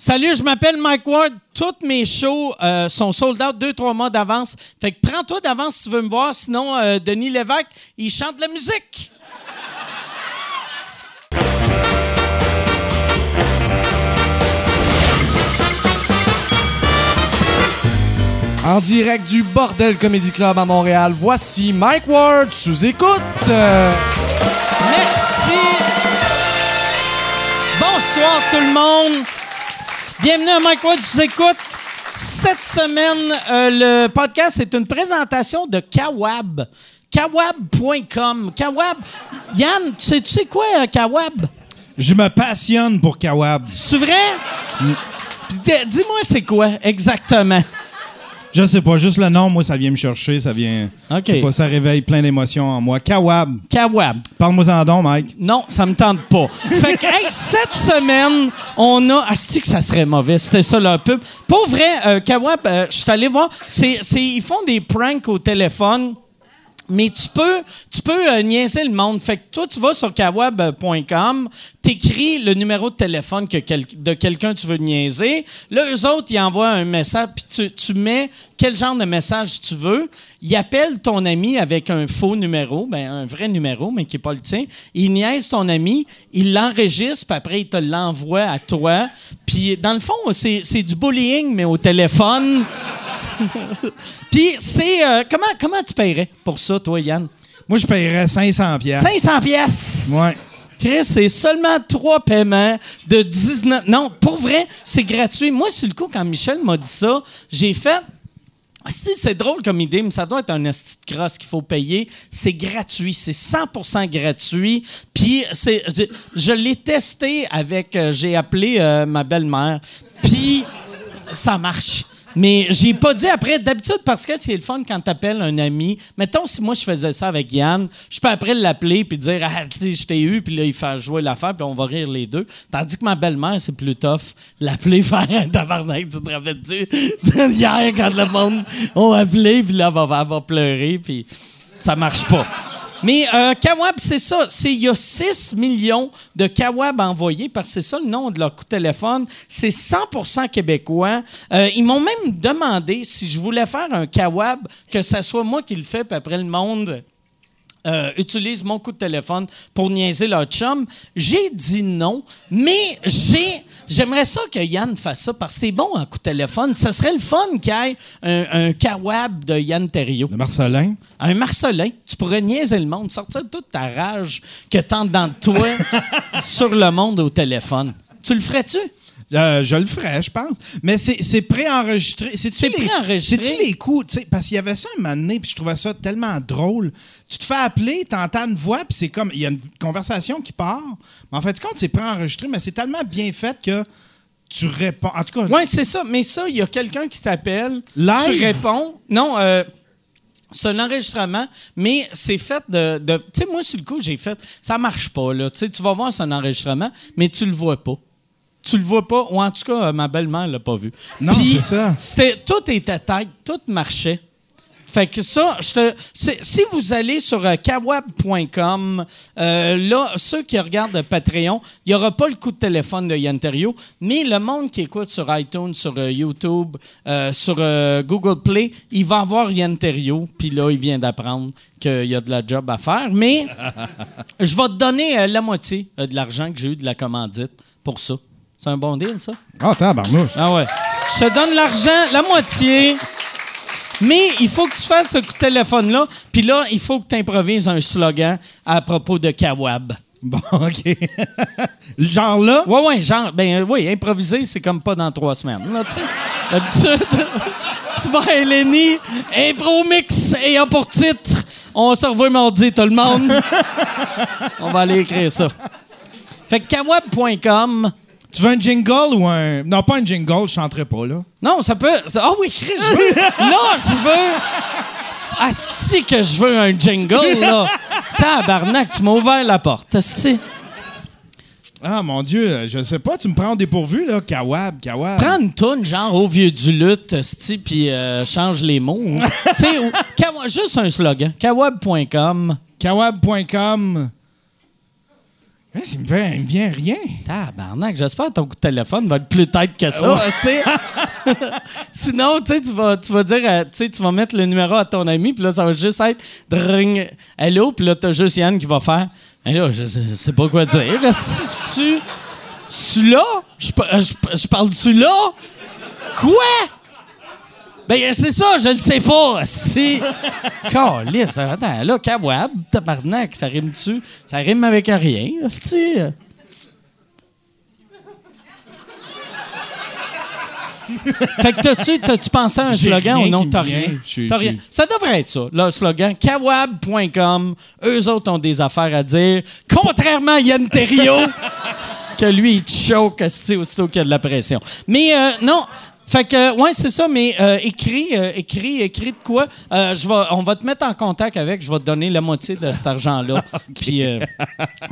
Salut, je m'appelle Mike Ward. Toutes mes shows euh, sont sold out deux, trois mois d'avance. Fait que prends-toi d'avance si tu veux me voir. Sinon, euh, Denis Lévesque, il chante de la musique. En direct du Bordel Comedy Club à Montréal, voici Mike Ward sous écoute. Euh, Merci. Bonsoir tout le monde. Bienvenue à Mike Ward, tu écoutes. Cette semaine, euh, le podcast est une présentation de Kawab. Kawab.com. Kawab. Yann, tu sais, tu sais quoi, euh, Kawab? Je me passionne pour Kawab. C'est vrai? D- Dis-moi, c'est quoi exactement? Je sais pas, juste le nom, moi, ça vient me chercher, ça vient. OK. Je sais pas, ça réveille plein d'émotions en moi. Kawab. Kawab. Parle-moi en don, Mike. Non, ça me tente pas. Fait que, hey, cette semaine, on a. Asti que ça serait mauvais. C'était ça leur pub. Pour vrai, euh, Kawab, euh, je suis allé voir. C'est, c'est- ils font des pranks au téléphone. Mais tu peux, tu peux euh, niaiser le monde. Fait que toi, tu vas sur kawab.com, t'écris le numéro de téléphone de quelqu'un que tu veux niaiser. Là, eux autres, ils envoient un message, puis tu, tu mets quel genre de message tu veux. Ils appellent ton ami avec un faux numéro, ben un vrai numéro, mais qui n'est pas le tien. Ils niaisent ton ami, ils l'enregistrent, puis après, ils te l'envoient à toi. Puis, dans le fond, c'est c'est du bullying, mais au téléphone. Puis c'est euh, comment comment tu paierais pour ça? Toi Yann? Moi, je paierais 500 pièces. 500 pièces. Ouais. Chris, c'est seulement trois paiements de 19 Non, pour vrai, c'est gratuit. Moi sur le coup quand Michel m'a dit ça, j'ai fait c'est drôle comme idée, mais ça doit être un esti de crosse qu'il faut payer. C'est gratuit, c'est 100% gratuit. Puis c'est, je, je l'ai testé avec, euh, j'ai appelé euh, ma belle-mère, puis ça marche. Mais j'ai pas dit après. D'habitude, parce que c'est le fun quand t'appelles un ami. Mettons, si moi je faisais ça avec Yann, je peux après l'appeler puis dire Ah, tu je t'ai eu, puis là, il fait jouer l'affaire, puis on va rire les deux. Tandis que ma belle-mère, c'est plus tough. L'appeler, faire un tabarnak, tu te rappelles-tu? Hier, quand le monde a appelé, puis là, elle va pleurer, puis ça marche pas. Mais euh, Kawab, c'est ça. Il y a 6 millions de Kawab envoyés parce que c'est ça le nom de leur coup de téléphone. C'est 100% québécois. Euh, ils m'ont même demandé si je voulais faire un Kawab, que ça soit moi qui le fais, puis après le monde euh, utilise mon coup de téléphone pour niaiser leur chum. J'ai dit non, mais j'ai j'aimerais ça que Yann fasse ça parce que c'est bon en coup de téléphone. Ça serait le fun qu'il y ait un, un Kawab de Yann Terriot. De Marcelin? Un Marcelin, tu pourrais niaiser le monde, sortir toute ta rage que t'as dans toi sur le monde au téléphone. Tu le ferais-tu? Euh, je le ferais, je pense. Mais c'est préenregistré. C'est préenregistré. C'est-tu les coups? tu Parce qu'il y avait ça un moment donné, puis je trouvais ça tellement drôle. Tu te fais appeler, t'entends une voix, puis c'est comme. Il y a une conversation qui part. Mais en fait, compte, c'est préenregistré, mais c'est tellement bien fait que tu réponds. En tout cas, Oui, c'est ça. Mais ça, il y a quelqu'un qui t'appelle. Tu réponds. Non, euh, c'est un enregistrement, mais c'est fait de. de- tu sais, moi, sur le coup, j'ai fait. Ça marche pas, là. Tu sais, tu vas voir, c'est un enregistrement, mais tu le vois pas. Tu le vois pas, ou en tout cas, ma belle-mère l'a pas vu. Non, c'est ça. C'était, tout était tête, tout marchait. Fait que ça, je te, si vous allez sur euh, kawab.com, euh, là, ceux qui regardent Patreon, il n'y aura pas le coup de téléphone de Yann Terriot, mais le monde qui écoute sur iTunes, sur euh, YouTube, sur Google Play, il va avoir Yann Terriot, puis là, il vient d'apprendre qu'il y a de la job à faire. Mais je vais te donner la moitié de l'argent que j'ai eu de la commandite pour ça. C'est un bon deal, ça? Ah, tabarnouche. Ah ouais. Je te donne l'argent, la moitié. Mais il faut que tu fasses ce coup de téléphone-là. Puis là, il faut que tu improvises un slogan à propos de Kawab. Bon, OK. Le genre là, Ouais, ouais, genre, ben euh, oui, improviser, c'est comme pas dans trois semaines. D'habitude, tu vas à Eleni, impro mix et a pour titre, on se revoit mardi, tout le monde. on va aller écrire ça. Fait que kawab.com, tu veux un jingle ou un. Non, pas un jingle, je chanterai pas, là. Non, ça peut. Ah oui, Chris, je veux. là, je veux. Asti que je veux un jingle, là. Tabarnak, tu m'as ouvert la porte, Asti. Ah, mon Dieu, je sais pas, tu me prends au dépourvu, là. Kawab, Kawab. Prends une toune, genre au vieux du lutte, Asti, puis euh, change les mots. tu sais, juste un slogan. Kawab.com. Kawab.com. Hein, il, me vient, il me vient rien. Tabarnak, j'espère que ton coup de téléphone va être plus tête que ça. Sinon, tu sais, tu vas, tu vas dire, euh, tu vas mettre le numéro à ton ami, puis là, ça va juste être dring, hello, puis là, t'as juste Yann qui va faire, hello, je, je sais pas quoi dire. Si tu, là? Je parle-tu là? Quoi? Ben, c'est ça, je le sais pas, asti. Calisse, attends, là, Kawab, tabarnak, ça rime-tu? Ça rime avec rien, asti. fait que t'as-tu, t'as-tu pensé à un slogan ou non? T'as rien? T'as. Ça devrait être ça, le slogan. Kawab.com, eux autres ont des affaires à dire. Contrairement à Yann Terriot, que lui, il te choque asti, aussitôt qu'il y a de la pression. Mais euh, non. Fait que, ouais, c'est ça, mais euh, écris, euh, écris, écris de quoi? Euh, je vais, on va te mettre en contact avec, je vais te donner la moitié de cet argent-là. Puis, euh,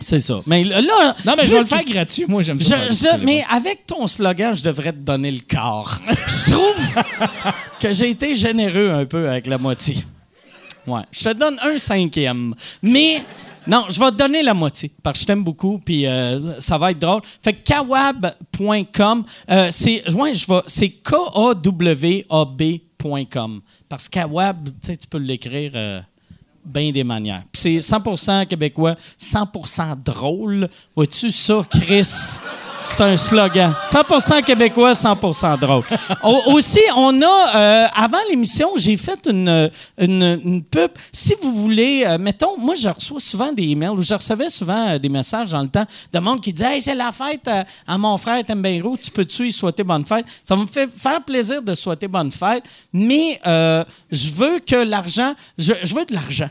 c'est ça. Mais là, Non, mais je vais le faire gratuit. Moi, j'aime ça. je- mais avec ton slogan, je devrais te donner le quart. je trouve que j'ai été généreux un peu avec la moitié. Ouais. Je te donne un cinquième. Mais non, je vais te donner la moitié parce que je t'aime beaucoup puis euh, ça va être drôle. Fait que kawab.com, euh, c'est ouais, je c'est K A W A B.com parce que kawab, tu sais tu peux l'écrire euh, bien des manières. C'est 100% québécois, 100% drôle. Vois-tu ça, Chris? C'est un slogan. 100% québécois, 100% drôle. Au- aussi, on a, euh, avant l'émission, j'ai fait une, une, pub. Si vous voulez, euh, mettons, moi, je reçois souvent des emails, ou je recevais souvent euh, des messages dans le temps de monde qui disait Hey, c'est la fête à mon frère Tembeiro, tu peux-tu lui souhaiter bonne fête? Ça me fait faire plaisir de souhaiter bonne fête, mais je veux que l'argent, je veux de l'argent.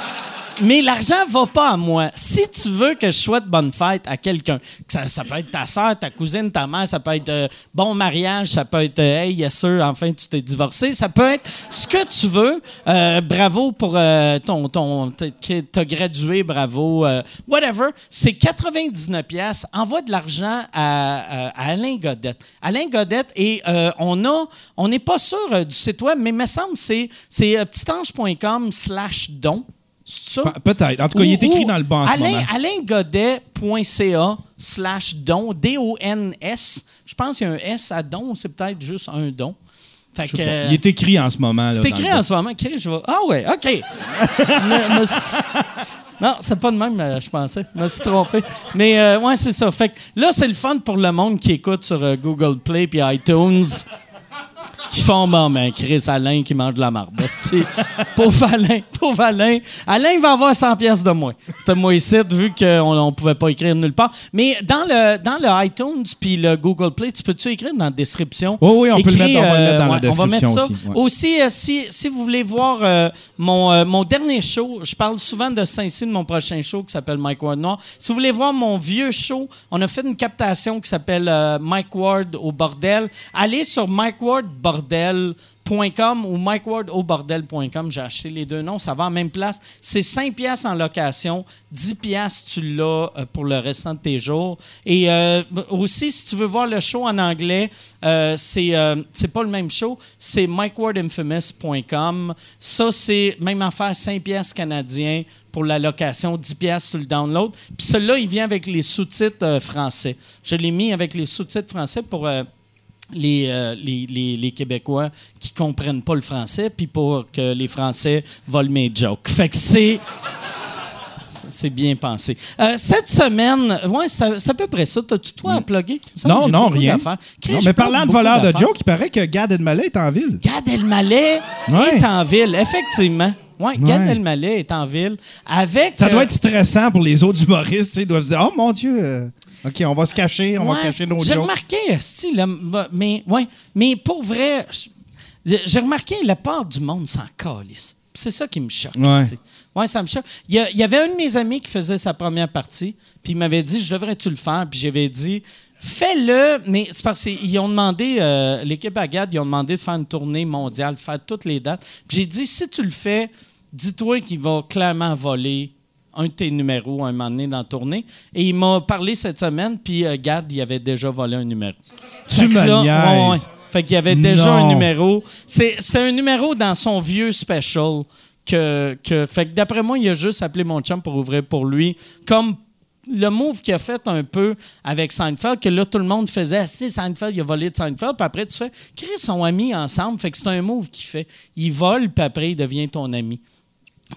Mais l'argent va pas à moi. Si tu veux que je souhaite bonne fête à quelqu'un, que ça, peut être ta soeur, ta cousine, ta mère, ça peut être euh, bon mariage, ça peut être euh, hey, yes sir, enfin tu t'es divorcé, ça peut être ce que tu veux. Euh, bravo pour euh, ton ton t'as- gradué, bravo, whatever. C'est 99 pièces. Envoie de l'argent à, Alain Godette. Alain Godette et on a on n'est pas sûr du site web, mais me semble c'est c'est petitange.com slash don. C'est ça? Pe- Peut-être. En tout cas, il est écrit dans le bas en ce Alain, moment. alaingodet.ca slash don, D-O-N-S. Je pense qu'il y a un S à don, c'est peut-être juste un don. Fait que. Il est écrit en ce moment. là, c'est dans écrit en ce moment. Je vais- Ah ouais, OK. Me- me suis- non, c'est pas de même, euh, je pensais. Je me suis trompé. Mais euh, ouais, c'est ça. Fait que là, c'est le fun pour le monde qui écoute sur euh, Google Play puis iTunes. Qui font, bon, ben, Chris Alain qui mange de la marde. pauvre Alain, pauvre Alain. Alain va avoir 100 pièces de moins. C'était moi ici, vu qu'on ne pouvait pas écrire nulle part. Mais dans le, dans le iTunes puis le Google Play, tu peux-tu écrire dans la description? Oh oui, on peut le mettre- on va le mettre dans la ouais, On va mettre ça. description aussi, ouais. Aussi, euh, si, si vous voulez voir euh, mon, euh, mon dernier show, je parle souvent de Saint-Cyr, de mon prochain show qui s'appelle Mike Ward Noir. Si vous voulez voir mon vieux show, on a fait une captation qui s'appelle euh, Mike Ward au bordel. Allez sur mikewardbordel.com ou mikewardobordel.com. J'ai acheté les deux noms, ça va en même place. C'est 5 pièces en location, 10 pièces tu l'as euh, pour le restant de tes jours. Et euh, aussi, si tu veux voir le show en anglais, euh, c'est pas le même show, c'est mikewardinfamous.com. Ça, c'est même affaire 5 pièces canadiens pour la location, 10 pièces sur le download. Puis celui-là, il vient avec les sous-titres français. Je l'ai mis avec les sous-titres français pour les, euh, les, les- les Québécois qui comprennent pas le français, puis pour que les Français volent mes jokes. Fait que c'est... C'est bien pensé. Euh, cette semaine, ouais, c'est à, peu près ça. T'as-tu toi à plugger? Non, non, rien. Non, mais parlant de voleurs de jokes, il paraît que Gad Elmaleh est en ville. Gad Elmaleh Ouais. est en ville, effectivement. Ouais, Gad Ouais. Elmaleh est en ville avec. Ça doit euh, être stressant pour les autres humoristes. Ils doivent se dire Oh mon Dieu, euh, OK, on va se cacher, on Ouais, va cacher nos J'ai remarqué, le- mais, ouais, mais pour vrai, j'ai remarqué la part du monde s'en calisse. C'est ça qui me choque. Ouais. ça me choque. Il y, avait un de mes amis qui faisait sa première partie, puis il m'avait dit Je devrais-tu le faire? Puis j'avais dit Fais-le, mais c'est parce qu'ils ont demandé, euh, l'équipe Agad, ils ont demandé de faire une tournée mondiale, faire toutes les dates. Puis j'ai dit Si tu le fais, dis-toi qu'il va clairement voler un de tes numéros un moment donné dans la tournée. Et il m'a parlé cette semaine, puis euh, Gad, il avait déjà volé un numéro. Tu me là, niaises. ouais, ouais. Fait qu'il y avait déjà Non. un numéro. C'est un numéro dans son vieux special que, que fait que d'après moi, il a juste appelé mon chum pour ouvrir pour lui, comme le move qu'il a fait un peu avec Seinfeld, que là, tout le monde faisait, ah, si Seinfeld, il a volé de Seinfeld, puis après, tu fais, Chris, sont amis ensemble, fait que c'est un move qu'il fait. Il vole, puis après, il devient ton ami.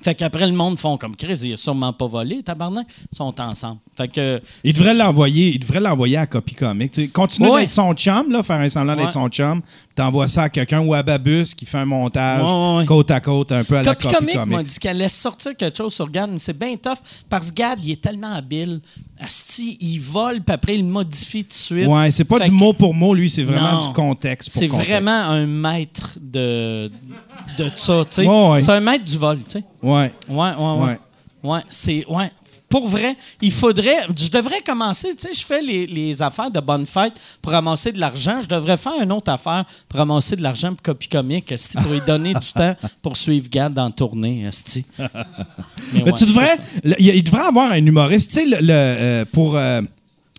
Fait qu'après, le monde font comme Chris, il a sûrement pas volé, tabarnak. Ils sont ensemble. Fait que. Il devrait l'envoyer, il devrait l'envoyer à Copy Comic. Tu sais, continue Ouais. d'être son chum, là, faire un semblant Ouais. d'être son chum. T'envoies ça à quelqu'un ou à Babus qui fait un montage Ouais, côte à côte, un peu à la Copy Copy Comic Comic. m'a dit qu'elle laisse sortir quelque chose sur Gad, mais c'est bien tough parce que Gad, il est tellement habile. Asti, il vole, puis après, il modifie tout de suite. Ouais, c'est pas Fait du que- mot pour mot, lui, c'est vraiment Non. du contexte. C'est vraiment un maître de, de ça, tu sais. Ouais, ouais. C'est un maître du vol, tu sais. Ouais. Ouais, ouais, ouais. Ouais. Ouais, c'est. Ouais. Pour vrai, il faudrait. Je devrais commencer. Tu sais, je fais les, les affaires de bonne fête pour ramasser de l'argent. Je devrais faire une autre affaire pour ramasser de l'argent pour Copy Comic, esti, pour lui donner du temps pour suivre Gad dans la tournée. esti. Mais Mais ouais, tu devrais. le- Il il devrait avoir un humoriste, tu sais, le, le, euh, pour. euh,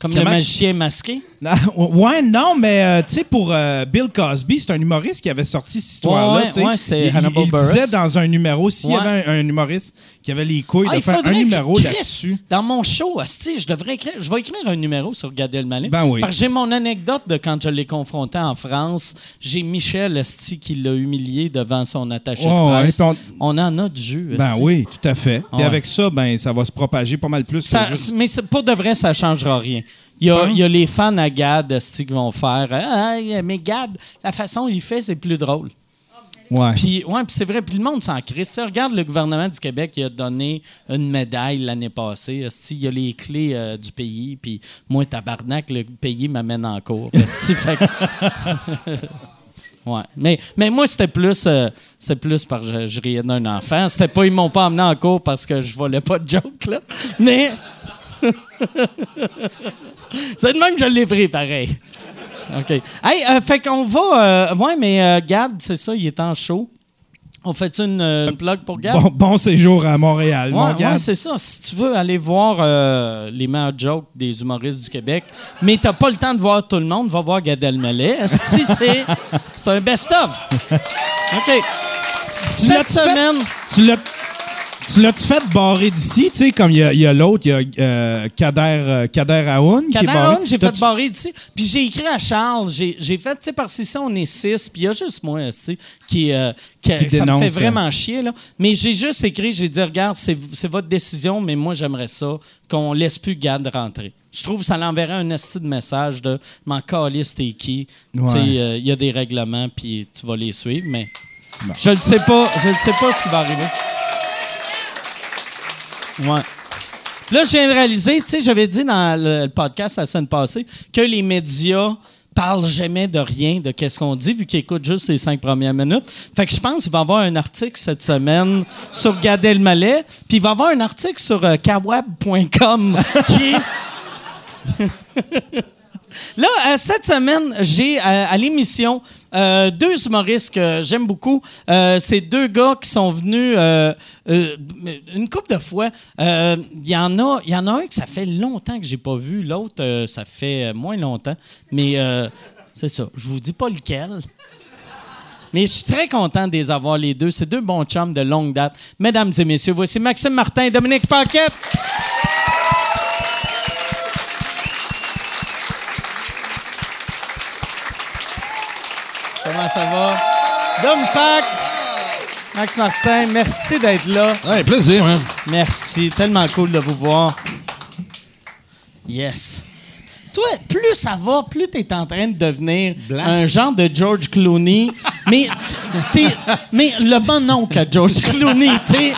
Comme comment- le magicien masqué? Ah, ouais, non, mais euh, tu sais, pour euh, Bill Cosby, c'est un humoriste qui avait sorti cette histoire-là. Ouais, tu sais. ouais, c'est il, il- disait dans un numéro, s'il y Ouais. avait un, un humoriste qui avait les couilles Ah, de faire un numéro là-dessus. Dans mon show, asti, je devrais écrire, je vais écrire un numéro sur Gad Elmaleh. Ben oui. Parce que j'ai mon anecdote de quand je l'ai confronté en France. J'ai Michel Asti qui l'a humilié devant son attaché Ouais, de ouais, presse. on... en a du jus. Ben oui, tout à fait. Ouais. avec ça, ben ça va se propager pas mal plus. que Ça- juste- mais pour de vrai, ça changera rien. Il y, a, Tu penses? il y a les fans à Gad qui vont faire Ah, ah, mais Gad, la façon dont il fait, c'est plus drôle. Ouais. Puis, ouais, puis c'est vrai, puis le monde s'en crisse. Regarde le gouvernement du Québec, il a donné une médaille l'année passée. Il y a les clés euh, du pays, puis moi, tabarnak, le pays m'amène en cours. Fait ouais. Mais, mais moi, c'était plus, euh, c'était plus parce que je, je riais d'un enfant. C'était pas, ils m'ont pas emmené en cours parce que je volais pas de joke, là. Mais. c'est de même que je l'ai pris, pareil. OK. Hey, euh, fait qu'on va. euh, ouais, mais euh, Gad, c'est ça, il est en show. On fait une, euh, une plug pour Gad? Bon, bon séjour à Montréal, Ouais, c'est ça. Si tu veux aller voir euh, les meilleurs jokes des humoristes du Québec, mais t'as pas le temps de voir tout le monde, va voir Gad Elmaleh. Esti, c'est c'est un best-of. OK. Tu Cette fait- semaine... Tu l'as. Tu l'as-tu fait barrer d'ici, tu sais, comme il y a- il y a, l'autre, il y a euh, Kader, euh, Kader Aoun qui est barré. Canard, j'ai fait barrer d'ici. Puis j'ai écrit à Charles, j'ai fait, tu sais, parce qu'ici, on est six, puis il y a juste moi, tu sais, qui, euh, qui- Qui ça me fait hein. vraiment chier, là. Mais j'ai juste écrit, j'ai dit, regarde, c'est votre décision, mais moi, j'aimerais ça qu'on laisse plus Gad rentrer. Je trouve que ça l'enverrait un esti de message de m'en calisse t'es qui? Tu sais, euh, il y a des règlements, puis tu vas les suivre, mais je ne sais pas, je ne sais pas ce qui va arriver. Ouais. Là, je viens de réaliser, tu sais, j'avais dit dans le, le podcast la semaine passée que les médias parlent jamais de rien de qu'est-ce qu'on dit vu qu'ils écoutent juste les cinq premières minutes. Fait que je pense qu'il va y avoir un article cette semaine sur Gad Elmaleh, puis il va y avoir un article sur euh, kawab.com qui est Là, euh, cette semaine, j'ai euh, à l'émission euh, deux humoristes que j'aime beaucoup. C'est deux gars qui sont venus une couple de fois. Il y en a, y en a un que ça fait longtemps que j'ai pas vu. L'autre, ça fait moins longtemps. Mais c'est ça. Je vous dis pas lequel. Mais je suis très content de les avoir les deux. C'est deux bons chums de longue date. Mesdames et messieurs, voici Maxime Martin et Dominique Paquette. Comment ça va? Dom Pac, Max Martin, merci d'être là. Ouais, plaisir, man. Merci, tellement cool de vous voir. Yes. Toi, plus ça va, plus tu es en train de devenir un genre de George Clooney. mais, t'es- mais le bon nom que George Clooney, t'es.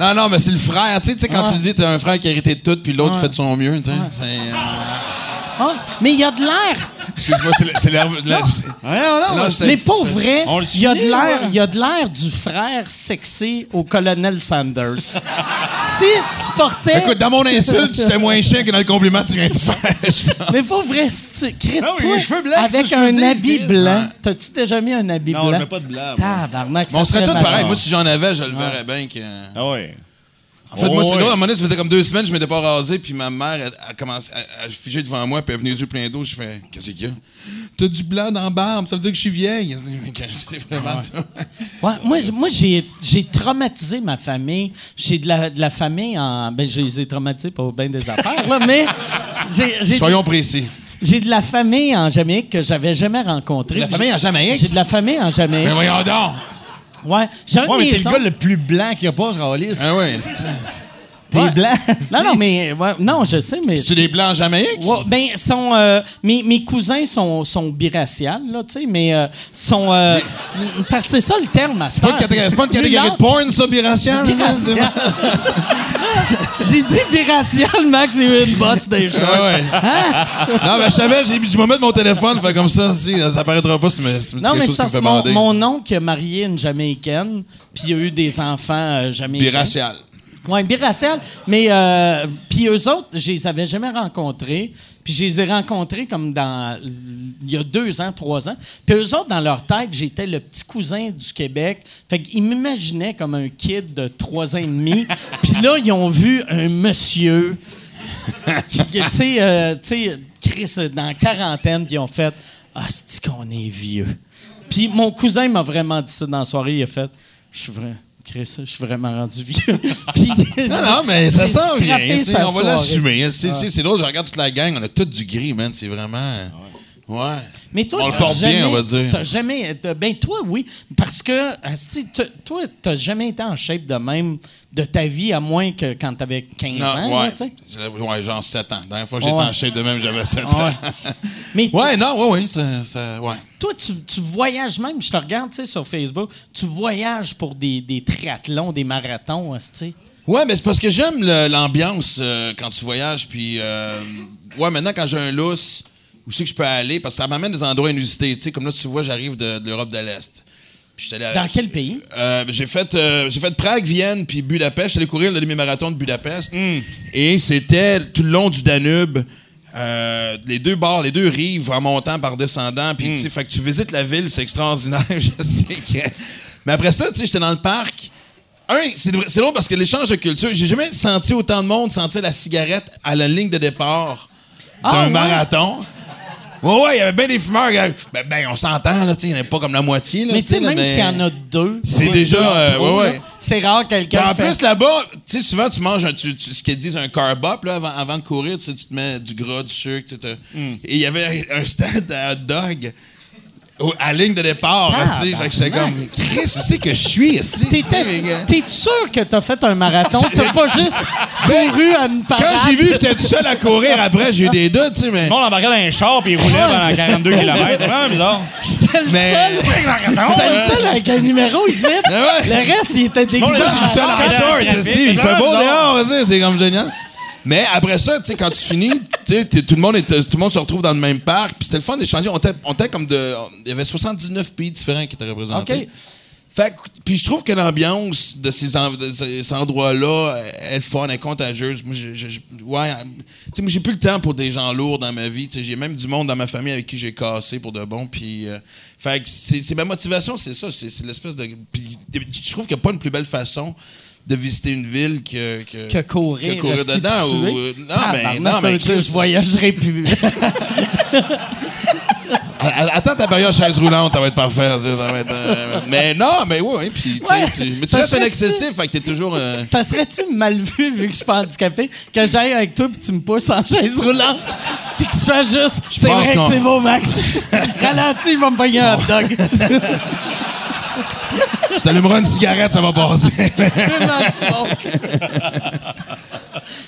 Non, non, mais c'est le frère. Tu sais, quand Ouais. tu dis t'as un frère qui a hérité de tout, puis l'autre Ouais. fait de son mieux, tu sais. C'est, euh, Ah, mais il y a de l'air. Excuse-moi, c'est l'air. Non, Mais pour vrai, il y a de l'air, ouais. il y a de l'air du frère sexy au colonel Sanders. si tu portais Écoute, dans mon insulte, c'était moins chien que dans le compliment que tu viens de faire, je pense. Mais pour vrai, si tu Ah oui, toi les cheveux blancs, avec ça, un habit blanc. T'as-tu déjà mis un habit Non, blanc? je mets pas de blanc. Tabarnak, Mais on ça serait tous pareils. Moi, si j'en avais, je le verrais bien que. Ah ouais. En fait, moi, Oh, c'est ouais. drôle. À un moment donné, ça faisait comme deux semaines, je m'étais pas rasé, puis ma mère, elle, elle commence à, figer devant moi, puis elle est venue les yeux pleins d'eau. Je fais, qu'est-ce qu'il y a? T'as du blanc dans la barbe, ça veut dire que je suis vieille. Elle dit, Mais C'est vraiment ça? Ouais, moi, moi j'ai, j'ai traumatisé ma famille. J'ai de la, de la famille en. Ben, je les ai traumatisés pour bien des affaires, là, mais j'ai, j'ai, Soyons précis. j'ai de la famille en Jamaïque que j'avais jamais rencontrée. La famille en Jamaïque? J'ai de la famille en Jamaïque. Mais voyons donc! Ouais. J'ai un de Ouais, mais mes t'es le gars le plus blanc qu'il y a pas, ce Rallis. Ah ouais. T'es Ouais. blanc. Non, non, mais. ouais, non, je sais, mais. C'est des blancs en Jamaïque? Ouais, ben, sont, euh, mes, mes cousins sont, sont biraciales, là, tu sais, mais euh, sont. euh, parce que c'est ça le terme à ce C'est pas une catégorie, c'est pas une catégorie de porn, ça, biracial? J'ai dit biracial, Max, j'ai eu une bosse des choses. Ah ouais. Non, mais je savais, j'ai mis je vais mettre mon téléphone, fait comme ça, si, ça apparaîtra pas si tu me si me Non, mais ça, me c'est mon, mon oncle a marié une Jamaïcaine, puis il a eu des enfants euh, jamaïcains. Biracial. Oui, biracial. Mais, euh, puis eux autres, je les avais jamais rencontrés. Puis je les ai rencontrés comme dans. Il y a deux ans, trois ans. Puis eux autres, dans leur tête, j'étais le petit cousin du Québec. Fait qu'ils m'imaginaient comme un kid de trois ans et demi. Puis là, ils ont vu un monsieur. qui, tu sais, euh, Chris, dans la quarantaine, puis ils ont fait Ah, c'est qu'on est vieux. Puis mon cousin m'a vraiment dit ça dans la soirée. Il a fait Je suis vrai. Chris, je suis vraiment rendu vieux. Puis- Non, non, mais ça sent bien. On va l'assumer. C'est c'est- c'est drôle, je regarde toute la gang, on a tout du gris, man. C'est vraiment. Ouais. Mais toi, On le t'as porte bien, jamais- on va dire. T'as jamais. Ben, toi, oui. Parce que, asti, toi, t'as jamais été en shape de même de ta vie, à moins que quand t'avais 15 ans. Non, là, ouais. Ouais, genre 7 ans. La dernière fois que j'étais Ouais. en shape de même, j'avais 7 Ouais. ans. Mais Ouais, non, ouais, ouais. Ça, ça- ouais. toi, tu, tu voyages même, je te regarde tu sais, sur Facebook, tu voyages pour des, des triathlons, des marathons, asti. Ouais, mais c'est parce que j'aime l'ambiance euh, quand tu voyages. Puis, euh, ouais, maintenant, quand j'ai un lousse, où c'est que je peux aller? Parce que ça m'amène des endroits inusités. Tu sais, comme là, tu vois, j'arrive de, de l'Europe de l'Est. Puis j'étais allé à- Dans quel pays? Euh, j'ai fait euh, j'ai fait Prague, Vienne puis Budapest. J'étais allé courir le demi-marathon de Budapest. Et c'était tout le long du Danube. euh, les deux bords, les deux rives en montant par descendant. Puis, tu sais, fait que tu visites la ville, c'est extraordinaire. je sais que. Mais après ça, tu sais, j'étais dans le parc. Un, c'est drôle parce que l'échange de culture, j'ai jamais senti autant de monde sentir la cigarette à la ligne de départ d'un Ah, ouais? marathon. Ouais, ouais, il y avait bien des fumeurs. gars. Ben, ben, on s'entend, là, tu sais, il n'y en a pas comme la moitié. Là, Mais tu sais, même s'il y en a deux. C'est ouais, déjà, euh, ouais, ouais. C'est rare quelqu'un. en fait- plus, là-bas, tu sais, souvent, tu manges un- tu- tu- ce qu'ils disent un carb up là, avant, avant de courir. Tu sais, tu te mets du gras, du sucre. tu Hmm. Et il y avait un stand à hot dog à la ligne de départ. J'étais comme, Chris, tu sais que je suis. T'étais- T'es sûr que t'as fait un marathon? T'as pas juste Ben, couru à une parade? Quand j'ai vu que j'étais tout seul à courir après, j'ai eu des doutes, tu sais, mais. Le monde embarquait dans un char puis il roulait pendant 42 km. C'est vraiment bizarre. J'étais le Mais- seul. J'étais le seul avec un numéro ici. Ouais. Le reste, il était déguisé. Bon, là, Je suis le seul en short, il fait beau dehors, vas-y, c'est comme génial. Mais après ça, tu sais, quand tu finis, tu tout le monde tout le monde se retrouve dans le même parc, puis c'était le fun d'échanger. On était, comme de, il y avait 79 pays différents qui étaient représentés. OK. Fait que- puis je trouve que l'ambiance de ces, en- de ces endroits-là, elle est fun, elle est contagieuse. Moi, je- je- ouais, sais, moi, j'ai plus le temps pour des gens lourds dans ma vie. Tu sais, J'ai même du monde dans ma famille avec qui j'ai cassé pour de bon. Puis, euh, fait que c'est c'est ma motivation, c'est ça. C'est l'espèce de. Puis, je trouve qu'il n'y a pas une plus belle façon de visiter une ville que. Que, Que courir, que courir dedans. ou, euh, non, Ah, mais. pardon, Non, mais Chris, je voyagerai plus. Attends ta période chaise roulante, ça va être parfait. ça, va être, euh, mais non, mais oui, puis Ouais. tu- mais tu restes un excessif, fait que t'es toujours. euh, ça serait-tu mal vu, vu que je suis pas handicapé, que j'aille avec toi puis tu me pousses en chaise roulante, puis que je sois juste. C'est vrai que c'est beau, Max. Ralentis, il va me pogner un hot dog. Tu t'allumeras une cigarette, ça va passer.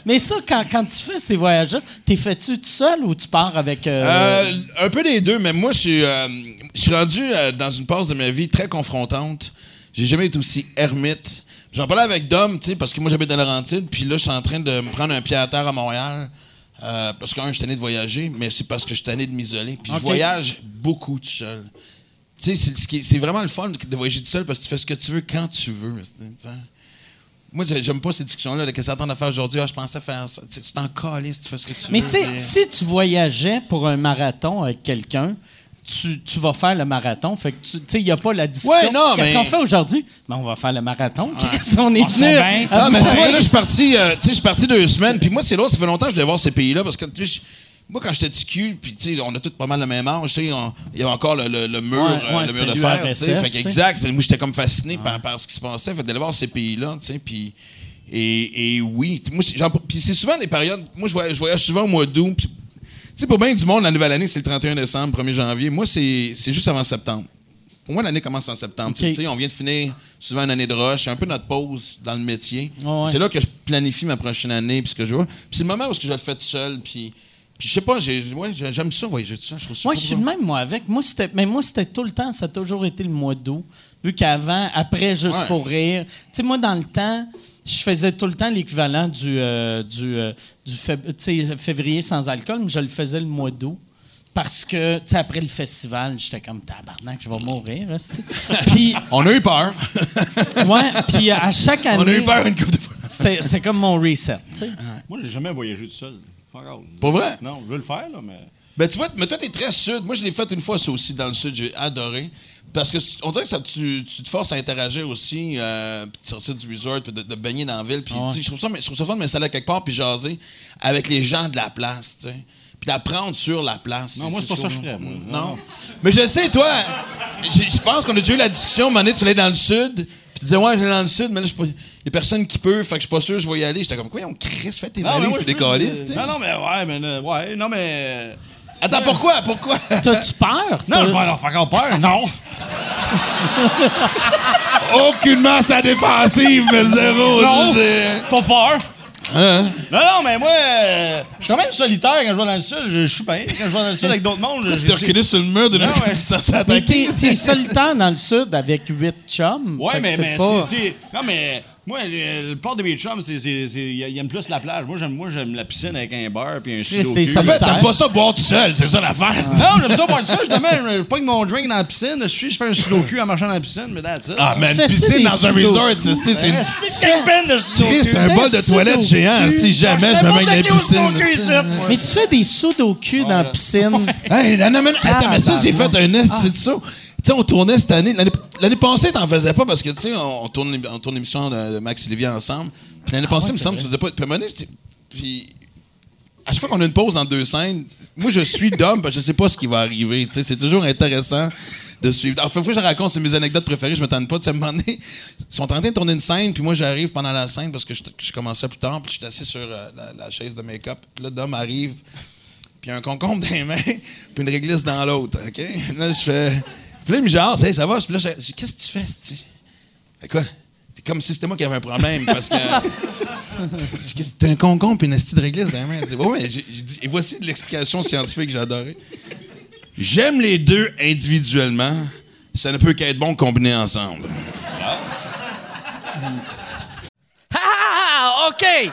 Mais ça, quand, quand tu fais ces voyages-là, t'es fais-tu tout seul ou tu pars avec. euh, Euh, un peu des deux, mais moi, je suis, euh, je suis rendu euh, dans une pause de ma vie très confrontante. J'ai jamais été aussi ermite. J'en parlais avec Dom, tu sais, parce que moi, j'habite dans Laurentide, puis là, je suis en train de me prendre un pied à terre à Montréal. euh, parce qu'un, je suis tanné de voyager, mais c'est parce que je suis tanné de m'isoler. Puis je voyage beaucoup tout seul. Tu sais, c'est, vraiment le fun de voyager tout seul parce que tu fais ce que tu veux quand tu veux. Moi, j'ai- j'aime pas ces discussions-là. de Qu'est-ce que t'attends à faire aujourd'hui? Ah, je pensais faire ça. Tu t'en calisses, tu fais ce que tu Mais veux. tu sais, si tu voyageais pour un marathon avec quelqu'un, tu, tu vas faire le marathon. Fait que tu tu sais, il n'y a pas la discussion. Ouais, non, Qu'est-ce mais- qu'on fait aujourd'hui? Ben, on va faire le marathon. Chris. on est On venu? Ah, mais tu vois, là, je suis parti, euh, parti deux semaines. Puis moi, c'est là, ça fait longtemps que je devais voir ces pays-là parce que, tu sais, moi, quand j'étais petit cul, puis tu sais, on a tous pas mal le même âge, tu sais, il y avait encore le, le- le mur, Ouais, euh, ouais, le mur de c'était fer, tu sais. Fait. Fait que moi, j'étais comme fasciné par, par ce qui se passait. Fait d'aller voir ces pays-là, tu sais, puis... Et, et oui, moi, c'est- j'en- puis c'est souvent les périodes... Moi, je voyage, je voyage souvent au mois d'août. Tu sais, pour bien du monde, la nouvelle année, c'est le 31 décembre, 1er janvier. Moi, c'est juste avant septembre. Pour moi, l'année commence en septembre. Tu sais, on vient de finir souvent une année de rush. C'est un peu notre pause dans le métier. Ouais. C'est là que je planifie ma prochaine année, puis ce que je vois. Puis c'est le moment où je le fais tout seul, puis... Puis je sais pas, j'ai, ouais, j'ai- j'aime ça voyager tout ça. Je trouve ça Moi, je suis le même, moi, avec. Moi, c'était, mais moi, c'était tout le temps, ça a toujours été le mois d'août. Vu qu'avant, après, juste Ouais. pour rire. Tu sais, moi, dans le temps, je faisais tout le temps l'équivalent du, euh, du, euh, du février sans alcool, mais je le faisais le mois d'août. Parce que, tu sais, après le festival, j'étais comme tabarnak, je vais mourir. Puis, On a eu peur. ouais, puis à chaque année, On a eu peur une couple de fois. c'était, c'est comme mon reset. tu sais. Moi, j'ai jamais voyagé tout seul. Fuck all. Pas vrai? Non, je veux le faire, là, mais. Ben, tu vois, mais toi, t'es très sud. Moi, je l'ai fait une fois, ça aussi, dans le sud. J'ai adoré. Parce que on dirait que ça, tu, tu te forces à interagir aussi, euh, puis de sortir du resort, puis de, de baigner dans la ville. Puis, ouais. je trouve ça, je trouve ça fun de m'installer quelque part, puis jaser avec les gens de la place, tu sais. Puis d'apprendre sur la place. Non, moi, c'est pas ça que je ferais, moi. Non. Non. Mais je sais, toi, je pense qu'on a déjà eu la discussion, donné, tu l'es dans le sud, puis tu disais, ouais, j'allais dans le sud, mais là, il y a personne qui peut, fait que je suis pas sûr, je vais y aller. J'étais comme, quoi, on Chris, fais tes Non, valises, des calices, tu sais. Non, non, mais ouais, mais. euh, Ouais, non, mais. Attends, pourquoi? Pourquoi? T'as-tu peur? Non, je vais leur faire encore peur. Non. Aucunement sa défensive, mais zéro. Non. c'est- Pas peur. Hein? Non, non, mais moi, euh, je suis quand même solitaire quand je vais dans le sud. Je je suis bien. Quand je vais dans le sud avec d'autres mondes, je- Tu t'es reculé sur le mur d'une Non, minute, ouais. tu te sens Mais attaqué. t'es, solitaire dans le sud avec huit chums. Ouais, Fait mais, mais pas- c'est- Non, mais moi, le, le port de mes chums, c'est, c'est, c'est- ils aiment plus la plage. Moi, j'aime, moi, j'aime la piscine avec un bar puis un t'es En fait, t'aimes pas ça boire tout seul, c'est ça l'affaire. Non, j'aime ça boire ça. Justement, je pogne mon drink dans la piscine. Je suis, je fais un sudoku en marchant dans la piscine, mais that's it. Ah, man, Fais-tu piscine des dans un sudoku? resort, c'est c'est- c'est une. C'est peine de sudoku. Chris, c'est un bol de toilette sudoku. géant. Si jamais je me mets dans la piscine. Mais tu fais des sudoku dans la piscine. Hey, non, non, mais- attends, mais ça, j'ai fait un esti de ça. Tu sais, on tournait cette année. L'année passée, t'en faisais pas parce que, tu sais, on, on tourne, on tourne l'émission de, Max et Lévy ensemble. Puis l'année passée, il me semble que tu faisais pas. Puis à un donné, puis à chaque fois qu'on a une pause en deux scènes, moi, je suis d'homme parce que je sais pas ce qui va arriver. Tu sais, c'est toujours intéressant de suivre. Enfin, fois que je raconte, c'est mes anecdotes préférées, je me tente pas. Tu sais, à un moment donné, ils sont en train de tourner une scène, puis moi, j'arrive pendant la scène parce que je, je commençais plus tard, puis je suis assis sur euh, la, la chaise de make-up. Puis là, Dom arrive, puis un concombre dans les mains, puis une réglisse dans l'autre. OK? Là, je fais. Puis là, il me jase, hey, ça va? Puis là, je dis, qu'est-ce que tu fais, tu Fait quoi? C'est comme si c'était moi qui avais un problème, parce que. T'as un concombre puis une esti de réglisse dans dit, ouais, mais j'ai dit, et voici de l'explication scientifique que j'ai adorée. J'aime les deux individuellement. Ça ne peut qu'être bon combiné ensemble. Ah, OK!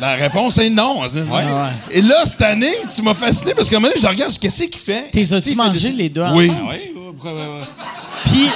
La réponse est non. Et là, cette année, tu m'as fasciné parce qu'à un moment donné, je regarde, qu'est-ce qu'il fait? T'es as-tu mangé des- les deux Oui. Ah oui? Puis,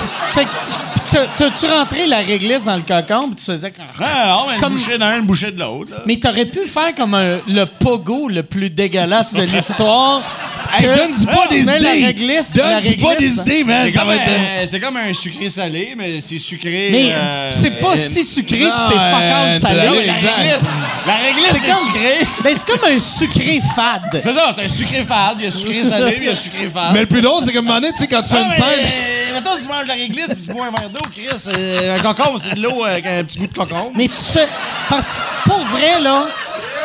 t'as-tu rentré la réglisse dans le cocon puis tu faisais comme... Ah, non, mais une Comme- bouchée d'un, une bouchée de l'autre. là. Mais t'aurais pu faire comme un- le pogo le plus dégueulasse de l'histoire. Hey, que donne-y pas tu des mets la idées. réglisse, la Donne-y pas réglisse. des idées, man. C'est Ça comme, va être. un, c'est comme un sucré salé, mais c'est sucré. Mais euh, c'est pas euh, si sucré que non, c'est euh, fuck all salé. non, La Exact. réglisse, la réglisse, C'est sucré. Ben, c'est comme un sucré fade. C'est ça, c'est un sucré fade. Il y a sucré salé, puis il y a sucré fade. Mais le plus drôle, c'est qu'à un moment donné, tu sais, quand tu fais Ah, une scène. Mettons, tu manges de la réglisse, puis tu bois un verre d'eau, Chris. euh, un concombre, c'est de l'eau avec un petit goût de concombre. Mais tu fais. Parce pour vrai, là,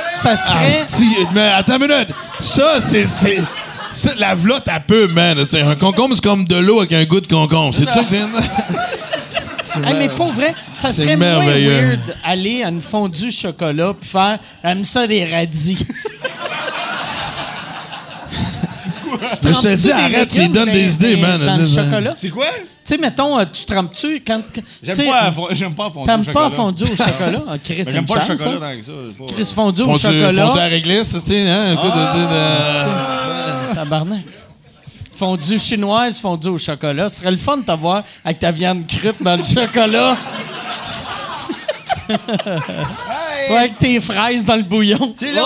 ça serait. Asti, mais attends une minute. Ça, c'est. la vlotte à peu, man. C'est un concombre, c'est comme de l'eau avec un goût de concombre. C'est ça que tu viens de dire? Hey, mais pour vrai, ça C'est serait moins merveilleux. weird aller à une fondue chocolat puis faire aime ça des radis. Mais je te dis, arrête, tu lui donnes des idées, man. Dans le chocolat? C'est quoi? Tu sais, mettons, euh, tu trempes-tu quand. tu J'aime pas, fon- j'aime pas fondue au T'aimes chocolat. pas fondu au chocolat? Ah, Chris, c'est J'aime pas le chocolat tant que ça. c'est Chris fondu au Fondu, chocolat. fondu à réglisse, tu sais, hein? Écoute, de- de- Tabarnak. Fondue chinoise, fondue au chocolat. Ce serait le fun de t'avoir avec ta viande crute dans le chocolat. Ouais, avec tes fraises dans le bouillon. Tu sais, là,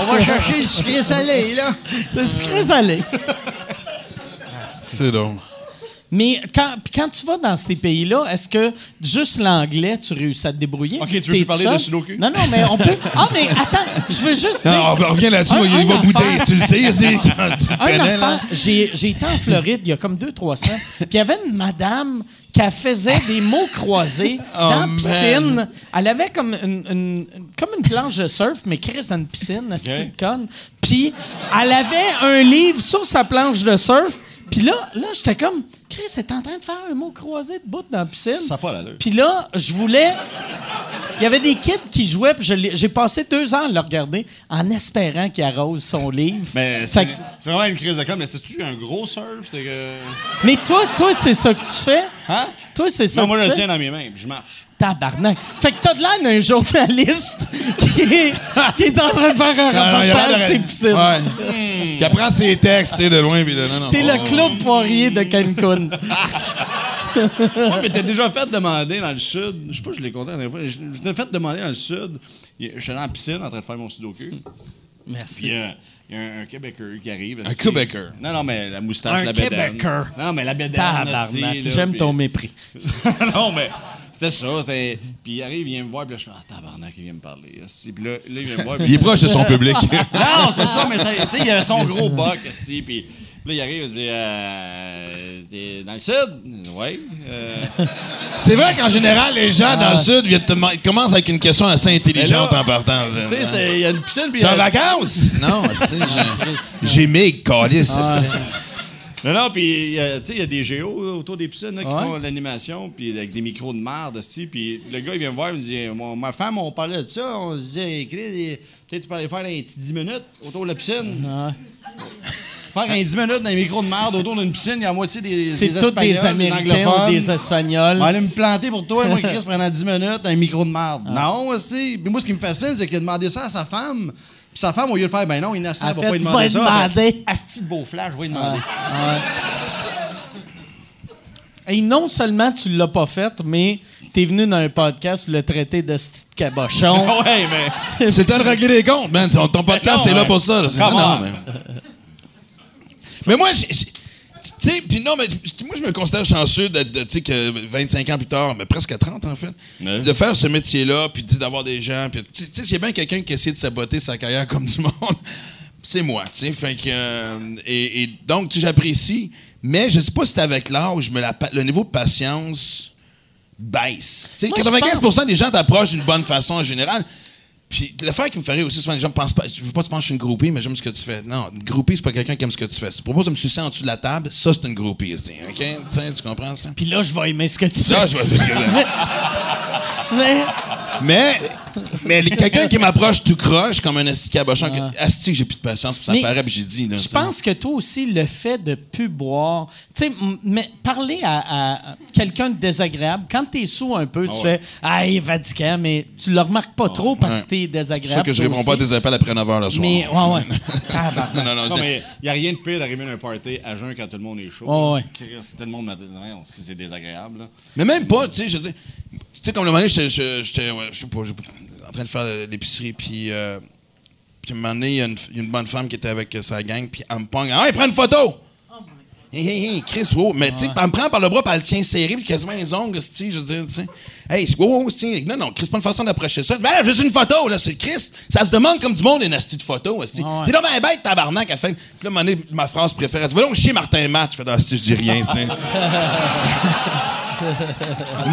on va chercher le sucré salé, là. C'est sucré salé. C'est drôle. Mais quand, quand tu vas dans ces pays-là, est-ce que juste l'anglais, tu réussis à te débrouiller? Ok, tu veux plus parler tout de seul? Sudoku? Non, non, mais on peut. Ah, mais attends, je veux juste. Non, dire- on revient là-dessus, il va bouder, tu le sais, tu le Un connais, là. j'ai été en Floride il y a comme deux, trois semaines, puis il y avait une madame qui elle faisait des mots croisés dans la man. piscine. Elle avait comme une, une- comme une planche de surf, mais Chris dans une piscine, une petite conne. Puis elle avait un livre sur sa planche de surf. Puis là, là j'étais comme, Chris est en train de faire un mot croisé de bout dans la piscine. Ça a pas l'allure. Puis là, je voulais. Il y avait des kids qui jouaient, puis je j'ai passé deux ans à le regarder en espérant qu'il arrose son livre. Mais c'est que- vraiment une crise de com. Mais c'était-tu un gros surf? Que... Mais toi, toi, c'est ça que tu fais? Hein? Toi, c'est ça Non, que moi, je tu le fais? tiens dans mes mains, puis je marche. Tabarnak. Fait que t'as de l'air d'un journaliste qui est, qui est en train de faire un reportage les piscines. Ouais. Il apprend ses textes, tu sais, de loin, puis de non, non. T'es le Claude Poirier de Cancun. Ouais, mais t'as déjà fait demander dans le sud. Je sais pas, je l'ai compté la dernière fois. Je t'ai fait demander dans le sud. Suis allé en piscine en train de faire mon sudoku. Merci. il y a, il y a un, un Québécois qui arrive. Un. Québécois. Non, non, mais la moustache, Un la bédaine. Québécois. Non, non, mais la bédaine. Tabarnak. J'aime puis- ton mépris. non, mais c'était ça. c'était- Puis il arrive, il vient me voir, puis là, je fais Ah, tabarnak, il vient me parler. esti. Puis là, là, il vient me voir. puis- Il est proche de son public. Non, c'est pas ça, mais ça, tu sais, il avait son gros boc, aussi, puis là, il arrive, il dit, euh, t'es dans le sud? Oui. Euh, C'est vrai qu'en général, les gens dans le Sud viennent te ils commencent avec une question assez intelligente là, en partant. tu sais, c'est- il y a une piscine, puis... Tu es en vacances? Non, c'est- j'ai- j'ai mes calices. Non, non, puis euh, tu sais, il y a des géos autour des piscines là, qui Ouais. font l'animation, puis avec des micros de merde, aussi. Puis le gars, il vient me voir, il me dit Ma femme, on parlait de ça, on se disait, Chris, peut-être tu peux aller faire un petit 10 minutes autour de la piscine. Ouais. Faire un 10 minutes dans les micros de merde autour d'une piscine, il y a la moitié des. C'est tous des Américains ou des Espagnols. On va aller me planter pour toi, moi, Chris, pendant 10 minutes, un micro de merde. Non, aussi. Puis moi, ce qui me fascine, c'est qu'il a demandé ça à sa femme. Puis sa femme, au lieu de faire, ben non, innocent, En elle va fait, pas lui demander va ça. demander. Fait, Asti de beau flash, je vais lui demander. Et non seulement tu l'as pas fait, mais t'es venu dans un podcast pour le traiter de ce petit cabochon. ouais, mais. C'est temps de régler les comptes, man. Ton ton podcast, Non, c'est là ouais. pour ça. là. Non, on. mais... mais moi, sais, puis non, mais moi, je me considère chanceux d'être, de- tu sais, que 25 ans plus tard, mais presque 30 en fait, Ouais. de faire ce métier-là, puis d'avoir des gens. Puis, tu sais, s'il y a bien quelqu'un qui essaie de saboter sa carrière comme du monde, c'est moi, tu sais. Fait que. euh, et, et donc, tu sais, j'apprécie, mais je sais pas si c'est avec l'âge, mais la le niveau de patience baisse. Tu sais, Moi, je 95% des gens t'approchent d'une bonne façon en général. Puis l'affaire qui me fait rire aussi, souvent les gens pensent pas, je veux pas te penser que je suis une groupie, mais j'aime ce que tu fais. Non, une groupie, c'est pas quelqu'un qui aime ce que tu fais. Si tu proposes de me sucer en dessous de la table, ça c'est une groupie. OK? Tu sais, tu comprends ça? Puis là, je vais aimer ce que tu Ça, fais. je vois parce que- Mais- Mais, mais quelqu'un qui m'approche tout croche comme un asti cabochon, que- asti, j'ai plus de patience, puis ça Mais paraît, puis j'ai dit. Je pense que toi aussi, le fait de plus boire, tu sais, mais parler à, à quelqu'un de désagréable, quand t'es sous un peu, tu fais Ah, il est mais tu le remarques pas trop parce que Ouais. t'es C'est désagréable. pour ça que je réponds pas à des appels après 9 h le soir. Mais, ouais, ouais. Non, non, non. Non, c'est- mais il n'y a rien de pire d'arriver à un party à jeun quand tout le monde est chaud. Ouais. Chris, tout le monde m'a dit, non, si c'est désagréable. là. Mais même pas, tu sais, je veux dire, tu sais, comme le moment donné, j'étais, je- j'étais, ouais, je sais pas, en train de faire l'épicerie, puis, euh, puis à un moment donné, il y, a une bonne femme qui était avec euh, sa gang, puis elle me pogne, ah, prends une photo! Hé, hé, hé, Chris, wow. Mais, tu sais, elle me prend par le bras, puis elle le tient serré, puis quasiment les ongles, tu je veux dire, tu sais. Hey, c'est- wow, wow, non, non, Chris, pas une façon d'approcher ça. Ben, juste une photo, là, c'est Chris. Ça se demande comme du monde, une asti de photo. T'es là, ben, bête, tabarnak, elle fait. Puis là, à ma phrase préférée, elle dit, va donc chier Martin Matt. Je fais, ah, je dis rien, tu sais.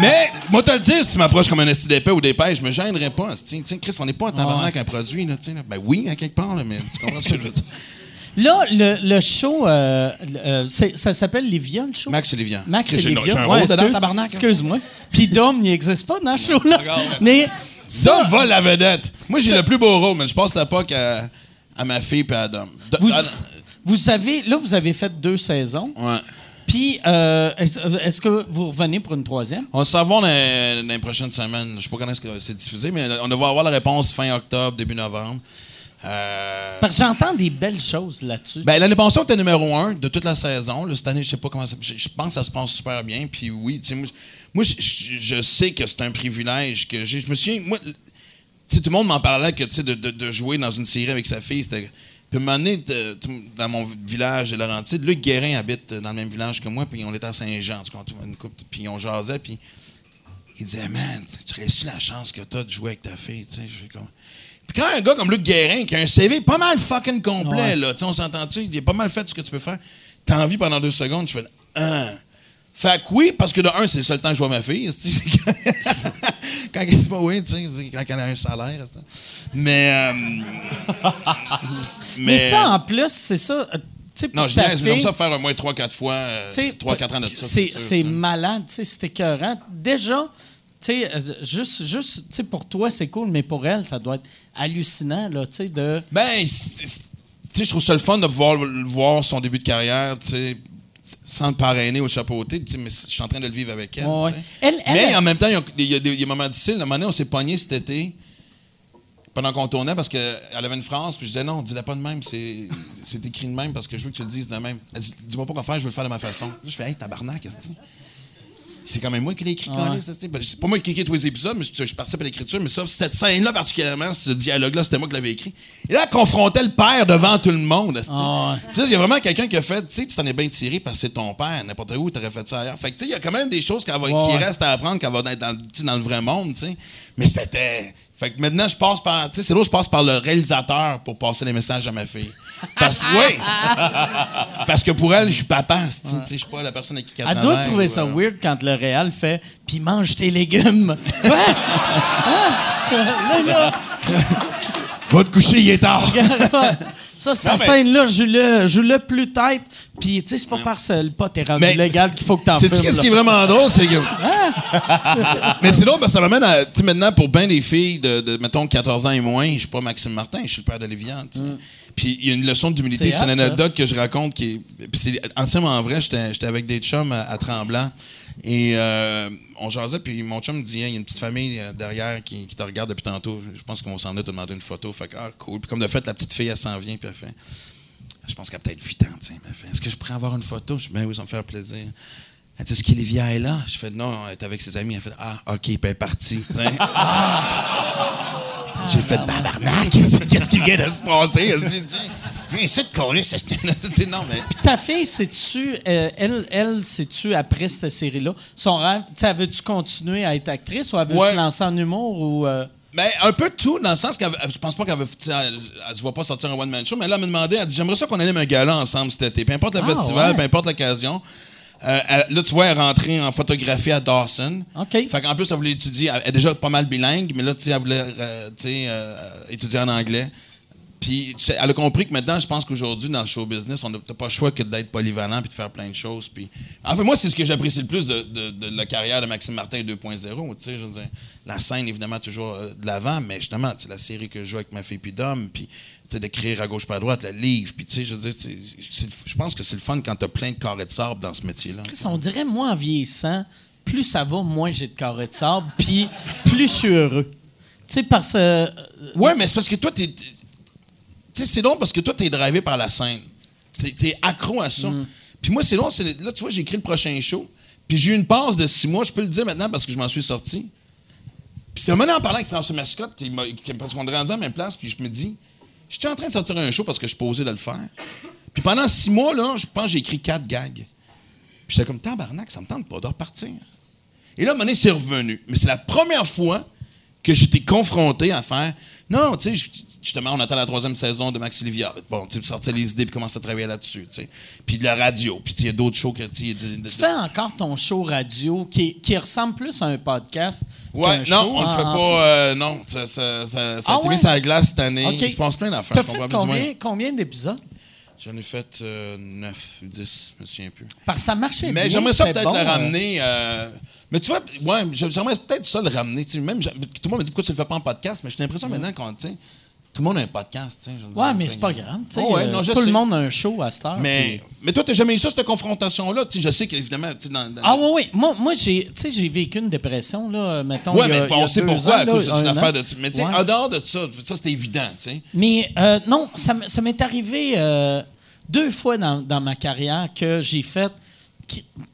Mais, moi, te le dire, si tu m'approches comme un esti d'épais ou d'épais, je me gênerais pas. Tiens, tiens, Chris, on n'est pas en tabarnak un produit, là, là. Ben oui, à quelque part, là, mais tu comprends ce que je veux dire. Là, le, le show, euh, euh, ça s'appelle Livia, le show? Max et Livia. Max et Livia. j'ai un Ouais, rôle dedans, excuse- tabarnak, hein. Excuse-moi. Puis Dom, il n'existe pas dans ce show-là. Mais ça, Dom vole la vedette. Moi, j'ai le plus beau rôle, mais je passe l'époque à, à ma fille et à Dom. Do- vous, à- vous avez, là, vous avez fait deux saisons. ouais. Puis, euh, est-ce est-ce que vous revenez pour une troisième? On va savoir dans, dans les prochaines semaines. Je sais pas quand est-ce que c'est diffusé, mais on va avoir la réponse fin octobre, début novembre. Euh, Parce que j'entends des belles choses là-dessus. Ben, l'année passée, on était numéro un de toute la saison. Là, cette année, je sais pas comment ça. Je, je pense que ça se passe super bien. Puis oui, tu sais, moi, moi, je, sais que c'est un privilège que j'ai. Je me souviens, moi, tu sais, tout le monde m'en parlait que, tu sais, de, de- de jouer dans une série avec sa fille, c'était. Puis, à un moment donné, de- tu dans mon village de Laurentide, Luc Guérin habite dans le même village que moi, puis on était à Saint-Jean, tu puis on jasait, puis il disait, man, tu réussis la chance que t'as de jouer avec ta fille, tu sais? Je fais comme. Puis quand un gars comme Luc Guérin, qui a un CV pas mal fucking complet, Ouais. là, tu sais, on s'entend-tu, il est pas mal fait ce que tu peux faire, t'as envie pendant deux secondes, je fais, ah. Fait que oui, parce que de un, c'est le seul temps que je vois ma fille, c'est- c'est quand, quand elle c'est pas oui, c'est quand elle a un salaire, c'est ça. Mais, euh, mais, ça, en plus, c'est ça. euh, tu sais, pour non, je mais comme ça, faire au moins 3-4 fois, euh, tu sais, 3-4 ans de ça. C'est c'est malade, c'est écœurant. Déjà, sais, euh, juste, juste tu sais, pour toi, c'est cool, mais pour elle, ça doit être hallucinant, là, tu sais, de. Ben, c'est- c'est- je trouve ça le fun de pouvoir le voir son début de carrière, tu sais, sans le parrainer ou chapeauter, tu sais, mais je suis en train de le vivre avec elle. Ouais, mais en même temps, il y a- des moments difficiles. À un moment donné, on s'est pogné cet été pendant qu'on tournait parce qu'elle avait une phrase, puis je disais non, dis-la pas de même, c'est écrit de même parce que je veux que tu le dises de même. Elle dit, dis-moi pas quoi faire, je veux le faire de ma façon. Je fais, hey, tabarnak, qu'est-ce que tu c'est quand même moi qui l'ai écrit, Ouais. Colin, ça, c'est- pas moi qui ai écrit tous les épisodes, mais je, je participe à l'écriture, mais ça, cette scène-là particulièrement, ce dialogue-là, c'était moi qui l'avais écrit. Et là, elle confrontait le père devant tout le monde. Ah ouais. Il y a vraiment quelqu'un qui a fait, tu sais, tu t'en es bien tiré parce que c'est ton père, n'importe où, tu aurais fait ça ailleurs. Fait que, tu sais, il y a quand même des choses va- Ouais, qui ouais. restent à apprendre quand va être dans, dans le vrai monde, tu sais. Mais c'était. Fait que maintenant, je passe par. Tu sais, c'est là où je passe par le réalisateur pour passer les messages à ma fille. Parce que, oui! Parce que pour elle, je suis papa, je suis pas la personne avec qui elle Elle doit trouver ou, ça weird quand le Réal fait « Puis mange tes légumes. » Quoi? Ah! Là, Va te coucher, il est tard. Ça, cette mais- scène-là, joue-le, joue-le plus tête. Puis, tu sais, c'est pas parce que le pot est rendu Mais- légal qu'il faut que t'en C'est fumes. qu'est-ce là. qui est vraiment drôle, c'est que. Mais c'est drôle parce que ça m'amène à. Tu sais, maintenant, pour bien des filles de, de, mettons, 14 ans et moins, je suis pas Maxime Martin, je suis le père de Léviane, tu sais. Puis il y a une leçon d'humilité. C'est une anecdote que je raconte qui est. Puis c'est entièrement vrai, j'étais avec des chums à, à Tremblant. Et euh, on jasait, puis mon chum me dit Hey, il y a une petite famille euh, derrière qui, qui te regarde depuis tantôt. Je pense qu'on s'en a te demander une photo. Fait que, ah, cool. Puis comme de fait, la petite fille, elle s'en vient, puis elle fait je pense qu'elle a peut-être 8 ans, tu sais. Est-ce que je pourrais avoir une photo? Je dis, ben oui, ça me fait plaisir. Elle dit, est-ce qu'Olivia est là? Je fais, non, elle est avec ses amis. Elle fait, ah, OK, puis elle est partie. sais. J'ai fait, tabarnak, qu'est-ce qui vient de se passer? C'est de coller, sais, non, mais. Ta fille, sais-tu, euh, elle, elle sais-tu, après cette série-là, son rêve, tu sais, elle veut-tu continuer à être actrice ou elle veut Ouais. se lancer en humour ou. euh, Ben, un peu de tout, dans le sens qu'elle je pense pas qu'elle veut, tu sais, elle, elle se voit pas sortir un one-man show, mais là, elle me demandé, elle dit, j'aimerais ça qu'on anime un gala ensemble cet été, peu importe le Ah, festival, ouais. peu importe l'occasion. Euh, elle- là, tu vois, elle est rentrée en photographie à Dawson. OK. Fait qu'en plus, elle voulait étudier, elle est déjà pas mal bilingue, mais là, tu sais, elle voulait, euh, euh, étudier en anglais. Puis, elle a compris que maintenant, je pense qu'aujourd'hui, dans le show business, on n'a pas le choix que d'être polyvalent puis de faire plein de choses. Puis, en fait, moi, c'est ce que j'apprécie le plus de, de- de la carrière de Maxime Martin 2.0. Tu sais, je veux dire, la scène, évidemment, toujours euh, de l'avant, mais justement, tu sais, la série que je joue avec ma fille puis d'homme, puis, tu sais, d'écrire à gauche pas à droite, le livre, puis, tu sais, je veux dire, je pense que c'est le fun quand t'as plein de carrés de sable dans ce métier-là. Chris, on dirait, moi, en vieillissant, plus ça va, moins j'ai de carré de sable, puis plus je suis heureux. Tu sais, parce que. euh, Ouais, mais c'est parce que toi, t'es. t'es- Tu sais, c'est long parce que toi, t'es drivé par la scène. T'es, accro à ça. Puis moi, c'est long. là, tu vois, j'ai écrit le prochain show. Puis j'ai eu une pause de six mois. Je peux le dire maintenant parce que je m'en suis sorti. Puis c'est un moment en parlant avec François Mascotte, qui parce qu'on est rendu à la même place, puis je me dis, je suis en train de sortir un show parce que je suis posé de le faire. Puis pendant six mois, là, je pense que j'ai écrit quatre gags. Puis j'étais comme, tabarnak, ça me tente pas de repartir. Et là, à un moment donné, c'est revenu. Mais c'est la première fois que j'étais confronté à faire. Non, tu sais, je- justement, on attend la troisième saison de Max Livia. Bon, tu sortir les idées puis commencer à travailler là-dessus, tu sais. Puis de la radio, puis il y a d'autres shows que, tu fais encore ton show radio qui, qui ressemble plus à un podcast Ouais, qu'un non, show on le fait pas. euh, non, ça, ça, ça, ça a Ah été ouais? mis sur la glace cette année. OK. Il se passe plein d'affaires. T'as fait combien, combien d'épisodes? J'en ai fait euh, 9 ou 10, je me souviens plus. Parce que ça marchait bien. Mais j'aimerais ça peut-être bon, le euh, ramener. euh, mais tu vois, ouais, j'aimerais peut-être ça le ramener. Même, tout le monde me dit pourquoi tu le fais pas en podcast, mais j'ai l'impression maintenant qu'on, tout le monde a un podcast. tu sais, je veux dire, Ouais, mais c'est pas grave. tu sais, Oh, ouais, euh, non, tout sais. le monde a un show à cette heure. Mais, puis- mais toi, t'as jamais eu ça, cette confrontation-là? Tu sais, je sais qu'évidemment, dans, dans- Ah oui, oui. Moi, moi j'ai, j'ai vécu une dépression, là, mettons, a- mais on sait pourquoi, ans, à cause d'une affaire de. Mais tu sais, Ouais. en dehors de ça, ça c'est évident, tu sais. Mais euh, non, ça m'est arrivé euh, deux fois dans, dans ma carrière que j'ai fait.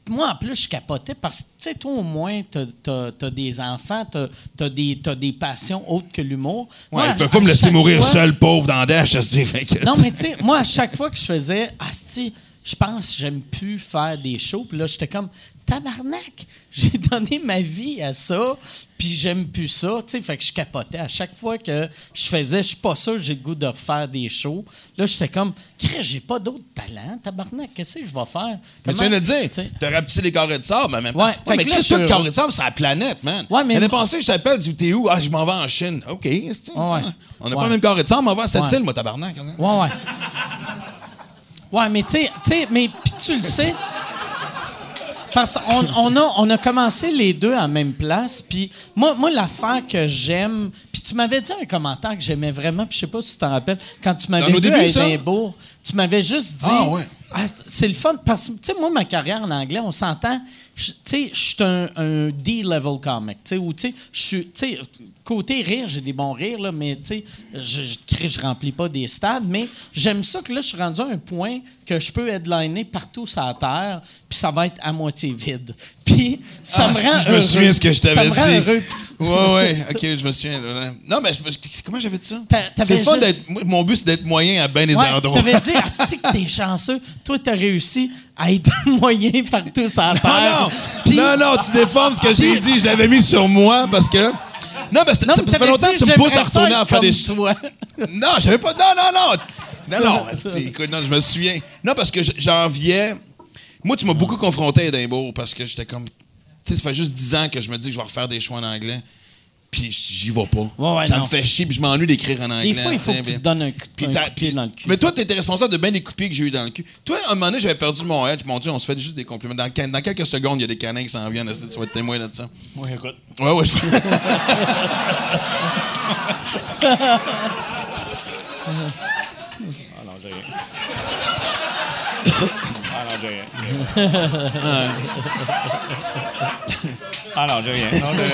Moi, en plus, je capotais parce que, tu sais, toi, au moins, t'as as, des enfants, t'as as des, t'as des passions autres que l'humour. Ouais, ils peuvent pas me laisser mourir fois- seul, pauvre, dans dash, fait que- Non, mais tu sais, moi, à chaque fois que je faisais, Asti, je pense que j'aime plus faire des shows. Puis là, j'étais comme, tabarnak, j'ai donné ma vie à ça, puis j'aime plus ça. Tu sais, fait que je capotais. À chaque fois que je faisais, je suis pas sûr j'ai le goût de refaire des shows. Là, j'étais comme, j'ai pas d'autres talents, tabarnak, qu'est-ce que je vais faire? Mais tu viens de dire, t'as rapetissé les carrés de sable, mais même Ouais, fait mais Chris, tout le carré de sable, c'est la planète, man. Ouais, mais- L'année passée, je t'appelle, tu dis, t'es où? Ah, je m'en vais en Chine. OK, Ouais. On n'a Ouais. pas le même carré de sable, on m'en va à cette Ouais. île, moi, tabarnak. hein. Ouais, ouais. Ouais, mais tu sais- mais puis tu le sais. Parce qu'on on a, on a commencé les deux à même place. Puis moi, moi l'affaire que j'aime. Puis tu m'avais dit un commentaire que j'aimais vraiment. Puis je sais pas si tu t'en rappelles. Quand tu m'avais vu à? Édimbourg, tu m'avais juste dit. Ah, ouais. Ah, c'est- le fun. Parce que, tu sais, moi, ma carrière en anglais, on s'entend. Tu sais, je suis un, un D-level comic. Tu sais, où, tu sais, je suis. Côté rire, j'ai des bons rires, là, mais, tu sais, je, je, je remplis pas des stades. Mais j'aime ça que là, je suis rendu à un point que je peux headliner partout sur la Terre, puis ça va être à moitié vide. Puis ça Ah, me si, rend je me souviens ce que je Ça t'avais me rend dit. heureux. Ouais, ouais, OK, je me souviens. Non, mais je- comment j'avais dit ça? C'est fun d'être. Mon but, c'est d'être moyen à bien des Ouais, endroits. t'avais dit, Asti, que t'es chanceux. Toi, t'as réussi à être moyen partout sur la Non, Terre. non! Puis- non, non, tu déformes ce que j'ai dit. Je l'avais mis sur moi parce que. Non, mais ça, fait longtemps que tu me pousses à retourner à faire des. toi. Non, j'avais pas. Non, non, non! Non, non, écoute, non, je me souviens. Non, parce que j'enviais. Moi, tu m'as beaucoup confronté à Edimbourg parce que j'étais comme. Tu sais, ça fait juste 10 ans que je me dis que je vais refaire des choix en anglais. Puis j'y vais pas. Ouais, ouais, ça non. me fait chier, puis je m'ennuie d'écrire en anglais. Des fois, il faut que tu te donnes un, coup- puis un t'as- coup de pied puis- dans le cul. Mais toi, t'étais responsable de bien des coups de pied que j'ai eu dans le cul. Toi, à un moment donné, j'avais perdu mon edge. Mon Dieu, on se fait juste des compliments. Dans, dans quelques secondes, il y a des canins qui s'en viennent. Tu vas être témoin de ça? Oui, écoute. Ouais, ouais, je Ah non, j'ai rien. Ah non, j'ai rien. Ah non, j'ai rien. Non, j'ai-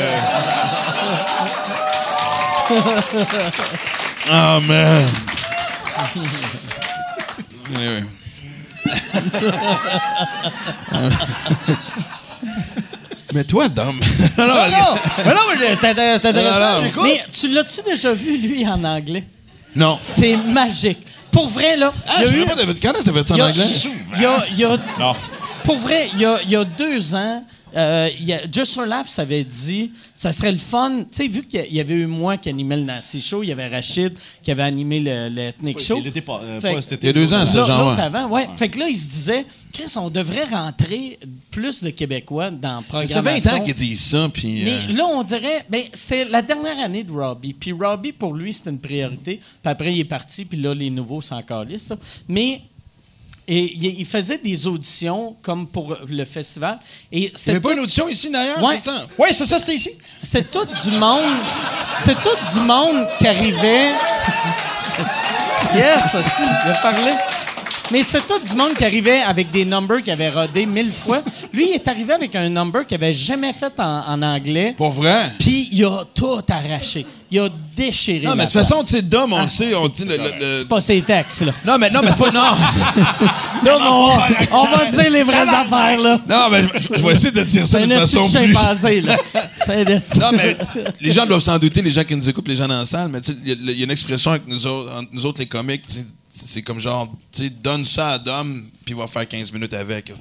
Oh, man. Oui, oui. Mais toi, Dom. non, non! Mais non, mais c'est intéressant, j'écoute. Mais tu l'as-tu déjà vu, lui, en anglais? non. C'est magique. Pour vrai, là. Ah, il y a je eu- pas, David. Quand est-ce que ça fait ça il y en a- anglais? il y a- il y a- Non. Pour vrai, il y a, il y a deux ans, euh, y a- Just for Laughs avait dit ça serait le fun. Tu sais, vu qu'il y avait eu moi qui animais le Nancy Show, il y avait Rachid qui avait animé le, le Ethnic Show. C'est l'été pas, euh, Fait pas. Il y a deux ans, ça, L'autre- genre. l'autre avant, ouais. Fait que là, il se disait, Chris, on devrait rentrer plus de Québécois dans le Ça programme. fait 20 ans qu'ils disent ça, puis... Mais euh, là, on dirait, ben, c'était la dernière année de Robbie. Puis Robbie, pour lui, c'était une priorité. Puis après, il est parti, puis là, les nouveaux sont encore là. Mais et, il, il faisait des auditions comme pour le festival. Et Il n'y pas une audition ici, d'ailleurs, Ouais. c'est ça? Oui, c'est ça, c'était ici. c'était tout du monde. C'était tout du monde qui arrivait. Yes, aussi, il a parlé. Mais c'était tout du monde qui arrivait avec des numbers qu'il avait rodé mille fois. Lui, il est arrivé avec un number qu'il avait jamais fait en, en anglais. Pour vrai? Puis il a tout arraché. Il a déchiré. Non, mais de toute façon, tu sais, Dom, on Ah, le sait, on le... le- C'est pas ses textes, là. Non, mais non, mais c'est pas... Non! Là, on, va- on va se dire les vraies affaires, là. non, mais je, je vais essayer de dire ça C'est esti façon de plus... chimpanzé, là. C'est Non, mais les gens doivent s'en douter, les gens qui nous écoutent, les gens dans la salle, mais tu sais, il y a- il y, a une expression avec nous autres, entre nous autres les comiques, tu sais, c'est comme genre, tu sais, donne ça à Dom, puis il va faire 15 minutes avec.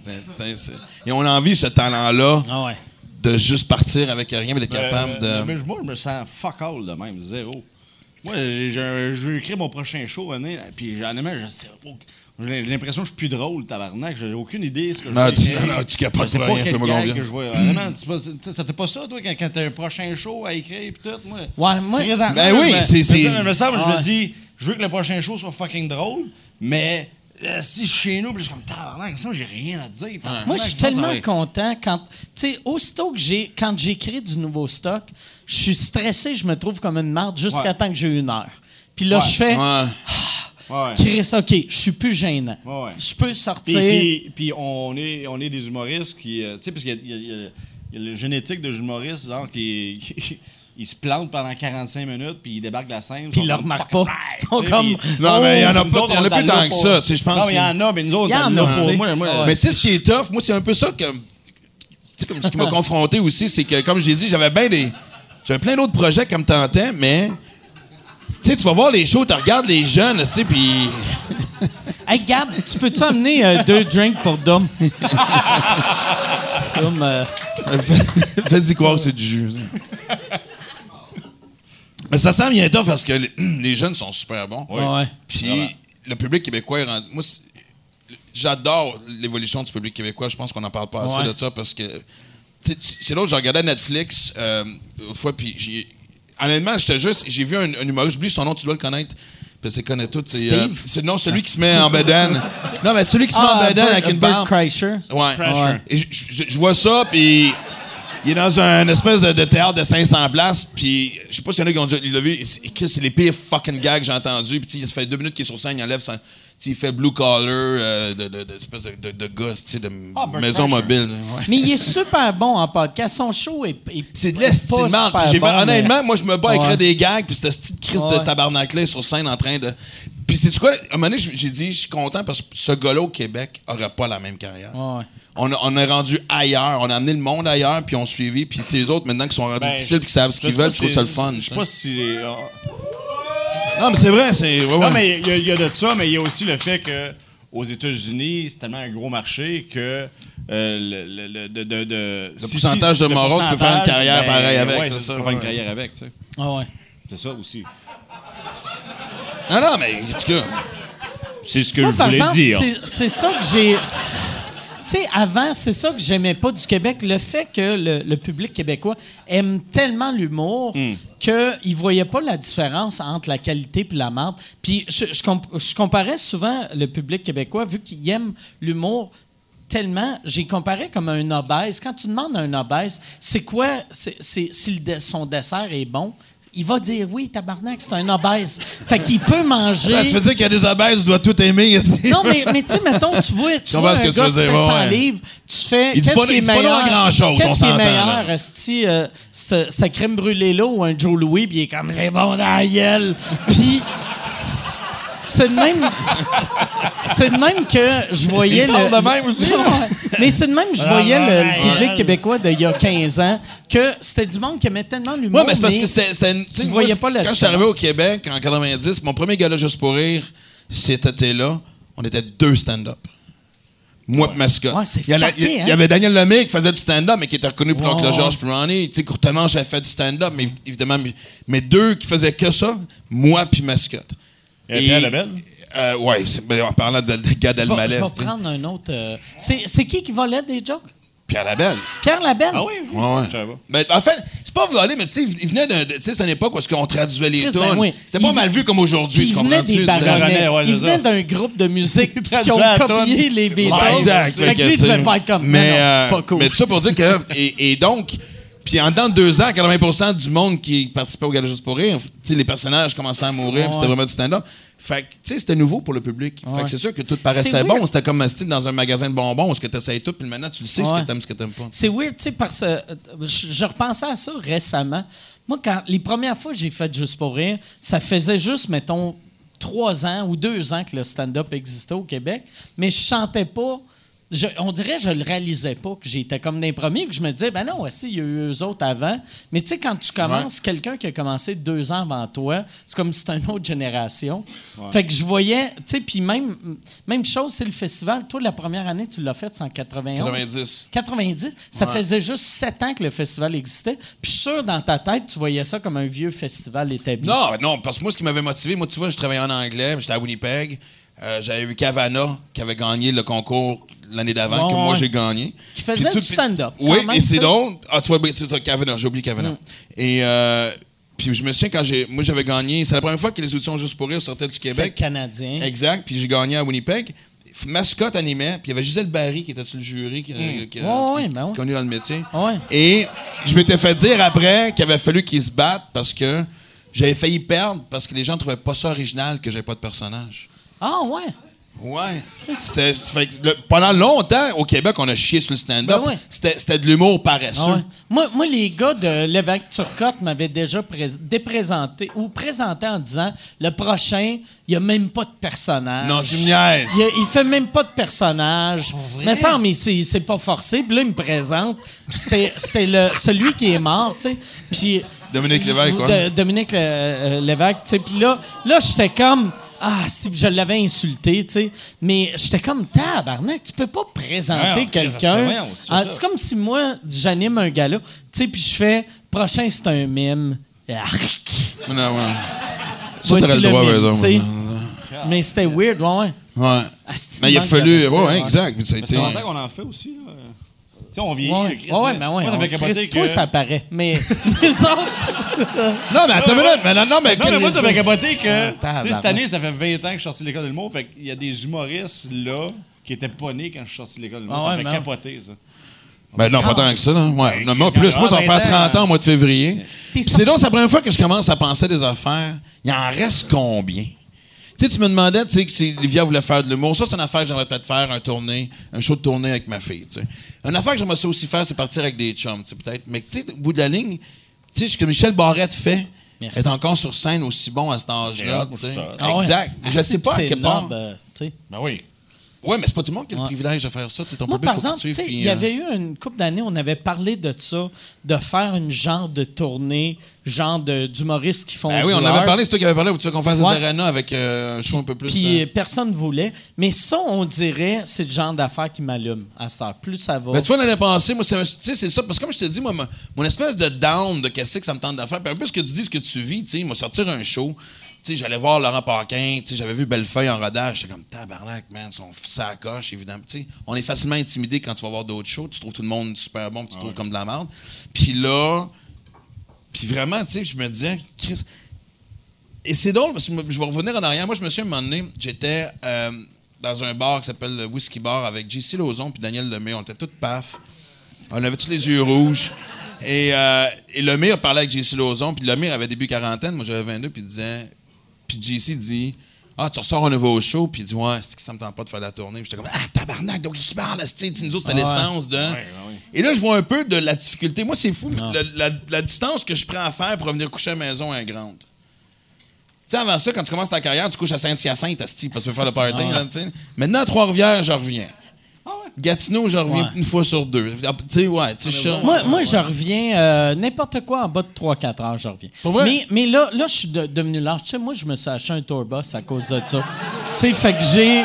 Et on a envie, ce talent-là, Ah ouais. de juste partir avec rien, mais d'être capable Euh, de... mais moi, je me sens fuck all de même, zéro. Moi, je veux écrire mon prochain show, année, puis honnêtement, je sais, faut que- j'ai l'impression que je suis plus drôle, tabarnak. J'ai aucune idée de ce que je Non, veux tu- écrire. non, tu capotes Je sais pas rien, fais-moi confiance. je ça fait pas ça, toi, quand, quand t'as un prochain show à écrire et tout? Moi, Ouais, moi, Présentement, Ben oui, je me- c'est- me semble, je me dis, je veux que le prochain show soit fucking drôle, mais euh, si je suis chez nous, puis je suis comme, tabarnak, comme ça, j'ai rien à te dire. tabarnak, Moi, je suis ça tellement content quand, tu sais, aussitôt que j'ai, quand j'écris du nouveau stock, je suis stressé, je me trouve comme une marde jusqu'à Ouais. temps que j'ai une heure. Puis là, Ouais. je fais, Ouais. Ouais. Chris, OK, je suis plus gênant. Ouais, ouais. Je peux sortir. puis- puis on, est, on est des humoristes qui. euh, tu sais, parce qu'il y a, il y a- il y a- il y a le génétique de humoriste, genre, qui. qui- il se plante pendant 45 minutes, puis il débarque de la scène. Puis ils ils le remarquent pas. Ils sont comme. Non, mais il y en a pas, autres, il y en a on plus tant que ça. Je pense Non, mais il y en a, mais nous autres, Il y en a. Mais tu sais, ce qui est tough, moi, c'est un peu ça que. Tu sais, comme ce qui m'a confronté aussi, c'est que, comme j'ai dit, j'avais bien des. J'avais plein d'autres projets comme tentais, mais. Tu sais, tu vas voir les shows, tu regardes les jeunes, tu sais, puis. Hey, Gab, tu peux-tu amener euh, deux drinks pour Dom? Dom, euh, Fais-y croire que c'est du jus. Mais ça sent bien parce que les, les jeunes sont super bons. ouais. Puis le public québécois, est rendu- moi, j'adore l'évolution du public québécois. Je pense qu'on n'en parle pas assez Ouais. de ça parce que c'est l'autre, je regardais Netflix euh, l'autre fois, puis j'ai- honnêtement, j'étais juste, j'ai vu un, un humoriste, j'oublie son nom, tu dois le connaître. Puis c'est connaît tout. C'est, euh, non, celui qui se met en bedaine. Non, mais celui qui se met en Ah, bedaine avec une barbe. Ouais. Et je vois ça, puis il est dans un espèce de, de théâtre de 500 places, puis je sais pas s'il y en a qui ont déjà il l'a vu. c'est- Chris, C'est les pires fucking gags que j'ai entendus. Puis il se fait deux minutes qu'il est sur scène, il enlève son. Il fait blue collar, euh, de, de, de, espèce de, de, de gosse, tu sais, de maison mobile. ouais. Mais il est super bon en podcast. Son show est. est- C'est de est l'estimant. pas super Puis j'ai fait, bon, mais- honnêtement, moi, je me bats à écrire Ouais. des gags, puis c'était ce petit Chris Ouais. de tabarnak-là sur scène en train de. Puis c'est quoi, à un moment donné, j'ai dit, je suis content parce que ce gars-là au Québec aurait pas la même carrière. Ouais. On, a- on est rendu ailleurs, on a amené le monde ailleurs, puis on suivi, puis c'est les autres maintenant qui sont rendus Ben, difficiles, puis qui savent ce qu'ils veulent, je trouve ça le fun. Je sais pas si. euh, Non, mais c'est vrai, c'est. ouais, Non, ouais. mais il y, a- il y a de ça, mais il y a aussi le fait que aux États-Unis, c'est tellement un gros marché que euh, le, le- le- de, de, de- Le pourcentage de le morons, tu peux faire une carrière pareil avec, ouais, c'est tu ça, peux faire une carrière avec, tu sais. Ah ouais. C'est ça aussi. Non, non, mais en tout cas. C'est ce que Moi, je voulais exemple, dire. c'est- ça que j'ai. Tu sais, avant, c'est ça que j'aimais pas du Québec. Le fait que le, le public québécois aime tellement l'humour qu'il ne voyait pas la différence entre la qualité et la marde. Puis je, je comp- je comparais souvent le public québécois, vu qu'il aime l'humour tellement, j'ai comparé comme un obèse. Quand tu demandes à un obèse, c'est quoi, c'est, si son dessert est bon, il va dire oui, tabarnak, c'est un obèse. fait qu'il peut manger. Attends, tu veux dire qu'il y a des obèses, tu dois tout aimer ici? Non, mais, mais tu sais, mettons, tu vois, tu vois un que tu gars veux de dire, 700 ouais, ouais. livres, tu fais... Il dit pas- il dit pas non à meilleur? grand-chose, on Qu'est-ce qui est meilleur, esti, euh, ce- crème brûlée-là ou un Joe Louis, puis il est comme, c'est bon dans la gueule. Puis, c'est- de même... C'est de même que je voyais Il le... de même aussi. Mais c'est de même que je voyais le, le public québécois d'il y a 15 ans, que c'était du monde qui aimait tellement l'humour, Ouais, mais c'est parce que c'était. c'était une- tu sais, tu moi, voyais pas la Quand je suis arrivé au Québec en 90, mon premier gala juste pour rire, c'était là. On était deux stand-up. Moi et Mascotte. Ouais, c'est il, y a la- fucké, il y a- hein? il y avait Daniel Lemay qui faisait du stand-up, mais qui était reconnu pour l'oncle. Georges Pirani. Tu sais, Courtemanche avait fait du stand-up, mais évidemment, mais, mais deux qui faisaient que ça, moi puis Mascotte. Et Pierre Lebel? Euh, ouais, c'est- ben, en parlant de, de Gad Je vais, je Elmaleh, vais prendre un autre... euh, c'est c'est qui qui volait des jokes? Pierre Labelle. Pierre Labelle? Ah oui? Ouais, ouais. Pas. Ben, en fait, c'est pas volé, mais tu sais, il venait de. Tu sais, c'est une époque où est-ce qu'on traduisait les Chris, tunes. ben oui. C'était pas Il- mal vu comme aujourd'hui, tu il venait comprends-tu? ouais, il c'est venait d'un groupe de musique qui ont copié les Beatles. Ouais, exact. Fait que lui, il devait pas être comme, mais, mais non, euh, c'est pas cool. Mais tout ça pour dire que. Et, et donc, puis en de deux ans, 80% du monde qui participait au Gala Juste pour rire, les personnages commençaient à mourir, c'était vraiment du stand-up. Fait que, tu sais, c'était nouveau pour le public. Fait que c'est sûr que tout paraissait bon. C'était comme un style dans un magasin de bonbons, où ce que tu essayes tout, puis maintenant, tu le sais, ce que t'aimes, ce que t'aimes pas. C'est weird, tu sais, parce que euh, je, je repensais à ça récemment. Moi, quand les premières fois que j'ai fait Juste pour rire, ça faisait juste, mettons, trois ans ou deux ans que le stand-up existait au Québec, mais je chantais pas je- on dirait que je le réalisais pas, que j'étais comme d'un premier, que je me disais, ben non, aussi, il y a eu eux autres avant. Mais tu sais, quand tu commences, quelqu'un qui a commencé deux ans avant toi, c'est comme si c'était une autre génération. Fait que je voyais, tu sais, puis même, même chose, c'est le festival. Toi, la première année, tu l'as fait, c'est en 91. 90. 90. Ça Ouais. faisait juste sept ans que le festival existait. Puis sûr, dans ta tête, tu voyais ça comme un vieux festival établi. Non, non, parce que moi, ce qui m'avait motivé, moi, tu vois, je travaillais en anglais, j'étais à Winnipeg. Euh, J'avais vu Cavana qui avait gagné le concours l'année d'avant, Ouais, que moi ouais. j'ai gagné. Qui faisait tu- du stand-up, Oui, et c'est drôle. Ah, tu vois, ben, c'est ça, Cavana, j'ai oublié Cavana. Mm. Et euh, puis je me souviens quand j'ai, moi j'avais gagné, c'est la première fois que les auditions Juste pour rire sortaient du Québec. canadien. Exact, puis j'ai gagné à Winnipeg. Mascotte animait, puis il y avait Gisèle Barry qui était sur le jury, qui, Mm. Ouais, qui- ben ouais. connu dans le métier. Et je m'étais fait dire après qu'il avait fallu qu'ils se battent parce que j'avais failli perdre parce que les gens trouvaient pas ça original que j'avais pas de personnage. Ah, ouais. Ouais. C'était, fait que le- pendant longtemps, au Québec, on a chié sur le stand-up. Ben ouais. C'était, c'était de l'humour paresseux. Ah ouais. moi, moi, les gars de l'évêque Turcotte m'avaient déjà pré- déprésenté ou présenté en disant le prochain, il n'y a même pas de personnage. Non, tu me niaises. Il, il fait même pas de personnage. Mais ça, mais c'est c'est pas forcé. Puis là, il me présente. C'était c'était le- celui qui est mort, tu sais. Puis. Dominique Lévesque, quoi? De- Dominique Le- euh, Lévesque, tu sais. Puis là, là j'étais comme. Ah, si je l'avais insulté, tu sais. Mais j'étais comme, tabarnak, tu peux pas présenter quelqu'un. Ah. C'est comme si moi, j'anime un gala, tu sais, puis je fais, prochain, c'est un mime. Arc. Non, ouais. Ça, Voici t'aurais le le droit, mime. Mais c'était weird, ouais, ouais. Ouais. Asti, Mais il a fallu. Ouais, exact. Mais ça a été. qu'on en fait aussi. Là. Sais, on vieillit. Ouais, Christ, ouais, mais mais ouais. Moi, ça fait capoter que... Toi, ça paraît. Mais autres. Non, mais attends une minute. Mais non, non, mais. Non, mais moi, ça fait capoter que. Ah, tu sais, tabarnak. cette année, ça fait 20 ans que je suis sorti de l'école de l'humour. Fait qu'il y a des humoristes là qui étaient pas nés quand je suis sorti de l'école de l'humour. Ah ça ouais, fait capoter, ça. Ben non, pas tant que ça. Là. Ouais. Non, moi, Christ, plus. Moi, ça va ah, faire 20 30 ans au mois de février. C'est donc c'est la première fois que je commence à penser des affaires. Il en reste combien? Tu sais, tu me demandais, tu sais, que si Livia voulait faire de l'humour. Ça, c'est une affaire que j'aimerais peut-être faire, un tournée, un show de tournée avec ma fille, tu sais. Une affaire que j'aimerais ça aussi faire, c'est partir avec des chums, tu sais, peut-être. Mais tu sais, au bout de la ligne, tu sais, ce que Michel Barrette fait, Merci. est encore sur scène aussi bon à cet âge-là, tu sais. Ah ouais. Exact. Mais je sais pas à quel noble, euh, tu sais. Ben oui. Ouais, mais c'est pas tout le monde qui a le Ouais. privilège de faire ça. Tu sais, ton Moi, public, par exemple, il y euh, avait eu une couple d'années, on avait parlé de ça, de faire une genre de tournée, genre d'humoristes qui font Ben oui, on avait parlé, c'est toi qui avais parlé, tu veux qu'on fasse Ouais. des arenas avec euh, un show un peu plus. Puis euh, personne ne voulait. Mais ça, on dirait, c'est le genre d'affaire qui m'allume à cette heure. Plus ça va. Ben, tu vois, l'année passée, moi, c'est un- tu sais, c'est ça. Parce que comme je te dis, moi, mon espèce de down de qu'est-ce que ça me tente de faire, puis un peu ce que tu dis, ce que tu vis, tu sais, moi, sortir un show, j'allais voir Laurent Paquin, tu sais, j'avais vu Bellefeuille en rodage, j'étais comme tabarnak, man, son ça coche, évidemment. Tu sais, on est facilement intimidé quand tu vas voir d'autres shows, tu trouves tout le monde super bon, puis tu trouves comme de la merde. Puis là, puis vraiment, tu sais, je me disais, Chris. Et c'est drôle, parce que je vais revenir en arrière. Moi, je me suis un moment donné, j'étais euh, dans un bar qui s'appelle le Whisky Bar avec JC Lauzon puis Daniel Lemay. On était tous paf. On avait tous les yeux rouges. Et, euh, et Lemire parlait avec JC Lauzon, puis Lemire avait début quarantaine, moi j'avais 22, puis il disait. Puis JC dit Ah, tu ressors un nouveau show, puis il dit Ouais, c'est que ça me tente pas de faire la tournée. Puis j'étais comme Ah, tabarnak, donc qui parle, c'est nous autres, c'est Ah l'essence de. Et là, je vois un peu de la difficulté. Moi, c'est fou, la, la- la distance que je prends à faire pour venir coucher à la maison est grande. Tu sais, avant ça, quand tu commences ta carrière, tu couches à Saint-Hyacinthe, parce que tu veux faire le party. Ah. là. Maintenant, à Trois-Rivières, je reviens. Gatineau, je reviens Ouais. une fois sur deux. Ah, Tu sais, ouais, tu sais, je- Moi, moi je reviens, euh, n'importe quoi en bas de 3-4 heures, je reviens. Pour vrai? Mais, mais là, là je suis de- devenu large. Tu sais, moi, je me suis acheté un tourbus à cause de ça. tu sais, fait que j'ai.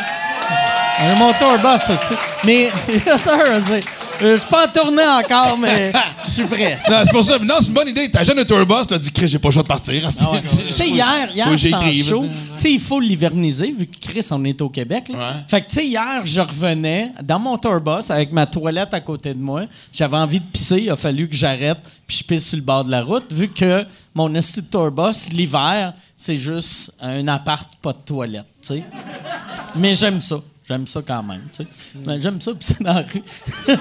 Un mon tourbus aussi. Mais, c'est- euh, je suis pas en tournée encore, mais je suis prêt. Non, c'est pour ça. Non, c'est une bonne idée. Ta jeune de tourbus, tu as dit, Chris, j'ai pas le choix de partir. asti. Tu sais, hier, hier j'étais show. tu sais, il faut l'hiverniser, vu que Chris, on est au Québec. là. Ouais. Fait que, tu sais, hier, je revenais dans mon tourbus avec ma toilette à côté de moi. J'avais envie de pisser. Il a fallu que j'arrête puis je pisse sur le bord de la route, vu que mon esti de tourbus, l'hiver, c'est juste un appart, pas de toilette, tu sais. Mais j'aime ça. J'aime ça quand même, tu sais. Mais J'aime ça pisser dans la rue.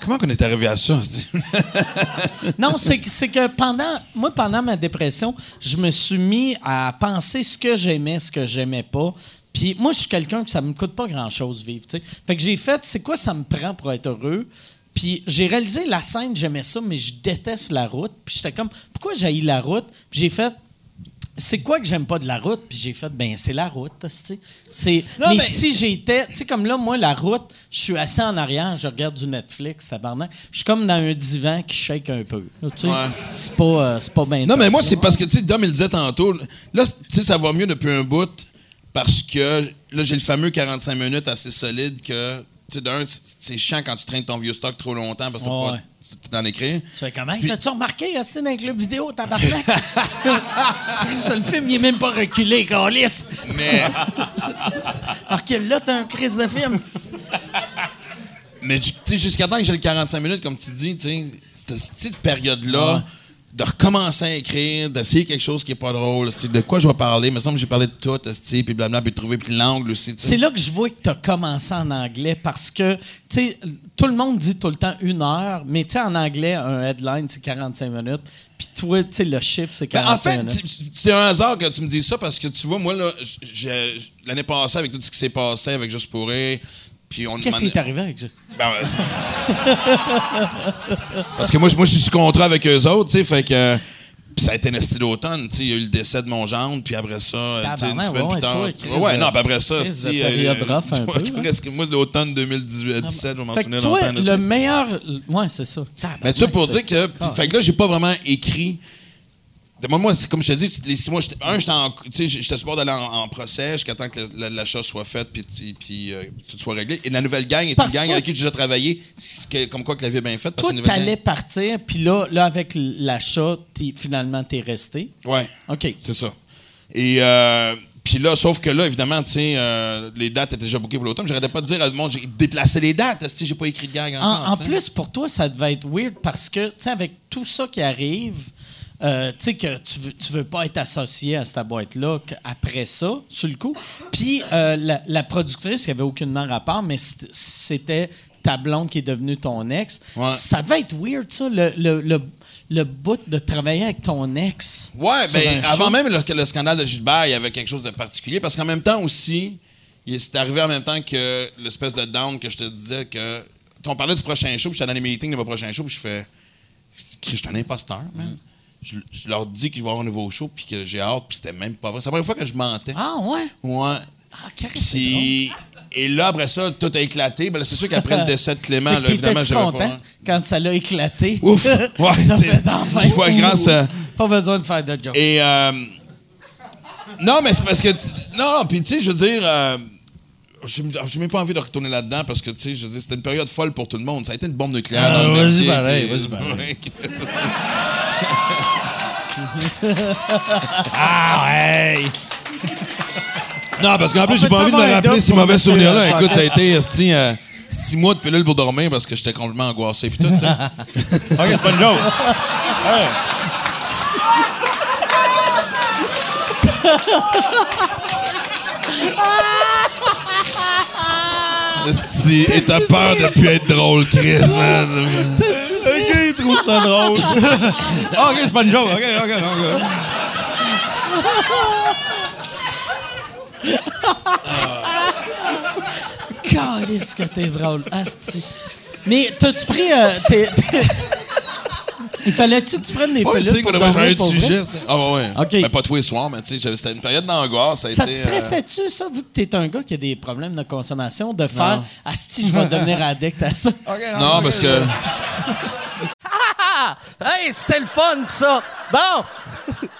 Comment qu'on est arrivé à ça? Non, c'est que, c'est que pendant, moi, pendant ma dépression, je me suis mis à penser ce que j'aimais, ce que j'aimais pas. Puis moi, je suis quelqu'un que ça me coûte pas grand-chose vivre, tu sais. Fait que j'ai fait, c'est quoi ça me prend pour être heureux? Puis j'ai réalisé la scène, j'aimais ça, mais je déteste la route. Puis j'étais comme, pourquoi j'ai la route? Puis j'ai fait, c'est quoi que j'aime pas de la route? Puis j'ai fait, ben, c'est la route, c'est Non, mais mais- si j'étais, tu sais, comme là, moi, la route, je suis assis en arrière, je regarde du Netflix, tabarnak. Je suis comme dans un divan qui shake un peu. Ouais. C'est pas, euh, c'est pas bien. Non, mais moi, c'est parce que, tu sais, Dom, il disait tantôt, là, tu sais, ça va mieux depuis un bout parce que là, j'ai le fameux 45 minutes assez solide que, sais, d'un, c'est chiant quand tu traînes ton vieux stock trop longtemps parce que t'as Ouais. pas tu d'en écrire. Tu fais comment? T'as-tu remarqué, dans un club vidéo, tabarnak? ça, le film, il est même pas reculé, câlisse. Mais, Recule là, t'as un crise de film. mais tu sais, jusqu'à temps que j'ai le 45 minutes, comme tu dis, tu sais, cette, cette petite période-là, Ouais. De recommencer à écrire, d'essayer quelque chose qui est pas drôle, de quoi je vais parler. Il me semble que j'ai parlé de tout, puis blabla, puis trouver puis l'angle aussi. C'est là que je vois que tu as commencé en anglais parce que, tu sais, tout le monde dit tout le temps une heure, mais tu sais, en anglais, un headline, c'est 45 minutes. Puis toi, tu sais, le chiffre, c'est Ben, 45 en fait, minutes. c'est- un hasard que tu me dises ça parce que tu vois, moi, là, l'année passée, avec tout ce qui s'est passé avec Juste pour rire, puis on Qu'est-ce qui est arrivé avec ça? Ben, parce que moi, je- moi, je suis sous contrat avec eux autres, tu sais, fait que. Puis ça a été un esti d'automne, tu sais. Il y a eu le décès de mon gendre, puis après ça, euh, tu sais, une semaine ouais, plus tard. toi, Chris, ouais, euh, non, puis après ça, de période euh, hein. presque, moi, l'automne 2017, je vais m'en toi, longtemps. le meilleur. Ouais, c'est ça. Mais tu sais, pour dire que. Fait que là, j'ai pas vraiment écrit. Moi, moi, c'est comme je te dis, les six mois, j'étais- un, j'étais en- tu sais, j'étais supposé d'aller en, en procès jusqu'à temps que le- l'achat soit fait puis, puis euh, tout soit réglé. Et la nouvelle gang est Parce une gang toi- avec qui j'ai déjà travaillé, que- comme quoi que la vie est bien faite. Toi, t'allais partir, puis là, là, avec l'achat, finalement, t'es resté. gang. Ouais, OK. c'est ça. Et euh, puis là, sauf que là, évidemment, tu sais, euh, les dates étaient déjà bookées pour l'automne. J'arrêtais pas de dire à tout le monde, j'ai déplacé les dates. Si j'ai pas écrit de gang encore. En, en plus, pour toi, ça devait être weird parce que, tu sais, avec tout ça qui arrive, euh, tu sais, que tu veux, tu veux pas être associé à cette boîte-là après ça, sur le coup. Puis euh, la, la productrice, qui avait aucunement rapport, mais c'était ta blonde qui est devenue ton ex. Ouais. Ça devait être weird, ça, le, le, le, le bout de travailler avec ton ex. Ouais, ben, show. avant même le, le scandale de Gilbert, il y avait quelque chose de particulier parce qu'en même temps aussi, c'est arrivé en même temps que l'espèce de down que je te disais que. On parlait du prochain show, puis j'étais dans les meetings de mon prochain show, puis je fais. Je suis un imposteur, man? Mm. Je, je leur dis qu'il va y avoir un nouveau show, puis que j'ai hâte, puis c'était même pas vrai. C'est la première fois que je mentais. Ah, ouais? Ouais. Ah. Puis. Et là, après ça, tout a éclaté. Ben, là, c'est sûr qu'après le décès de Clément, là, évidemment, j'avais content pas. quand ça l'a éclaté? Ouf! Ouais, je vois grâce à- Pas besoin de faire de joke. Et. euh, non, mais c'est parce que. tu- Non, puis tu sais, je veux dire. euh, j'ai même pas envie de retourner là-dedans parce que, tu sais, je veux dire, c'était une période folle pour tout le monde. Ça a été une bombe nucléaire Ah, dans le vas-y, pareil, vas-y, pareil. Ah ouais! Non, parce qu'en plus, j'ai pas envie de me rappeler ces mauvais souvenirs-là. le Écoute, ça a été esti, euh, six mois de pilule pour dormir parce que j'étais complètement angoissé. Puis tout, tu sais. Ok, c'est pas une joke. Hey. Esti, Et t'as peur de plus être drôle, Chris, man. Ok, trouve ça drôle. Ah, ok, c'est pas une joke. Ok, ok, ok. Calisse que t'es drôle, asti. Mais t'as-tu pris... euh, t'es- t'es- Il fallait-tu que tu prennes des qu'on devrait changer dormir de pour vrai? sujet. ça. Ah, ouais, ouais. OK. Ben, pas tous les soirs, mais tu sais, j'avais- c'était une période d'angoisse. Ça, a Ça te été, euh, stressait-tu, ça, vu que t'es un gars qui a des problèmes de consommation, de faire « Asti, je vais devenir addict à ça? Non, parce que. Ah! Hey, c'était fun, ça! Bon!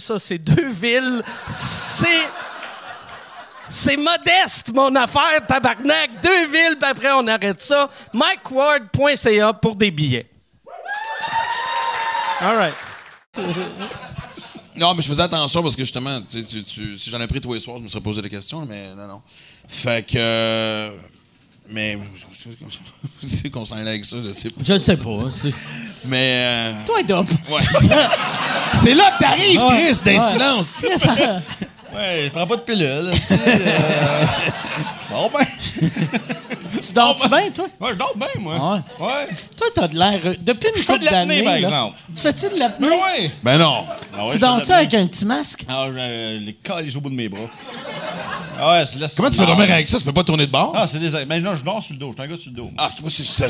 ça. C'est deux villes. C'est... C'est modeste, mon affaire, tabarnak. Deux villes, puis après, on arrête ça. MikeWard.ca pour des billets. All right. Non, mais je faisais attention parce que justement, si j'en ai pris tous les soirs, je me serais posé des questions, mais non, non. Fait que. euh, Mais. C'est qu'on s'en allait avec ça, je sais pas. Je ne sais pas. c'est- Mais. euh, Toi, Dop. ouais. C'est là que t'arrives, Ouais. Chris, d'un Ouais. silence. Ça- Ouais, je prends pas de pilule. sais, euh, Bon, ben. Tu dors-tu bien, toi? Ouais, je dors bien, moi. Ah Ouais. Toi, t'as de l'air. euh, Depuis une couple d'années. là, exemple. Tu fais-tu de l'apnée? Mais ouais. Ben non. Ah ouais, Tu dors-tu avec un petit masque? Ah, je les calisse au bout de mes bras. Ah ouais, c'est là. Comment tu peux dormir avec ça? Tu peux pas tourner de bord? Ah, c'est des. Mais non, je dors sur le dos. Je suis un gars sur le dos. Ah, moi, c'est ça.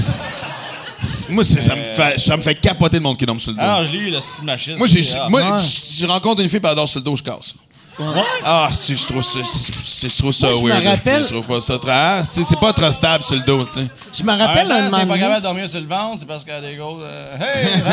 Moi, c'est- ça, me fait, ça me fait capoter le monde qui dorme sur le dos. Ah, je l'ai eu, la machine. moi, j'ai, Ah. moi Ouais. je, je rencontre une fille et elle dort sur le dos, je casse. Ah, si, je trouve ça, je trouve ça Moi, je me weird. rappelle- Je trouve pas ça très. ah, c'est c'est pas trop stable sur le dos, tu sais. Je me En rappelle même un temps, moment c'est pas donné- capable de dormir sur le ventre, c'est parce qu'elle a des grosses. euh, Hey!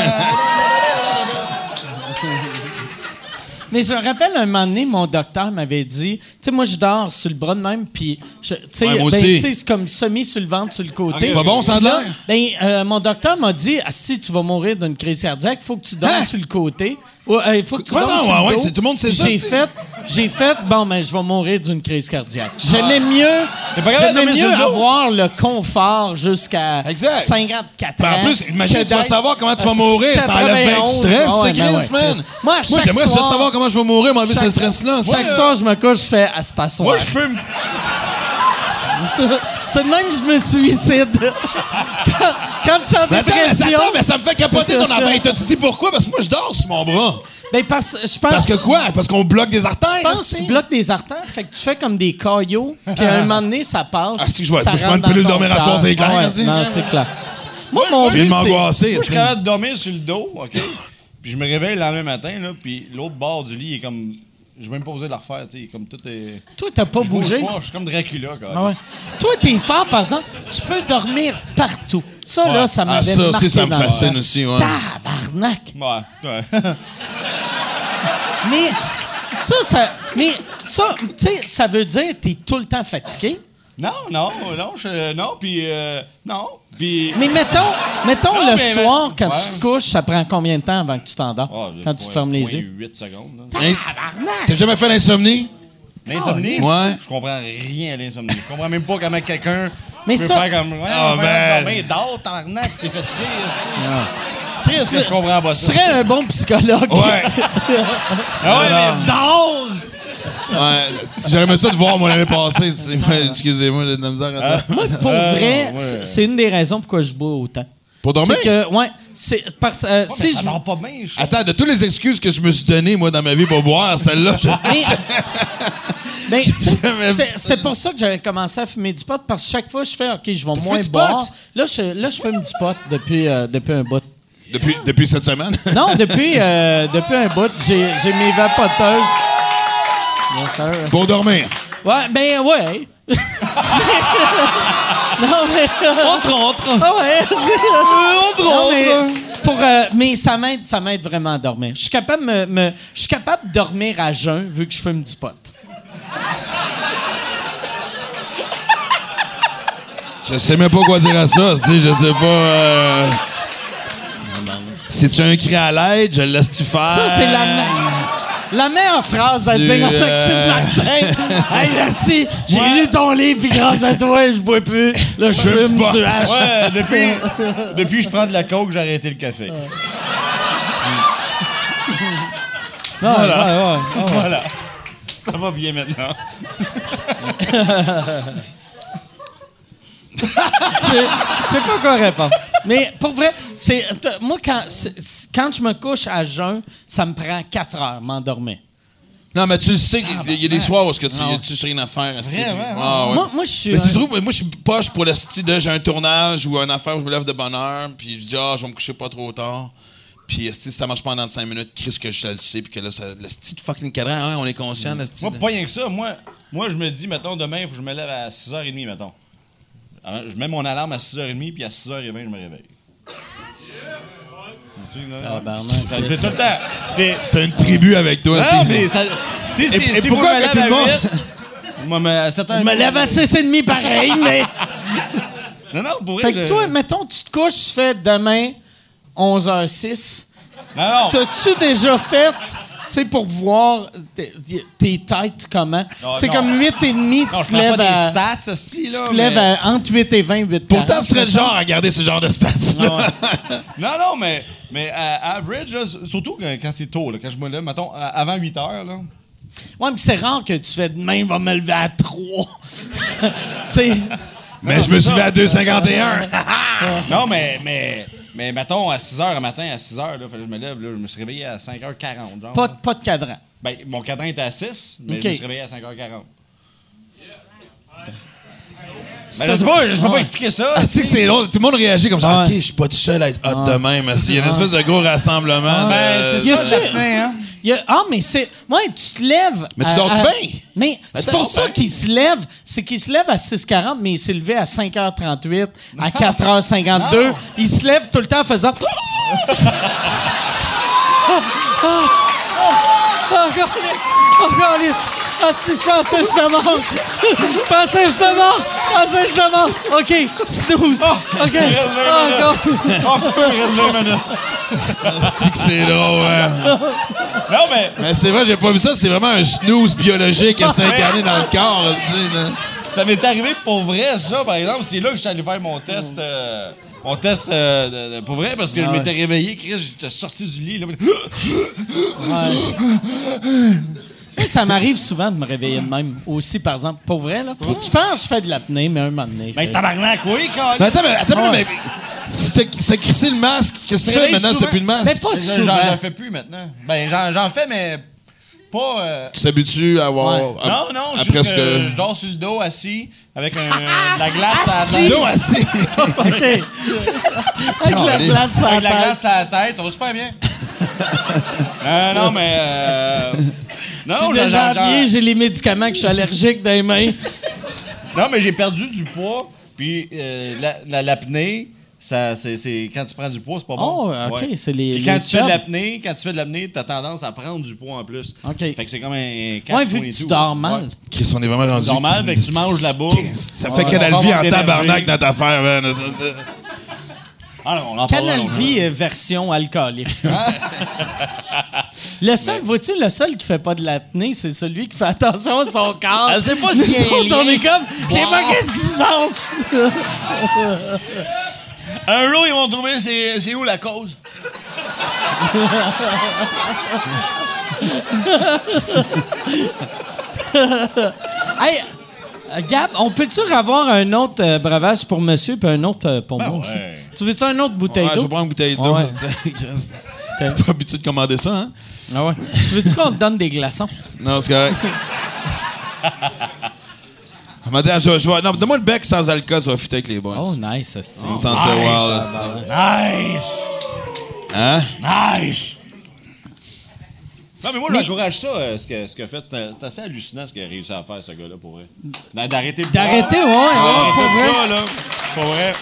Mais je me rappelle un moment donné, mon docteur m'avait dit, tu sais, moi je dors sur le bras de même, puis, je- tu sais, Ouais, moi ben, aussi. tu sais, c'est comme semi sur le ventre, sur le côté. C'est pas bon, ça a Puis là, l'air? Ben, euh, mon docteur m'a dit, ah, si tu vas mourir d'une crise cardiaque, faut que tu dormes Hein? sur le côté. Ouais, il faut que tu Ouais, non, ouais, ouais, tout le monde sait ça, J'ai fait, j'ai fait, bon, ben, je vais mourir d'une crise cardiaque. J'aimais mieux, capable de j'aimais mieux avoir le confort jusqu'à Exact. 54 Ben, ans. en plus, imagine, tu vas savoir comment tu vas à mourir. Ça enlève bien du 91. stress, Ah ouais, c'est ben ouais. man. Moi, à Moi, chaque j'aimerais ça soir- savoir comment je vais mourir, m'enlever ce chaque- stress-là. Chaque soir, je me couche, je fais à cet asseoir. Moi, je peux me. C'est de même que je me suicide. quand, quand je suis en Mais attends, mais dépression. attends, mais ça me fait capoter ton affaire. T'as-tu dit pourquoi? Parce que moi, je dors sur mon bras. Ben, parce, je pense, Parce que quoi? Parce qu'on bloque des artères. Je pense que tu bloques des artères, fait que tu fais comme des caillots, puis à un moment donné, ça passe. Ah, si, je vois- ça moi, je prends une pilule dormir à soir, c'est clair, ouais, vas-y. Non, c'est clair. Moi, mon but, de c'est... m'angoisser. Moi, je suis capable de dormir sur le dos, OK? Puis je me réveille le lendemain matin, là, puis l'autre bord du lit est comme. J'ai même pas osé la refaire, tu sais. Comme tout est. Toi, t'as pas Je bouge bougé? pas, je suis comme Dracula, quand même. Ah ouais. Toi, t'es fort, par exemple. Tu peux dormir partout. Ça, là, ça Ah, m'avait ça marqué aussi, ça me dans fascine aussi, ouais. Tabarnak! Ouais, ouais. Mais ça, ça... Mais ça, tu sais, ça veut dire que t'es tout le temps fatigué? non, non, non, je, non, puis euh, non, puis. Mais mettons, mettons Non, le mais- soir, quand ouais. tu te couches, ça prend combien de temps avant que tu t'endors? Ah, quand tu te fermes les yeux? 8 secondes. Hein? T'as jamais fait l'insomnie? L'insomnie, Ouais. je comprends rien à l'insomnie. Je comprends même pas comment quelqu'un Mais peut ça- faire comme. Ouais, Ah, ouais, man. mais dors, t'es fatigué. Qu'est-ce que je comprends pas Tu ça? serais un bon psychologue. Ouais. Ah ouais, mais dors! Ouais. J'aurais aimé ça de voir, moi, l'année passée. Excusez-moi, j'ai de la misère à Moi, pour vrai, ouais. c'est- une des raisons pourquoi je bois autant. Pour dormir? C'est que, ouais, c'est parce euh, Si si ça je dort pas bien, je Attends, de toutes les excuses que je me suis données, moi, dans ma vie pour boire, celle-là, je- Mais, ben, c'est- pour ça que j'avais commencé à fumer du pot, parce que chaque fois, je fais, OK, je vais moins boire. Là je, là, je fume du pot depuis, euh, depuis un bout. depuis, depuis cette semaine? Non, depuis, euh, depuis un bout, j'ai j'ai mes vapoteuses. Yes, sir. pour dormir. Ouais, ben, ouais. non, mais. Entre autres. Ah ouais, c'est- Entre Non, mais, autres. pour, euh, mais ça m'aide, ça m'aide vraiment à dormir. Je suis capable de me, me- je suis capable de dormir à jeun vu que je fume du pot. Je sais même pas quoi dire à ça, sais, je sais pas. euh, Si tu as un cri à l'aide, je le laisse-tu faire? Ça, c'est la, la meilleure phrase à dire à Maxime Martin. hey, merci, j'ai lu ton livre, puis grâce à toi, je bois plus. Là, je fume du. Ouais, depuis, depuis que je prends de la coke, j'ai arrêté le café. Ouais, ouais, ouais. Voilà. Ça va bien maintenant. Je je sais pas quoi répondre. Mais pour vrai, c'est moi quand quand je me couche à jeun, ça me prend 4 heures m'endormir. Non, mais tu le sais, il y a- il y a des soirs où est-ce que tu tu sais rien à faire. ouais, ouais. Ah, ouais. Moi, moi je suis Mais moi, je suis poche pour le style de j'ai un tournage ou une affaire où je me lève de bonne heure, puis je dis, ah, je vais me coucher pas trop tard. Puis, si ça marche pas pendant 5 minutes, Chris, que je le sais, puis que là, ça, le style de fucking cadran, hein, on est conscient, le style. Moi, pas rien que ça. Moi, moi je me dis, mettons, demain, il faut que je me lève à 6h30, mettons. Alors, je mets mon alarme à 6h30, puis à 6h20, je me réveille. Tabarnak, Ça c'est- fait ça le temps. C'est. T'as une tribu avec toi, Ah, aussi. mais ça. Si, si, et si pourquoi vous me que tout le à monde- 8, moi, mais à 7h30. Je me lève à 6h30 pareil, mais. Non, non, pour Fait que je- toi, mettons, tu te couches, tu fais demain 11h06. Non, non. T'as-tu déjà fait sais, pour voir tes, tes têtes comment. Non, C'est comme 8 et demi, tu te lèves pas des à... stats, Tu te lèves à entre 8 et 20, 8 Pourtant, 40. tu serais le genre à regarder ce genre de stats. Non, non, mais, mais à average, surtout quand, c'est tôt, là, quand je me lève, mettons, à- avant 8 heures, là. Ouais, mais c'est rare que tu fais demain, va me lever à 3. tu sais, Mais je me suis levé à 2,51. Non, mais, mais, mais mettons, à 6 heures le matin, à 6 heures, là, fallait que je me lève, là, je me suis réveillé à 5h40. Genre. pas, pas de cadran. Ben, mon cadran était à 6, mais je me suis réveillé à 5h40. Mais je sais pas, je peux pas expliquer ça. Ah, c'est que c'est drôle. Tout le monde réagit comme ça. Ouais. OK, je suis pas tout seul à être hot de même. Il y a une espèce de gros rassemblement. Ben, de- c'est Y ça, a-tu- l'apnée, hein? Il y a- ah, mais c'est. Ouais, tu te lèves. Mais tu dors-tu bien? Mais c'est pour ça ben. qu'il se lève. C'est qu'il se lève à 6h40, mais il s'est levé à 5h38, à 4h52. Il se lève tout le temps en faisant. Ah, ah, ah. Oh. Ah, si je pensais que je te mort. Je pensais que je te mort. Je pensais que je te mort. OK, snooze. OK. Oh, câlisse. Oh, il reste 20 minutes. C'est que c'est drôle, hein. Non, mais Mais c'est vrai, j'ai pas vu ça. C'est vraiment un snooze biologique à s'incarner dans le corps. là, tu sais, là. ça m'est arrivé pour vrai, ça, par exemple. C'est là que j'étais allé faire mon test. euh, mon test euh, de- de- pour vrai, parce que je m'étais réveillé, Chris, j'étais sorti du lit. Là, Moi, ça m'arrive souvent de me réveiller de même. Aussi, par exemple, pour vrai, là. Je pense que je fais de l'apnée, mais un moment donné. ben, tabarnak, oui, quand Mais attends, mais attends, mais. Si t'as si t'as crissé le masque, qu'est-ce que tu fais maintenant si t'as plus de masque? Mais pas J'en souvent. j'en fais plus maintenant. Ben, j'en j'en fais, mais pas. euh, Tu t'habitues à avoir. Ouais. à- Non, non, à juste presque. que je dors sur le dos assis avec un, de la glace à la tête. Dos assis. OK. Avec la glace à Avec la la tête. glace à la tête, ça va super bien. euh, non, mais. Euh, Je non, suis j'en- déjà habillé, j'ai les médicaments que je suis allergique dans les mains. non, mais j'ai perdu du poids, puis euh, la- la- l'apnée. Ça, c'est, quand tu prends du poids, c'est pas bon. Oh, OK, c'est les- Puis les quand tu fais de l'apnée, quand tu fais de l'apnée, t'as tendance à prendre du poids en plus. OK. Fait que c'est comme un Ouais, vu que tu dors mal. Chris, on est vraiment rendu. Normal, fait que tu manges la bouffe. Ça fait Ouais. Canal Vie en tabarnak d'énergie. notre affaire, man. Ah non, on en Canal Vie euh, version alcoolique. le seul, vois-tu, le seul qui fait pas de l'apnée, c'est celui qui fait attention à son corps. Elle sait pas Nous un autres, on est comme, j'ai Wow. pas qu'est-ce qui se passe. Un jour, ils vont trouver c'est, c'est où la cause? Hey, Gab, on peut-tu avoir un autre euh, breuvage pour monsieur puis un autre euh, pour moi aussi? Tu veux-tu un autre bouteille Ouais, je d'eau? vais prendre une bouteille d'eau. Ouais. J'ai pas habitué de commander ça, hein? Ah ouais. tu veux-tu qu'on te donne des glaçons? Non, c'est correct. Madame, je, je vais. Non, donne-moi le bec sans alcool, ça va fitter avec les boys. Oh, nice, ça, c'est. On me sentir wild, là, Nice! Hein? Nice! Non, mais moi, Mais- j'encourage ça, euh, ce qu'il ce fait. C'est assez hallucinant ce qu'il a réussi à faire, ce gars-là, pour vrai. D'a- D'arrêter D'arrêter, ouais, ouais, pour vrai. ça, là. Pour vrai.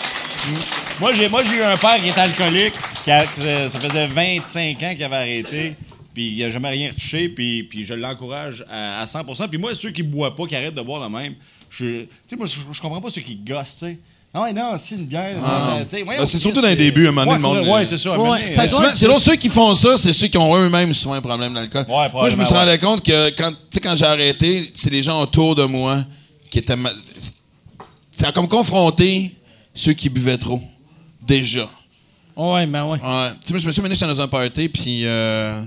Moi, j'ai, moi, j'ai eu un père qui était alcoolique. Qui a- ça faisait 25 ans qu'il avait arrêté. Puis il n'a jamais rien retouché. Puis, puis je l'encourage à, à 100 Puis moi, ceux qui ne boivent pas, qui arrêtent de boire le même, je, tu sais, moi, je, je comprends pas ceux qui gossent, tu sais. Ah ouais, non, c'est une bière. voyons, Ben, c'est surtout dans les débuts, à un moment donné, Ouais, le monde, Ouais, euh, c'est ça. Ouais, ça euh, c'est l'autre ceux qui font ça, c'est ceux qui ont eux-mêmes souvent un problème d'alcool. Ouais, Moi, je me suis rendu compte que quand, tu sais, quand j'ai arrêté, c'est les gens autour de moi qui étaient. ma- Ça a comme confronté ceux qui buvaient trop. Déjà. Ouais, ben ouais. Ouais. Tu sais, moi, je me suis mené dans un party, puis. Euh,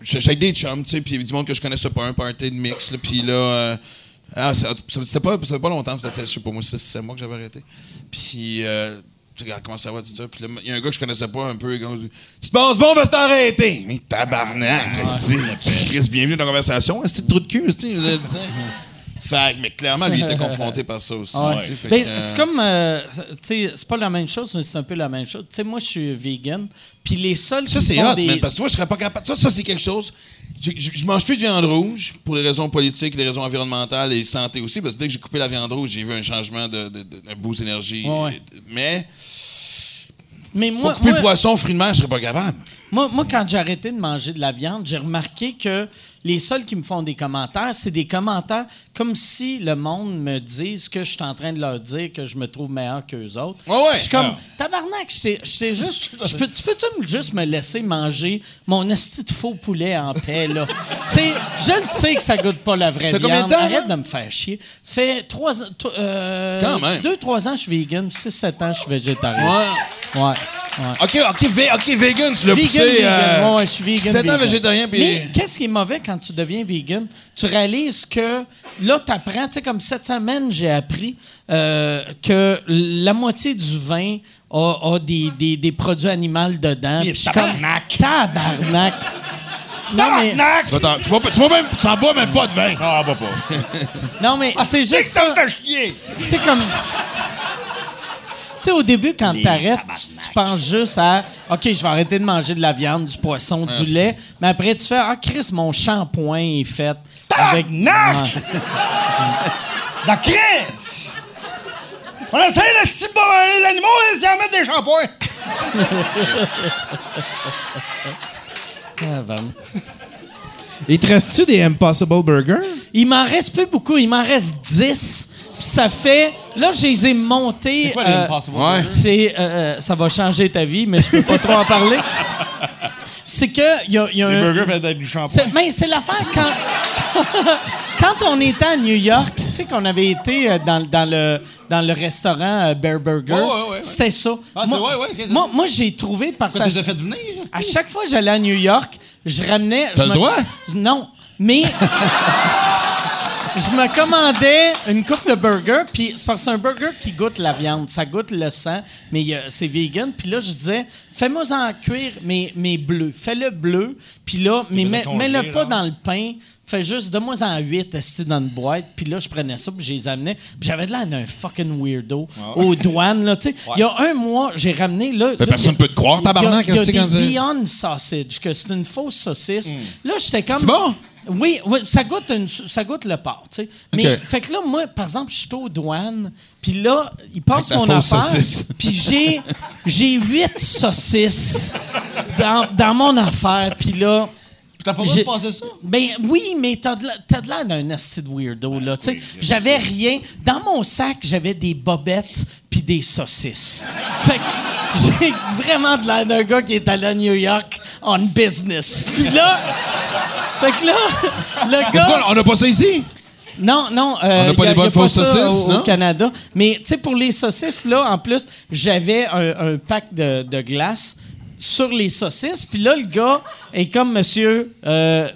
J'étais avec des chums, tu sais, puis il y avait du monde que je connaissais pas, un party de mix, là, puis là. euh, ah, c'était pas, pas longtemps, c'était, je sais pas, moi, 6 mois que j'avais arrêté. Puis. Euh, tu regardes comment ça va, tout ça. Puis là, il y a un gars que je connaissais pas un peu. il dit, Tu penses bon, va t'arrêter. Mais tabarnak, qu'est-ce que tu dis? Chris, bienvenue dans la conversation. Que tu trou de cul, tu sais, là, tu sais. Fait mais clairement, lui, il était confronté par ça aussi. Ouais. Ben, que, C'est comme, euh, c'est pas la même chose, mais c'est un peu la même chose. Tu sais, moi, je suis vegan, puis les seuls Ça, qui c'est hot, des... man, parce que moi, je serais pas capable. Ça, ça c'est quelque chose. Je, mange plus de viande rouge pour des raisons politiques, des raisons environnementales et santé aussi, parce que dès que j'ai coupé la viande rouge, j'ai vu un changement de, de, de- un boost d'énergie. Ouais. Mais mais pour moi, couper moi, le poisson, fruits de mer, je serais pas capable. moi, moi, quand j'ai arrêté de manger de la viande, j'ai remarqué que les seuls qui me font des commentaires, c'est des commentaires comme si le monde me dise que je suis en train de leur dire que je me trouve meilleur qu'eux autres. Ouais, ouais. Je suis comme, Ah. tabarnak, je juste. je peux- tu peux-tu me- juste me laisser manger mon esti de faux poulet en paix, là? tu sais, je le sais que ça goûte pas la vraie viande. temps, Arrête de me faire chier. Fait trois ans. euh, Quand même. Deux, trois ans, je suis vegan. Six, sept ans, je suis végétarien. Ouais. Ouais. ouais. OK, OK, OK, vegan, tu l'as poussé. vegan. euh, Ouais, je suis vegan. sept ans vegan. végétarien, puis- Mais qu'est-ce qui est mauvais quand tu deviens vegan? Tu réalises que là, tu apprends, tu sais, comme cette semaine, j'ai appris euh, que la moitié du vin a, a des, des, des produits animaux dedans. Puis suis comme, Tabarnak! Non, mais, Tu vas t'en- tu tu même, tu en bois même pas de vin. Ah, bah pas. non, mais c'est juste ça. Tu sais, comme. Tu sais, au début, quand t'arrêtes, tu, tu penses juste à OK, je vais arrêter de manger de la viande, du poisson, du lait. Mais après, tu fais Ah, Chris, mon shampoing est fait. Avec. Ouais. La crise! On essaye de si bon les animaux et d'y en mettre des shampoings. Ah, ben. Il te reste-tu des Impossible Burgers? Il m'en reste plus beaucoup, il m'en reste 10. Ça fait. Là, je les ai montés. C'est quoi euh, ouais. C'est, euh, euh, ça va changer ta vie, mais je peux pas trop en parler. C'est que. il Y a, y a Les un- burgers faits avec du shampoing. C'est, mais c'est l'affaire quand. quand on était à New York, tu sais qu'on avait été dans, dans le, dans le restaurant Bear Burger, Ouais, ouais, ouais, ouais. c'était ça. Ah, c'est- moi, ouais, ouais, c'est ça. moi, moi, j'ai trouvé que as fait venir? à chaque fois que j'allais à New York, je ramenais. T'as je le me- droit? Non, mais. je me commandais une coupe de burger, puis c'est parce que c'est un burger qui goûte la viande, ça goûte le sang, mais c'est vegan. Puis là, je disais, fais-moi en cuire, mais, mais bleu. Fais-le bleu, puis là, mais congeler, mets-le pas dans le pain. Fais juste, donne-moi en 8 esti dans une boîte. Puis là, je prenais ça, puis je les amenais. Puis j'avais de l'air d'un fucking weirdo aux douanes, là, tu sais. Il y a un mois, j'ai ramené, là... là, personne il y a- peut te croire, tabarnak, Il y a, qu'est-ce il y a que c'est des quand tu- Beyond Sausage, que c'est une fausse saucisse. Là, j'étais comme... C'est bon? Oui, oui, ça goûte, une- ça goûte le porc, tu sais. Mais, fait que là, moi, par exemple, je suis aux douanes, puis là, ils passent mon affaire, puis j'ai, j'ai huit saucisses dans, dans mon affaire, puis là... T'as pas le passer ça? Ben oui, mais t'as de la- t'as de l'air d'un asti de weirdo, là. tu sais. j'avais rien. Dans mon sac, j'avais des bobettes puis des saucisses. Fait que j'ai vraiment de l'air d'un gars qui est allé à New York on business. Puis là... Fait que là, le gars... Pourquoi on n'a pas ça ici? Non, non. euh, On n'a pas y a- des bonnes fausses saucisses, au, au non? Canada. Mais, tu sais, pour les saucisses, là, en plus, j'avais un, un pack de, de glace sur les saucisses. Puis là, le gars est comme, monsieur, euh,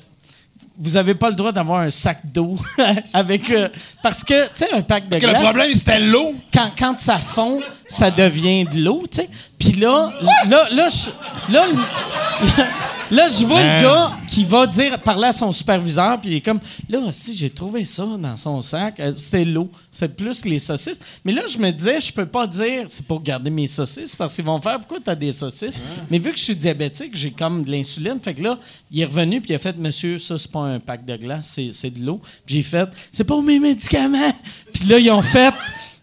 vous avez pas le droit d'avoir un sac d'eau avec... euh, parce que, tu sais, un pack de Que glace... le problème, c'était l'eau. Quand, quand ça fond, ça devient de l'eau, tu sais. Puis là, là, là, je, là, le- là, je vois le gars qui va dire, parler à son superviseur, puis il est comme, là, si j'ai trouvé ça dans son sac, euh, c'était l'eau, c'est plus les saucisses. Mais là, je me disais, je peux pas dire, c'est pour garder mes saucisses, parce qu'ils vont faire, pourquoi t'as des saucisses? Mais vu que je suis diabétique, j'ai comme de l'insuline, fait que là, il est revenu, puis il a fait, monsieur, ça, c'est pas un pack de glace, c'est, de l'eau. Puis j'ai fait, c'est pour mes médicaments. Puis là, ils ont fait,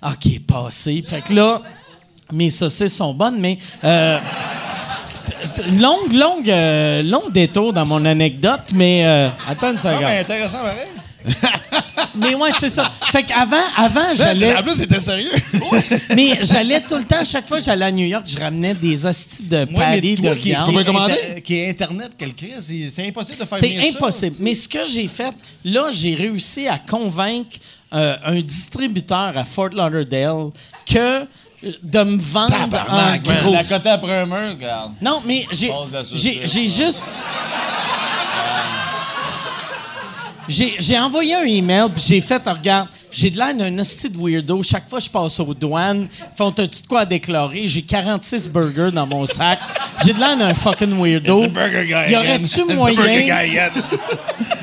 OK, passé. Fait que là, mes saucisses sont bonnes, mais. euh, longue, longue, euh, long détour dans mon anecdote, mais. euh, attends une seconde. mais intéressant, pareil. Mais ouais, c'est ça. Fait qu'avant, avant, j'allais. En plus, c'était sérieux. mais j'allais tout le temps, chaque fois que j'allais à New York, je ramenais des hosties de patty de qui, viande. peux me commander? qui est Internet, quel c'est- impossible de faire C'est ça. impossible. Mais ce que j'ai fait, là, j'ai réussi à convaincre euh, un distributeur à Fort Lauderdale que de me vendre en Tabarnak, gros. La côté après un mur, regarde. Non, mais j'ai, j'ai, juste. J'ai, j'ai envoyé un email, puis j'ai fait, regarde, j'ai de l'air d'un hostie de weirdo. Chaque fois que je passe aux douanes, ils font, t'as-tu de quoi à déclarer? J'ai 46 burgers dans mon sac. J'ai de l'air d'un fucking weirdo. burger guy Y aurait-tu moyen,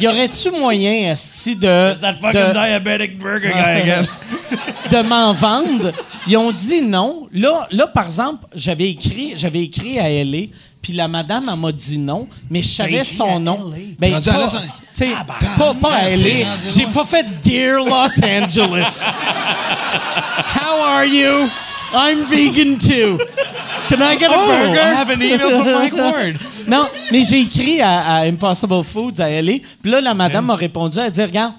y aurait-tu moyen, esti, de, de, diabetic burger guy again. de m'en vendre? Ils ont dit non. Là, là par exemple, j'avais écrit, j'avais écrit à LA, puis la madame elle m'a dit non, mais je savais son nom. Ben, Rendu à pas, Los Angeles. tu sais, pas, pas à LA. J'ai pas fait Dear Los Angeles. How are you? I'm vegan too. Can I get a Oh, burger? I have an email from Mike Ward. Non, mais j'ai écrit à, à Impossible Foods à LA. Puis là, la madame m'a répondu. Elle dit Regarde,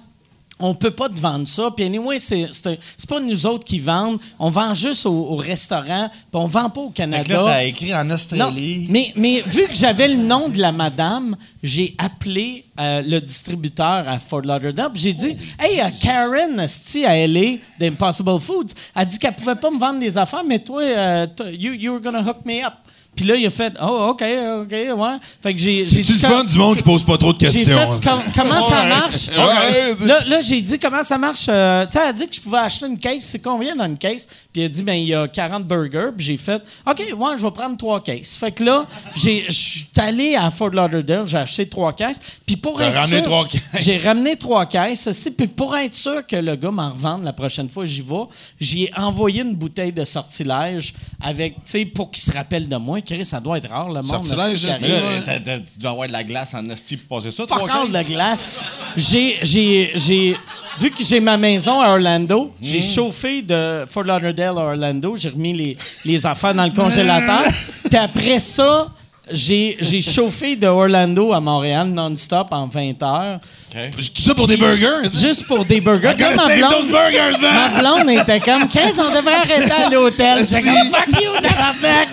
on peut pas te vendre ça. Puis anyway, c'est, c'est, pas nous autres qui vendent. On vend juste au, au restaurant. Puis on vend pas au que là, Canada. t'as écrit en Non, Australie. mais, mais vu que j'avais le nom de la madame, j'ai appelé euh, le distributeur à Fort Lauderdale. J'ai dit Hey, euh, Karen, esti, à LA, d'Impossible Foods, a dit qu'elle pouvait pas me vendre des affaires, mais toi, euh, you, you were gonna hook me up. Puis là, il a fait Oh, OK, OK, ouais. Fait que j'ai. dit le fun du monde qui pose pas trop de j'ai fait questions? com- comment ça marche? Ouais. Là, là, j'ai dit comment ça marche. euh, tu sais, elle a dit que je pouvais acheter une caisse. C'est combien dans une caisse? Puis elle a dit, ben il y a 40 burgers. Puis j'ai fait, OK, ouais, je vais prendre trois caisses. Fait que là, je suis allé à Fort Lauderdale, j'ai acheté trois caisses. Puis pour être ramené sûr- trois caisses. J'ai ramené trois caisses aussi. Puis pour être sûr que le gars m'en revende la prochaine fois j'y vais, j'ai envoyé une bouteille de sortilège avec, tu sais, pour qu'il se rappelle de moi. Chris, ça doit être rare, le monde. Sortilège, qui arrive. là, Ouais. t'as- t'as- tu dois avoir de la glace en hostie pour passer ça. Fuck all de glace. J'ai, j'ai, j'ai, vu que j'ai ma maison à Orlando, j'ai chauffé de Fort Lauderdale à Orlando, j'ai remis les, les affaires dans le congélateur. Puis après ça, j'ai, j'ai chauffé de Orlando à Montréal non-stop en 20 heures, Tout ça pour des burgers? juste pour des burgers. I gotta ma save blonde- those burgers, man! Ma blonde était comme 15, on devrait arrêter à l'hôtel. J'ai comme fuck you, tabarnak!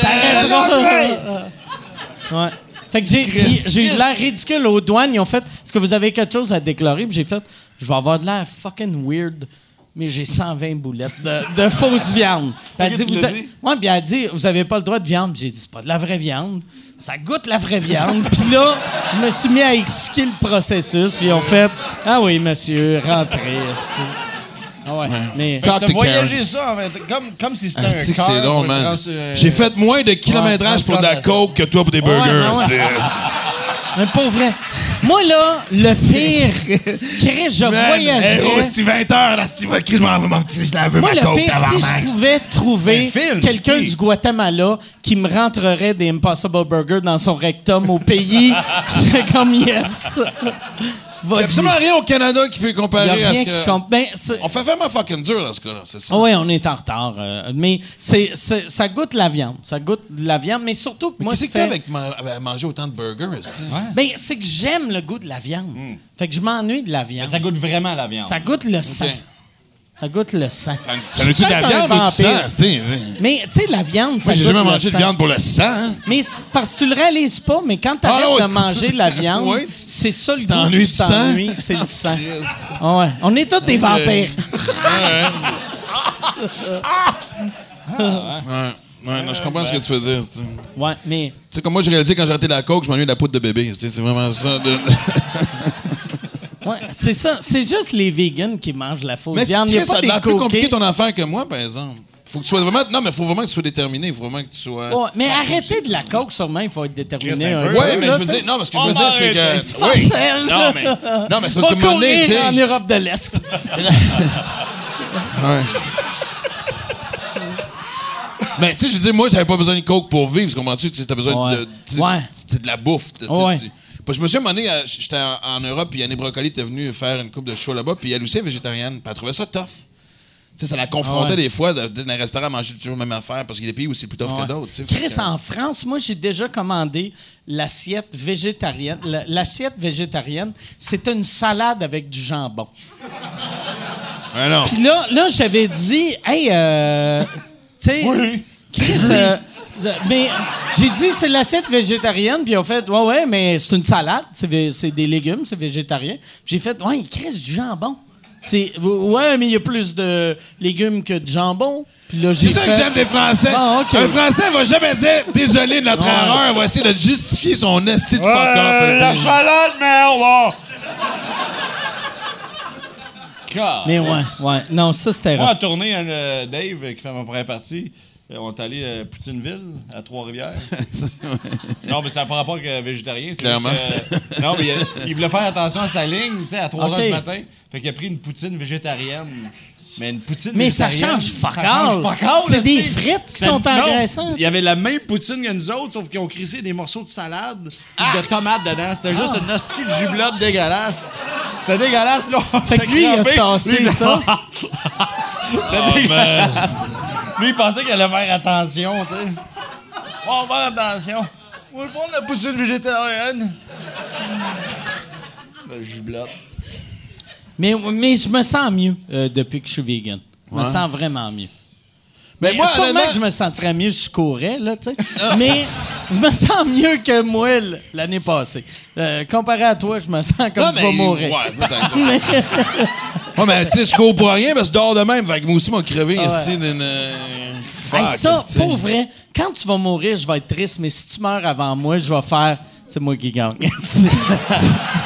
T'arrêteras. Ouais. Fait que j'ai, eu de l'air ridicule aux douanes. Ils ont fait Est-ce que vous avez quelque chose à déclarer? Puis j'ai fait Je vais avoir de l'air fucking weird, mais j'ai 120 boulettes de, de fausse viande. Puis elle dit, vous a- dit? Ouais, puis elle a dit Vous avez pas le droit de viande. Puis j'ai dit C'est pas de la vraie viande. Ça goûte la vraie viande. puis là, je me suis mis à expliquer le processus. Puis ils ont fait Ah oui, monsieur, rentrez. Ah ouais. Mais. Talk to voyagé ça, en fait, comme, comme si c'était un que car c'est pour man. euh, J'ai fait moins de kilométrage pour de la coke que toi pour des burgers. ouais. Mais pour vrai. Moi, là, le pire, Chris, je Man, voyagerais. hey, oh, c'est 20 heures, là, Steve, Chris, je m'en veux, mon petit, je la veux, Moi, ma le coke, pire, si je pouvais trouver Un quelqu'un si. du Guatemala qui me rentrerait des Impossible Burgers dans son rectum au pays, je serais comme yes. Il n'y a absolument rien au Canada qui peut Il y a comparer à ce qui que... compte. Ben, c'est- On fait vraiment fucking dur dans ce cas-là, c'est ça. Oui, on est en retard. euh, mais c'est, ça goûte la viande. Ça goûte de la viande, mais surtout que Mais moi, qu'est-ce je que fais... avec, ma- avec manger autant de burgers, esti? Ben, c'est que j'aime le goût de la viande. Fait que je m'ennuie de la viande. Ça goûte vraiment la viande. Ça goûte le sang. Ça goûte le sang. Ça veut-tu de la viande ou du sang? Mais, tu sais, la viande, ça Moi, j'ai goûte jamais le mangé de sang. viande pour le sang, hein? Mais c'est parce que tu le réalises pas, mais quand tu arrêtes Ah, ouais. de manger la viande, Ouais, tu- c'est ça le tu goût. t'ennuies tu du sang? t'ennuies, c'est le sang. Ah ouais. On est tous des vampires. Ouais. Ouais, non, je comprends ce que tu veux dire. Tu Ouais, mais... sais, comme moi, j'ai réalisé quand j'ai arrêté la coke, je m'ennuie de la poudre de bébé. esti, C'est vraiment ça. de- Ouais, c'est ça. C'est juste les vegans qui mangent la fausse Mais viande. Pas ça l'air plus compliqué ton affaire que moi, par exemple. Faut que tu sois vraiment. Non, mais faut vraiment que tu sois déterminé. Il faut vraiment que tu sois. Ouais, mais arrêtez de la coke, sûrement, il faut être déterminé. Ouais, mais là, je veux dire. Non, mais ce que je On veux dire, c'est que. Oui. Non, mais- Non, mais c'est parce que moment donné, tu en. Europe de l'Est. Ouais. Mais tu sais, je veux dire, moi, j'avais pas besoin de coke pour vivre, comprends-tu? Tu sais, t'as besoin Ouais. de, Ouais. c'est de la bouffe. tu sais, Ouais. tu- Parce que je me suis euh, j'étais en, en Europe, puis Annie Brocoli était venue faire une coupe de show là-bas, puis elle aussi est végétarienne, puis elle trouvait ça tough. Tu sais, ça la confrontait Ah ouais. des fois de- dans un restaurant à manger toujours la même affaire, parce qu'il y a des pays où c'est plus tough Ouais. que d'autres. Chris, que- en France, moi, j'ai déjà commandé l'assiette végétarienne. La- L'assiette végétarienne, c'est une salade avec du jambon. Non. Puis là, là j'avais dit, hey, euh, tu sais, Chris, euh, euh, mais j'ai dit, c'est l'assiette végétarienne, puis ils ont fait, ouais, ouais, mais c'est une salade, c'est des légumes, c'est végétarien. Puis J'ai fait, ouais, Chris, du jambon. C'est, ouais, mais il y a plus de légumes que de jambon. Puis là, j'ai C'est ça que fait- j'aime des Français. Ah. Un Français va jamais dire désolé de notre Ouais. erreur, il va essayer de justifier son esti de fuck Euh, la salade, merde, Mais ouais, ouais. Non, ça, c'était Moi, en tournée, un, euh, Dave, euh, qui fait ma première partie, euh, on est allé à Poutineville, à Trois-Rivières. non, mais ça n'a pas rapport avec euh, végétarien. c'est Clairement. que- non, mais il, il voulait faire attention à sa ligne, tu sais, à 3 Ok. h du matin. Fait qu'il a pris une poutine végétarienne. Mais une poutine Mais ça végétarienne, change fuck ça change all. fuck all, C'est des frites qui sont engraissantes. Il y avait la même poutine que nous autres, sauf qu'ils ont crissé des morceaux de salade et de tomates dedans. C'était juste une hostie de jubilote dégueulasse. C'était dégueulasse. Là, Fait que lui, il a crampé. tassé Lui, ça. C'était dégueulasse. Lui, il pensait qu'il allait faire attention, tu sais. On va faire attention. On va prendre la poutine végétarienne. Le jublotte. Mais, mais je me sens mieux euh, depuis que je suis vegan. Je me Ouais. sens vraiment mieux. Mais moi, sûrement honnêtement- que je me sentirais mieux si je courais, là, tu sais. Mais je me sens mieux que moi l'année passée. Euh, comparé à toi, je me sens comme Non, je vais mais- mourir. Ouais, peut-être. Ouais, mais tu sais, je cours pour rien, parce que je dors de même. Fait que moi aussi, m'a crevé. Ah ouais. d'une, euh, fuck, Hey, ça, pour vrai, quand tu vas mourir, je vais être triste, mais si tu meurs avant moi, je vais faire. C'est moi qui gagne.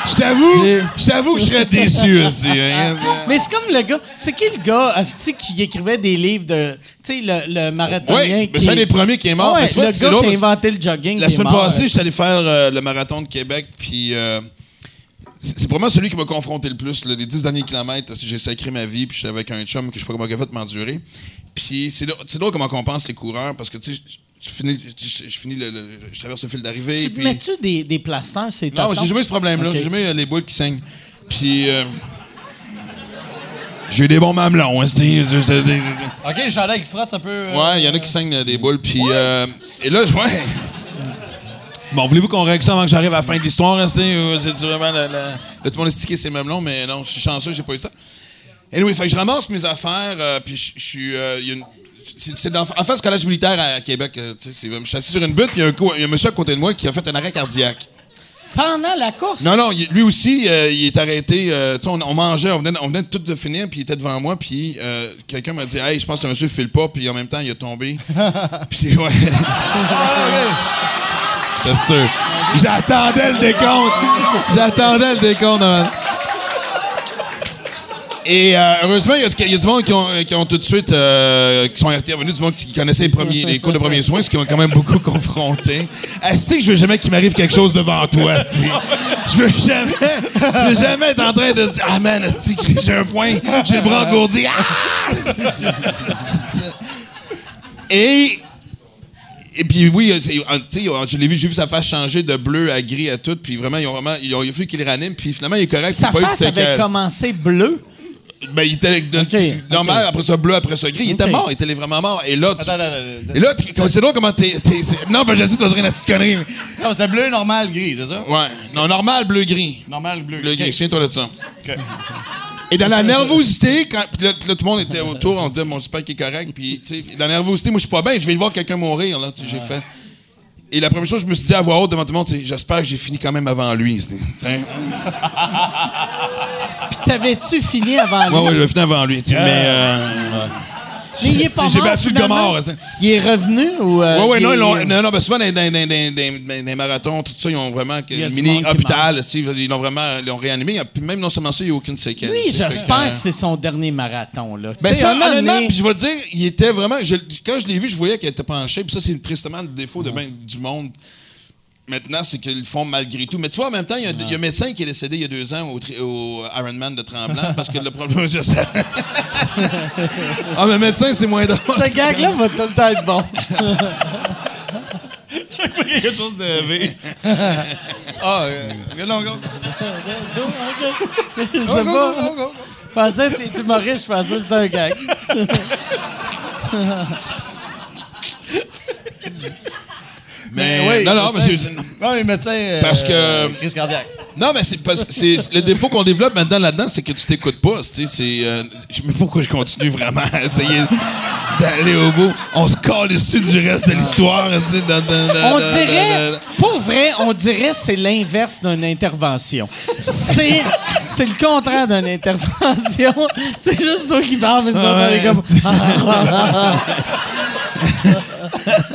Je t'avoue, je t'avoue que je serais déçu, esti, hein. mais c'est comme le gars. C'est qui le gars, asti, qui écrivait des livres de. Tu sais, le, le marathonien Oui, qui. c'est un des premiers qui est mort. Ouais, vois, le gars qui a inventé le jogging. La semaine passée, euh, j'étais allé faire euh, le marathon de Québec, puis euh, c'est probablement celui qui m'a confronté le plus. là, les dix derniers kilomètres, j'ai sacré ma vie, puis j'étais avec un chum que je sais pas comment il a fait de m'endurer. Puis c'est drôle comment on pense les coureurs, parce que tu sais, je- finis, je, je finis le, le- je traverse le fil d'arrivée. Tu te puis- mets-tu des, des plasters? C'est Non, j'ai jamais eu ce problème-là. J'ai jamais eu les boules qui saignent. Puis. euh, j'ai eu des bons mamelons, hein, OK, le chandail qui frotte, ça peut... euh, Ouais, il y en a qui saignent euh, des boules. Puis, euh, et là, je- ouais. Bon, voulez-vous qu'on règle ça avant que j'arrive à la fin de l'histoire? hein, c'était, euh, C'est vraiment. La, la- Là, tout le monde a stické ses mamelons, mais non, je suis chanceux, j'ai pas eu ça. Et oui, fait que je ramasse mes affaires, euh, puis je suis. euh, il y a une- c'est dans, en face collège militaire à Québec. euh, tu sais, c'est- je suis assis sur une butte, il y, a un co- il y a un monsieur à côté de moi qui a fait un arrêt cardiaque. Pendant la course? Non, non, lui aussi, euh, il est arrêté. euh, tu sais, on, on mangeait, on venait, on venait de tout de finir, puis il était devant moi, puis euh, quelqu'un m'a dit Hey, je pense que le monsieur file pas, puis en même temps, il a tombé. puis c'est- ouais. C'est sûr. J'attendais le décompte. J'attendais le décompte. Et euh, heureusement, il y, a- il y a du monde qui ont, qui ont tout de suite euh, qui sont intervenus, du monde qui connaissait les, premiers, les cours de premiers soins, ce qui m'a quand même beaucoup confronté. Est-ce que je veux jamais qu'il m'arrive quelque chose devant toi? Je veux jamais, je veux jamais être en train de se dire Ah man, est-ce que j'ai un point, j'ai le bras engourdi. Ah! Et et puis oui, euh, c'est- tu sais, je l'ai vu, j'ai vu sa face changer de bleu à gris à tout, puis vraiment, ils ont vraiment, ils ont, il a fallu qu'il ranime, puis finalement, il est correct. Sa face avait commencé bleu. Ben, il était de- Ok, normal, après ça bleu, après ça gris. Il était mort, il était vraiment mort. Et là, tu- Attends, attends, attends. et là tu- c'est drôle comment t'es. non, ben, je sais, tu vas dire une petite connerie. Non, c'est bleu, normal, gris, c'est ça? Ouais. Non, normal, bleu, gris. Normal, bleu, gris. OK. Souviens-toi de ça. OK. Et dans la nervosité, quand là, là, tout le monde était autour, on se disait, bon, j'espère qu'il est correct. Puis, tu sais, dans la nervosité, moi, je suis pas bien, je vais voir quelqu'un mourir, là, tu sais, j'ai fait. Et la première chose que je me suis dit à voix haute devant tout le monde, c'est, j'espère que j'ai fini quand même avant lui. Puis t'avais-tu fini avant lui? Ouais, ouais, j'ai fini avant lui. sais, Mais, euh, Mais il est pas J'ai battu mort, ça. Il est revenu ou... euh, Ouais, ouais, il non, est- non, non, ben souvent, dans, les marathons, tout ça, ils ont vraiment. y a du mini monde qui hôpital, si, ils l'ont vraiment ils l'ont réanimé. Puis même non seulement ça, il n'y a aucune sais, fait j'espère que- que c'est son dernier marathon, là. Ben ça, honnêtement, puis je vais dire, il était vraiment. je- quand je l'ai vu, je voyais qu'il était penché. Puis ça, c'est tristement le défaut de ben du monde. Maintenant, c'est qu'ils le font malgré tout. Mais tu vois, en même temps, il y a, un- il y a un médecin qui est décédé il y a deux ans au, Ironman de Tremblant parce que le problème, je sais. ah, mais médecin, c'est moins drôle. Ce gag-là va tout le temps être bon. quelque chose de V. ah, non, non. Je sais pas. Je pensais que t'es humoriste, je pensais que c'était un gag. Mais oui, non, non, mais médecin. Non, mais médecin. euh, Parce que- Crise cardiaque. Non, mais c'est parce c'est le défaut qu'on développe maintenant là-dedans, c'est que tu t'écoutes pas. tu sais, C'est, euh, je sais même pas pourquoi je continue vraiment à essayer d'aller au bout? On se colle dessus du reste de l'histoire. tu On dirait, pour vrai, on dirait que c'est l'inverse d'une intervention. C'est, c'est le contraire d'une intervention. C'est juste toi qui parles, mais comme...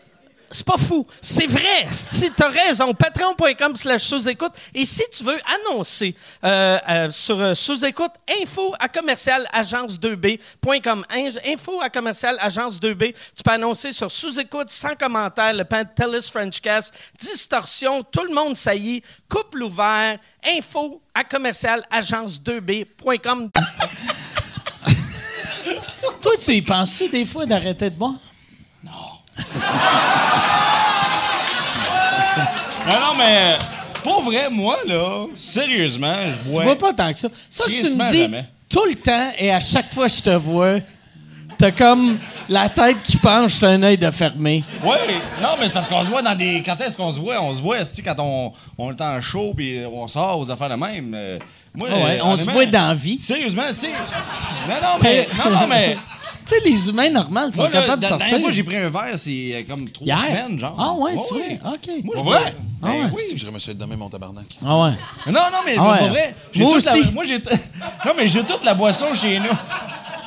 C'est pas fou. C'est vrai. Si t'as raison, patreon.com slash sous-écoute. Et si tu veux annoncer euh, euh, sur euh, sous-écoute, info à commercial agence2b.com. In- Info à commercial agence2b. Tu peux annoncer sur sous-écoute, sans commentaire, le Pantelis Frenchcast, distorsion, tout le monde saillit, couple ouvert, info à commercial agence2b.com. Toi, tu y penses-tu des fois d'arrêter de boire? Non, non, mais pour vrai, moi, là, sérieusement, je bois. Tu vois pas tant que ça. Ça que tu me dis jamais. tout le temps et à chaque fois que je te vois, t'as comme la tête qui penche, t'as un œil de fermé. Oui, non, mais c'est parce qu'on se voit dans des. Quand est-ce qu'on se voit? On se voit, esti, quand on, on est en show puis on sort aux affaires de même. Euh, moi, Ah ouais, on se voit dans la vie. Sérieusement, tu sais. Non, non, mais. Non, non, mais. Tu sais, les humains normaux sont Moi, là, capables de la sortir. dernière fois, j'ai pris un verre, c'est euh, comme trois Hier? semaines, genre. Ah ouais, c'est vrai? OK. Moi, je Pour bois- vrai? Ah ouais. Ben Oui, je remercie demain mon tabarnak. Ah ouais. Non, non, mais Ah ouais. pour vrai. j'ai Moi toute la- aussi. moi, j'ai. t- Non, mais j'ai toute la boisson chez nous.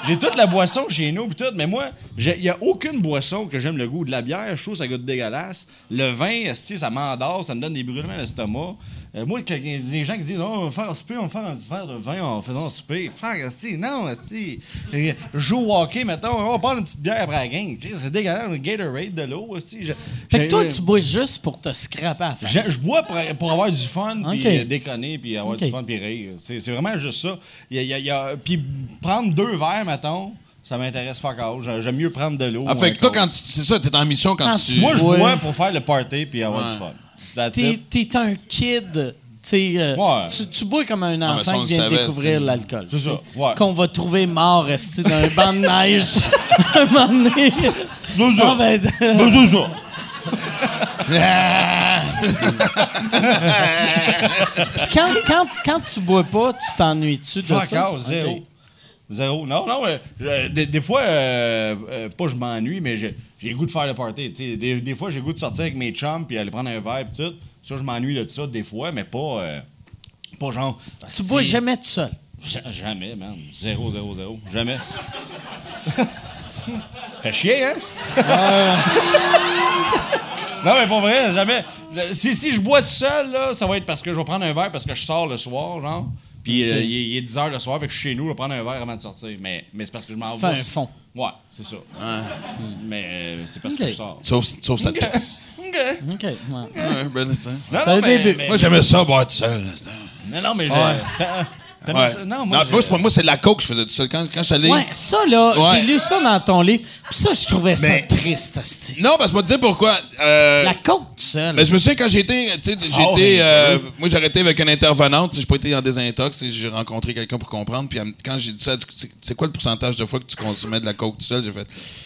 J'ai toute la boisson chez nous, pis tout. Mais moi, il n'y a aucune boisson que j'aime le goût. De la bière, je trouve ça goûte dégueulasse. Le vin, esti, ça m'endort, ça me donne des brûlements à l'estomac. Euh, moi, quand il y a des gens qui disent, oh, on va faire un souper, on va faire un verre de vin en faisant un souper. Faire, esti, non, Je joue au hockey, mettons, on va prendre une petite bière après la game. Tu sais, C'est dégueulasse, un Gatorade, de l'eau, esti. Je- Fait que j'ai- toi, tu bois juste pour te scraper à la face. je, je bois pour, pour avoir du fun, puis Ok. euh, déconner, puis avoir du fun, puis rire. C'est c'est vraiment juste ça. Il y a- il y a- il y a- puis prendre deux verres, mettons, ça m'intéresse fuck all. J'ai- J'aime mieux prendre de l'eau. Ah, fait que toi, coke. quand tu- c'est ça, t'es en mission quand Quand tu. Moi, je bois pour faire le party, puis avoir Ouais. du fun. T'es, un kid. euh, Ouais. tu, tu bois comme un enfant qui vient de savait, découvrir c'est- l'alcool. C'est ça, ouais. Qu'on va trouver mort resté d'un banc de neige? Un moment donné. Ah, ben, C'est ça. Puis quand, quand, quand tu bois pas, tu t'ennuies-tu de Fuck ça? all, zéro. Zéro. Non, non, euh, je- des, des fois, euh, euh, pas je m'ennuie, mais j'ai j'ai le goût de faire le party. tu sais. Des, des fois, j'ai le goût de sortir avec mes chums puis aller prendre un verre puis tout. Ça, je m'ennuie de ça des fois, mais pas, euh, pas genre. Tu bois jamais tout seul? Ja- jamais, man. Zéro, zéro, zéro. Jamais. Fait chier, hein? non, mais pas vrai, jamais. Si, si je bois tout seul, là, ça va être parce que je vais prendre un verre parce que je sors le soir, genre. Puis euh, il, est, il est 10 h le soir, fait que je suis chez nous, je vais prendre un verre avant de sortir. Mais, mais c'est parce que je m'en Tu vais. fais un fond. Ouais, c'est ça. Mais euh, c'est parce que je sors. Sauf, sauf cette pièce. OK. OK. ouais. Ouais, ben, c'est ça. Non, mais, mais- Moi, j'aimais ça, boire tout seul. non, non, mais j'ai. Ouais. Ouais. Non, Non, moi, moi, c'est- moi, c'est de la coke que je faisais tout seul. Quand, quand je suis allé. Ouais, ça, là, Ouais. j'ai lu ça dans ton livre. Puis ça, je trouvais ça Mais- triste, hostie. Non, parce que je vais te dire pourquoi. Euh, La coke tout seul. Ben, je me souviens quand été, un euh, moi j'ai arrêté avec une intervenante, j'ai pas été en désintox, j'ai rencontré quelqu'un pour comprendre, puis quand j'ai dit ça, c'est quoi le pourcentage de fois que tu consommais de la coke tout seul, j'ai fait 80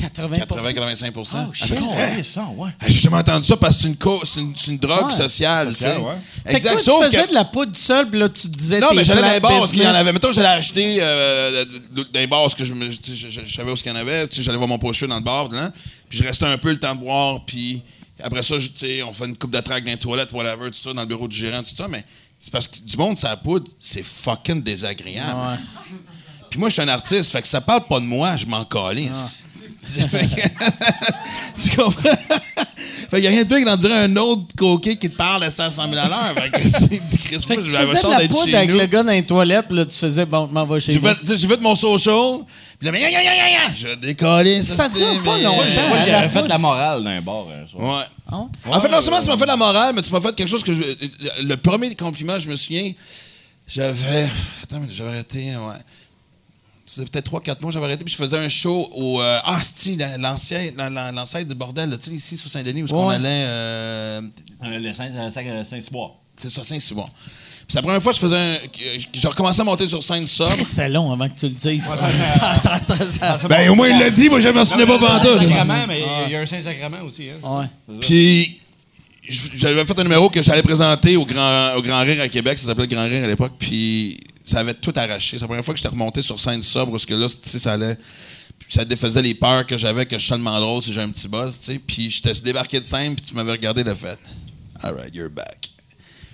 80-85 Oh, shit. Ouais, ça, ouais. Ah, J'ai jamais entendu ça parce que c'est une, co- c'est une, c'est une drogue Ouais. sociale, tu sais. Sociale, ouais. Fait que Exact, toi, sauf tu faisais que- de la poudre seule, puis là, tu te disais Non, tes mais j'allais dans plans les bars, business. il y en avait. Mettons, j'allais acheter euh, dans les bars, ce que je, me- tu sais, je, je- je savais où ce qu'il y en avait. Tu sais, J'allais voir mon pocheux dans le bar, là, puis je restais un peu le temps de boire, puis après ça, je- tu sais, on fait une coupe de traque dans les toilettes, whatever, tout ça, dans le bureau du gérant, tout ça, mais c'est parce que du monde, ça poudre, c'est fucking désagréable. Puis moi, je suis un artiste, fait que ça parle pas de moi, je m'en calisse. Tu comprends? fait qu'il y a rien de pire que d'en dire un autre coquet qui te parle à 500 000 à l'heure. Fait que c'est du Christ. Fait que moi, tu faisais de la poudre avec nous. le gars dans les toilettes, puis là, tu faisais, bon, je m'en vais chez fait, j'ai fait mon social. Puis là, mais, ya, ya, ya, ya, ya, je décollais. Ça dure pas longtemps. Moi, j'avais fait la morale d'un bar. un soir. Ouais. Ah ouais? En fait, non seulement tu m'as fait la morale, mais tu m'as fait quelque chose que je. Le, premier compliment, je me souviens, j'avais. Attends, mais j'avais arrêté, ouais. Ça faisait peut-être 3-4 mois, j'avais arrêté, puis je faisais un show au. euh, ah, c'est l'ancien, la- la- l'ancêtre de bordel, là, tu sais, ici, sur Saint-Denis, où est-ce qu'on Ouais. allait. euh, Euh, Le Saint- le Saint- le Saint-Cyboire. c'est ça, Saint-Simon. Puis c'est la première fois que je faisais un. J'ai recommencé à monter sur scène sobre. C'était long avant que tu le dises. Ça- ça- ça- ça- Ben, au moins, il l'a dit, moi, je m'en souvenais pas pantoute. Saint-Sacrement, mais il y a un Saint-Sacrement aussi. Hein. Ouais. Puis j'avais fait un numéro que j'allais présenter au Grand, au Grand Rire à Québec, ça s'appelait le Grand Rire à l'époque, puis ça avait tout arraché. C'est la première fois que j'étais remonté sur scène sobre, parce que là, tu sais, ça allait... puis ça défaisait les peurs que j'avais que je suis tellement drôle si j'ai un petit buzz, tu sais. Puis j'étais débarqué de scène, puis tu m'avais regardé le fait. All right, you're back. Puis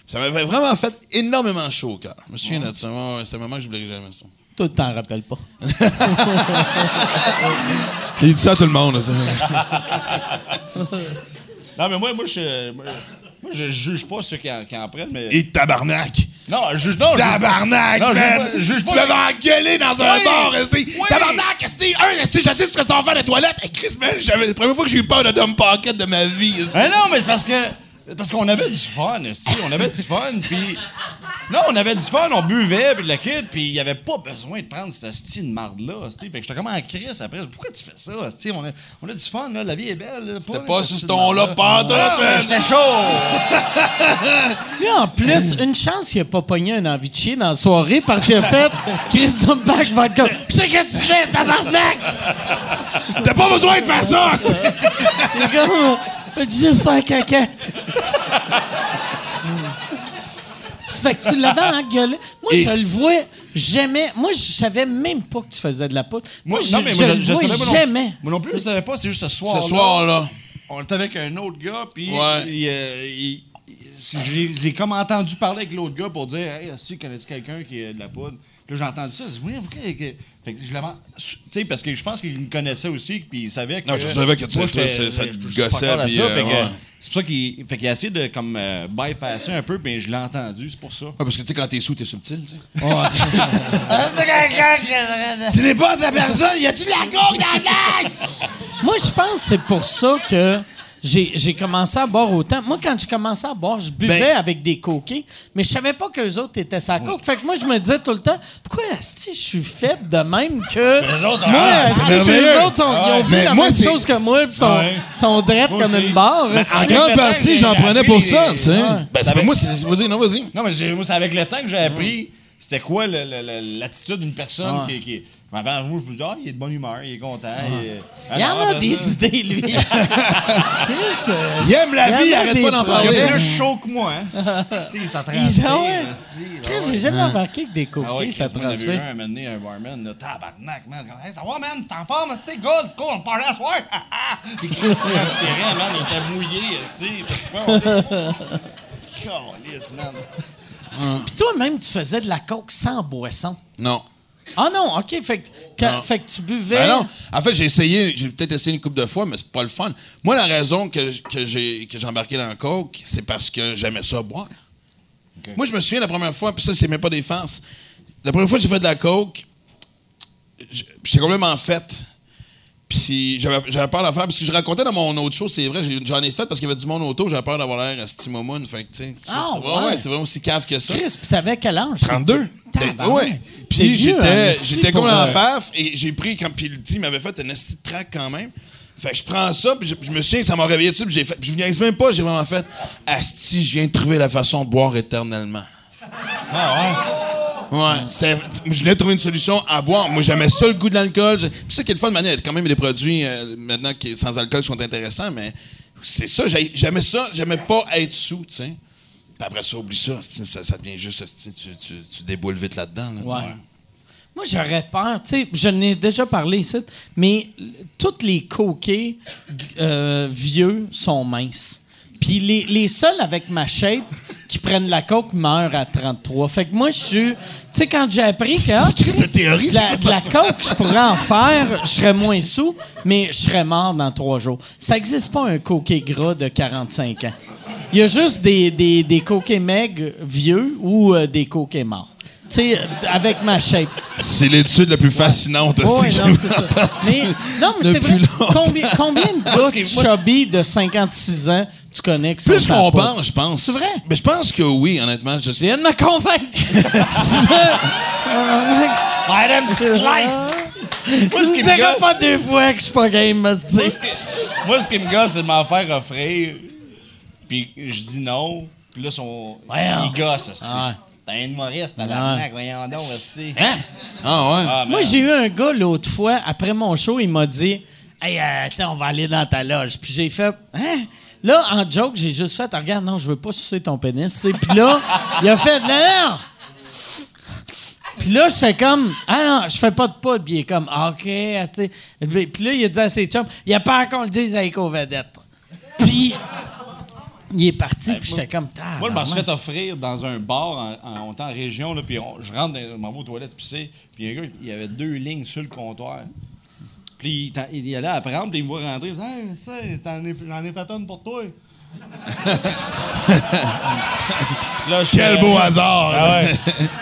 ça m'avait vraiment fait énormément chaud au cœur. Je me souviens de ça. Ouais, C'est un moment que je n'oublierai jamais ça. Toi, t'en rappelles pas. Il dit ça à tout le monde. Non, mais moi, moi, je, moi, moi, je juge pas ceux qui en, qui en prennent, mais. Et tabarnak! Non, juge. Non, Tabarnak, Non, man! juge juge tu m'avais engueulé dans un Oui! bar, esti! Oui! Tabarnak, esti! Un, esti, je sais ce que va faire de toilette! Hey, Chris, man, j'avais la première fois que j'ai eu peur de dumb pocket de ma vie, esti. Non, mais c'est parce que. Parce qu'on avait du fun, aussi. On avait du fun, puis. Non, on avait du fun, on buvait, puis de la kid, puis il n'y avait pas besoin de prendre cette style de marde-là. Fait que j'étais comme en crise après. Pourquoi tu fais ça? On a, on a du fun, là. La vie est belle. C'était pas sur ce ton-là, man. J'étais chaud! Lui, en plus, une chance qu'il a pas pogné un envie de chier dans la soirée parce qu'il a fait Chris Dumbach va être comme Je sais qu'est-ce que tu fais, tabarnak! T'as pas besoin de faire ça! juste faire caca. Tu fait que tu l'avais engueulé. Moi, Et je le vois jamais. Moi, je savais même pas que tu faisais de la poudre. Moi, je, non, mais je moi, le vois savais pas non- jamais. Moi non plus, je savais pas, c'est juste ce soir. Ce soir-là. On était avec un autre gars, puis Ouais. il, euh, il- j'ai j'ai comme entendu parler avec l'autre gars pour dire Hey, si connais-tu quelqu'un qui a de la poudre? Puis là, j'ai entendu ça. J'ai dit Oui, pourquoi que- Fait que je l'avais. Tu sais, parce que je pense qu'il me connaissait aussi, puis il savait que. Non, je savais que tu- toi, c'est- ça te gossait, puis, ça, euh, fait que ouais. C'est pour ça qu'il fait qu'il a essayé de comme, euh, bypasser un peu, puis je l'ai entendu, c'est pour ça. Ouais, parce que tu sais, quand t'es sous, t'es subtil, tu sais. Ce n'est pas de la personne, y a-tu de la coke dans la place? Moi, je pense que c'est pour ça que j'ai commencé à boire autant. Moi, quand j'ai commencé à boire, je buvais Ben- avec des coquets, mais je savais pas qu'eux autres étaient sa coke. Fait que moi, je me disais tout le temps, pourquoi asti, je suis faible de même que. autres, moi, ah, que les sont- ils ont bu Mais la moi, même c'est- chose que moi, puis sont, Ouais. sont drettes comme une barre. Ben. En grande partie, j'en prenais pour les- ça, tu sais. Ben, c'est pas moi, c'est. Vas-y, non, vas-y. Non, mais moi, c'est avec le temps que j'ai appris c'était quoi l'attitude d'une personne qui, qui. Avant, moi, je me disais, ah, il est de bonne humeur, il est content. Il, est- Il y en Ah, a des ça. idées, lui. Euh, Il aime la Il vie, arrête pas d'en Il parler. est plus chaud que moi, hein. tu sais. Il- ah ouais. aussi, Chris, j'ai jamais remarqué que des coquets, Ah ouais, ça Chris, moi, j'en ai vu transmet. un, moment donné, un barman, là, tabarnak, man. Hey, ça va, man, t'es en forme, c'est good, cool, on parlait à soir. Ah, ah. Puis Chris transpirait, man, il était mouillé, tu sais. Calice, man. Puis toi-même, tu faisais de la coke sans boisson. Non. Ah non, OK. Fait que, quand- fait que tu buvais. Ben non. En fait, j'ai essayé, j'ai peut-être essayé une couple de fois, mais c'est pas le fun. Moi, la raison que, que j'ai que j'ai embarqué dans le coke, c'est parce que j'aimais ça boire. Moi, je me souviens la première fois, puis ça, c'est même pas des farces. La première fois que j'ai fait de la coke, j'étais complètement faite. Puis j'avais j'avais peur d'en faire, parce que je racontais dans mon autre show, c'est vrai, j'ai- j'en ai fait parce qu'il y avait du monde auto, j'avais peur d'avoir l'air à Stimomoun. Fait que, tu sais. Ah, ouais. c'est vraiment aussi cave que ça. Chris, puis t'avais quel âge? 32. Tabarnak. Ouais. Puis vieux, hein, j'étais j'étais comme dans la paf et j'ai pris comme puis le dit, il m'avait fait un esti de track quand même. Fait que je prends ça puis je, je me souviens que ça m'a réveillé dessus puis j'ai fait puis je viens même pas, j'ai vraiment fait asti, je viens de trouver la façon de boire éternellement. Ah ouais. Ouais, je de trouver une solution à boire. Moi, j'aimais ça le goût de l'alcool. Puis ça qui est le fun, maintenant, il y a quand même des produits euh, maintenant qui, sans alcool qui sont intéressants, mais c'est ça, j'ai- j'aimais ça, j'aimais pas être sous, tu sais. Puis après ça, oublie ça, ça, ça devient juste, tu, tu, tu déboules vite là-dedans. là. Ouais. Moi, j'aurais peur. Tu sais, je n'ai déjà parlé ici, mais tous les coquets euh, vieux sont minces. Puis les, les seuls avec ma shape qui prennent la coke meurent à 33. Fait que moi, je suis. Tu sais, quand j'ai appris que. ah, théorie, de la, de la coke, je pourrais en faire, je serais moins sous, mais je serais mort dans trois jours. Ça n'existe pas un coquet gras de 45 ans. Il y a juste des, des, des coquets meg vieux ou euh, des coquets morts. Tu sais, avec ma shape. C'est l'étude la plus fascinante. Ouais, que non, j'ai c'est ça. Mais, non, mais c'est Depuis vrai. combien de gars chubby de 56 ans tu connais qui Plus la qu'on pense, je pense. C'est vrai? Mais je pense que oui, honnêtement. Je Tu viens de me convaincre. Je veux- Madame Slice! tu me diras pas deux fois que je suis pas game, me se dire. Moi, ce qui me gosse, c'est de m'en faire offrir. Puis je dis non. Puis là, son... Il gosse aussi. Ah ouais. T'es un humoriste, tabarnak, voyons donc, aussi. Ah ouais. Ah, Moi, man. j'ai eu un gars l'autre fois, après mon show, il m'a dit Hey, euh, attends, on va aller dans ta loge. Puis j'ai fait Hein? Là, en joke, j'ai juste fait Regarde, non, je veux pas sucer ton pénis. Puis là, il a fait Non, non! Puis là, je fais comme Ah non, je fais pas de pas. Puis il est comme Ah, OK. ah. Puis là, il a dit à ses chums Il a pas qu'on le dise avec aux vedettes. Puis il est parti, puis j'étais comme Moi, je m'en suis fait offrir dans un bar, en, en, région, là, puis on- je rentre, dans- je m'en vais aux toilettes pisser, puis il y avait deux lignes sur le comptoir. Puis il, il allait apprendre, puis il me voit rentrer. Il dit Hey, ça, t'en ai, j'en ai fait une pour toi. Là, je Quel fais- beau hasard! Ah ouais.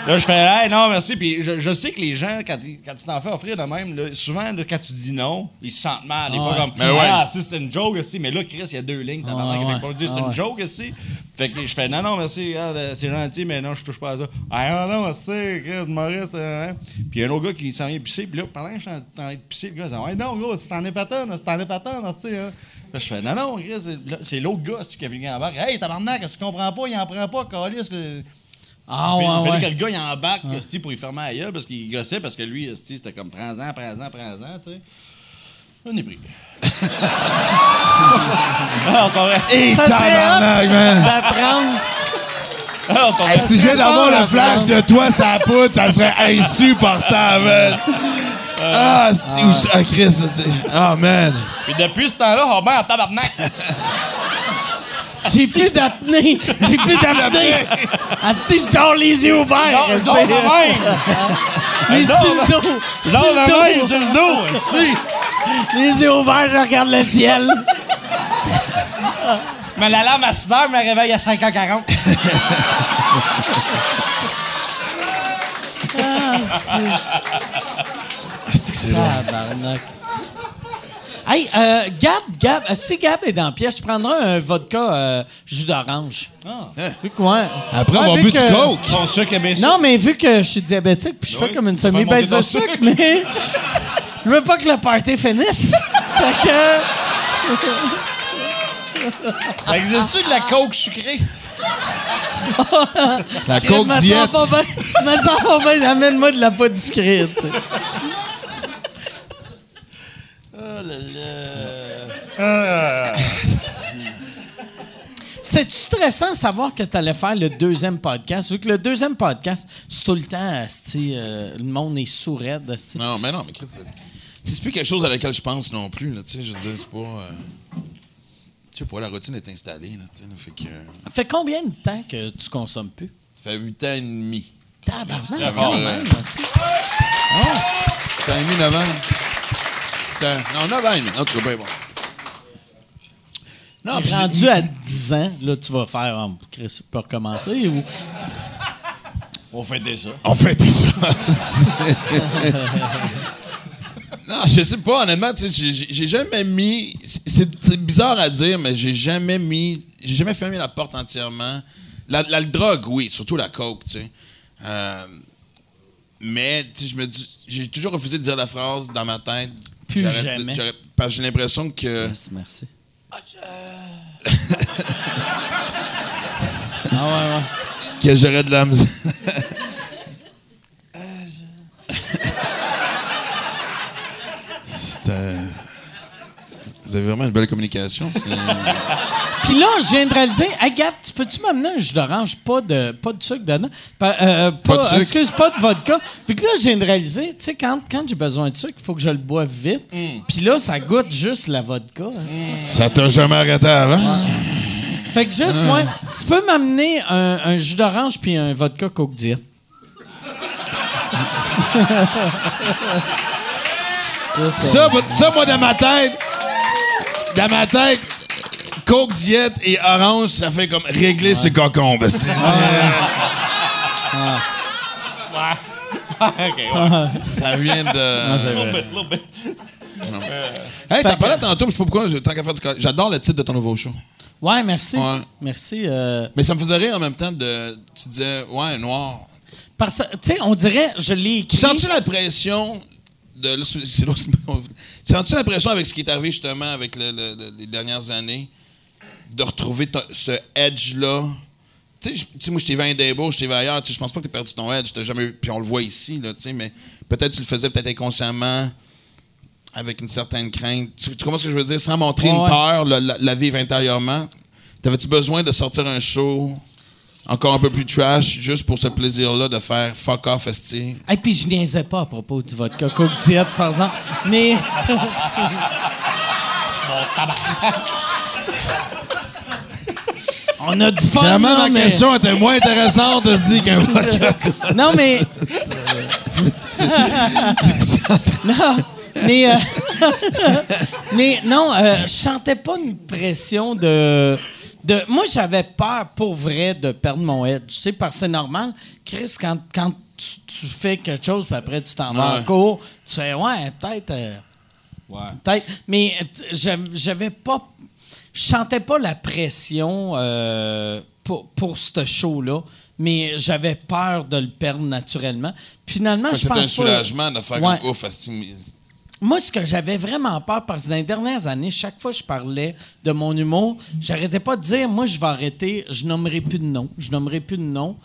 Là, je fais, hey, non, merci. Puis je, je sais que les gens, quand, ils- quand tu t'en fais offrir de même, là, souvent, là, quand tu dis non, ils se sentent mal. Des fois, ouais. comme, Ben ouais. ah, si c'est une joke, aussi. Mais là, Chris, il y a deux lignes. T'as Ah ouais, ouais. pas dire c'est Ah une joke, aussi. Fait que je fais, non, non, merci, regarde, euh, c'est gentil, mais non, je touche pas à ça. Ah, non, non, merci, Chris, Maurice. euh, hein. Puis il y a un autre gars qui s'en vient pisser. Puis là, pendant que je suis en train de pisser, le gars, il dit, ouais, non, gros, c'est t'en es pas tant, c'est t'en es pas tant, tu sais, hein. Là, je fais, non, non, Chris, c'est- l'autre gars qui a venu en barque. Hey, tabarnak, est-ce qu'il comprend pas? Il en prend pas, Calis. le- Ah, il ouais, fallait ouais. que le gars il embarque esti, pour y fermer la gueule parce qu'il gossait parce que lui, c'était comme prends-en, prends-en, prends-en, tu sais. On est pris. vrai. Et tabarnak, man! d'apprendre. Si je viens d'avoir le flash de toi, ça poudre, ça serait insupportable, man! Ah, c'est où ça? Ah, Chris, c'est. Ah, man! Puis depuis ce temps-là, Robert en tabarnak. J'ai plus d'apnée. J'ai plus d'apnée. Ah, sais, je dors les yeux ouverts. Non, non, sais. de même. Mais Non, sur le dos. Non, Sur le même, sur le dos. esti. Les yeux ouverts, je regarde le ciel. Mais l'alarme à 6 h me réveille à 5h40. Ah, Tabarnak. Hey, euh, Gab, Gab, euh, si Gab est dans la pièce, je prendrai un vodka euh, jus d'orange. Vu que, ouais. Après Ouais, avoir vu bu du que- coke. Ton sucre est bien Non, mais vu que je suis diabétique, puis je fais Oui, comme une ça semi-baisse de sucre, sucre. mais je veux pas que le party finisse. fait que... Ça existe-tu de la coke sucrée? La coke diète. Me sens pas bien, amène-moi de la poudre sucrée. Tu sais. C'était-tu stressant de savoir que tu allais faire le deuxième podcast? Vu que le deuxième podcast, c'est tout le temps, euh, le monde est sourd. Non, mais non, mais Chris, c'est- c'est plus quelque chose à laquelle je pense non plus, là, tu sais, je veux dire, c'est pas... euh, Tu sais, pour la routine est installée, là, là, fait que... euh, Ça fait combien de temps que tu consommes plus? Ça fait 8 ans et demi. Tabarnak, quand même. 8 ans et demi, 9 ans. Putain, Non, 9 ans et demi. En tout cas, ben bon. Non, puis Rendu à 10 ans, là, tu vas faire, oh, Chris, tu peux recommencer ou... On fêtait ça. On fait ça. non, je sais pas, honnêtement, tu sais, j'ai- jamais mis. C'est bizarre à dire, mais j'ai jamais mis. J'ai jamais fermé la porte entièrement. La, la drogue, oui, surtout la coke, tu sais. Euh, mais, tu sais, je me dis. J'ai toujours refusé de dire la phrase dans ma tête. Plus jamais. Parce que j'ai l'impression que. Yes, merci. ah ouais, ouais. que j'aurais de la misère. C'est, euh, Vous avez vraiment une belle communication. Puis là, je viens de réaliser, hey tu peux-tu m'amener un jus d'orange, pas de, pas de sucre dedans? Pa- euh, Pas de sucre. Excuse, pas de vodka. Puis que là, je viens de réaliser, tu sais, quand, quand j'ai besoin de sucre, il faut que je le boive vite. Mm. Puis là, ça goûte juste la vodka. esti. Ça t'a jamais arrêté avant? Fait que juste, Mm. moi, tu peux m'amener un, un jus d'orange puis un vodka Coke Diet. Ça, ça, moi, dans ma tête, dans ma tête, Coke diète et orange, ça fait comme régler ses cocombes. C'est- OK, ouais. Ça vient de. c'est vrai. Little bit, little bit. Hey, t'en parlais tantôt, je sais pas pourquoi, tant qu'à faire du J'adore le titre de ton nouveau show. Ouais, merci. Ouais. Merci. euh, Mais ça me faisait rire en même temps de. Tu disais, ouais, noir. parce que, tu sais, on dirait, je l'ai écrit. Tu sens-tu la pression de. sens-tu la pression avec ce qui est arrivé justement avec le- le- le- les dernières années? De retrouver ta- ce edge-là? Tu sais, je- tu sais, moi, je t'ai vu à Indebo, je t'ai vu ailleurs. tu sais, Je pense pas que tu perdu ton edge. t'as jamais, puis on le voit ici, là, tu sais, mais peut-être tu le faisais peut-être inconsciemment avec une certaine crainte. Tu, tu comprends ce que je veux dire? Sans montrer Ouais, une ouais. peur, la, la- la vivre intérieurement. T'avais-tu besoin de sortir un show encore un peu plus trash juste pour ce plaisir-là de faire fuck off, esti? Et puis je niaisais pas à propos du vodka Coke Diet, par exemple. Mais. On a du fun. Là, ma mais- question était moins intéressante de se dire qu'un vodka. Non, mais. non, mais, euh, mais non, euh, je sentais pas une pression de. de moi, j'avais peur pour vrai de perdre mon edge. Tu sais, parce que c'est normal. Chris, quand, quand tu, tu fais quelque chose, puis après tu t'en vas en cours, tu fais, ouais, peut-être. euh, Ouais. Peut-être. Mais j'avais pas. Je sentais pas la pression euh, pour, pour ce show-là, mais j'avais peur de le perdre naturellement. Finalement, je C'est pense un pas- soulagement de faire Ouais. comme ouf. Moi, ce que j'avais vraiment peur, parce que dans les dernières années, chaque fois que je parlais de mon humour, j'arrêtais pas de dire, moi, je vais arrêter, je nommerai plus de nom, je nommerai plus de nom.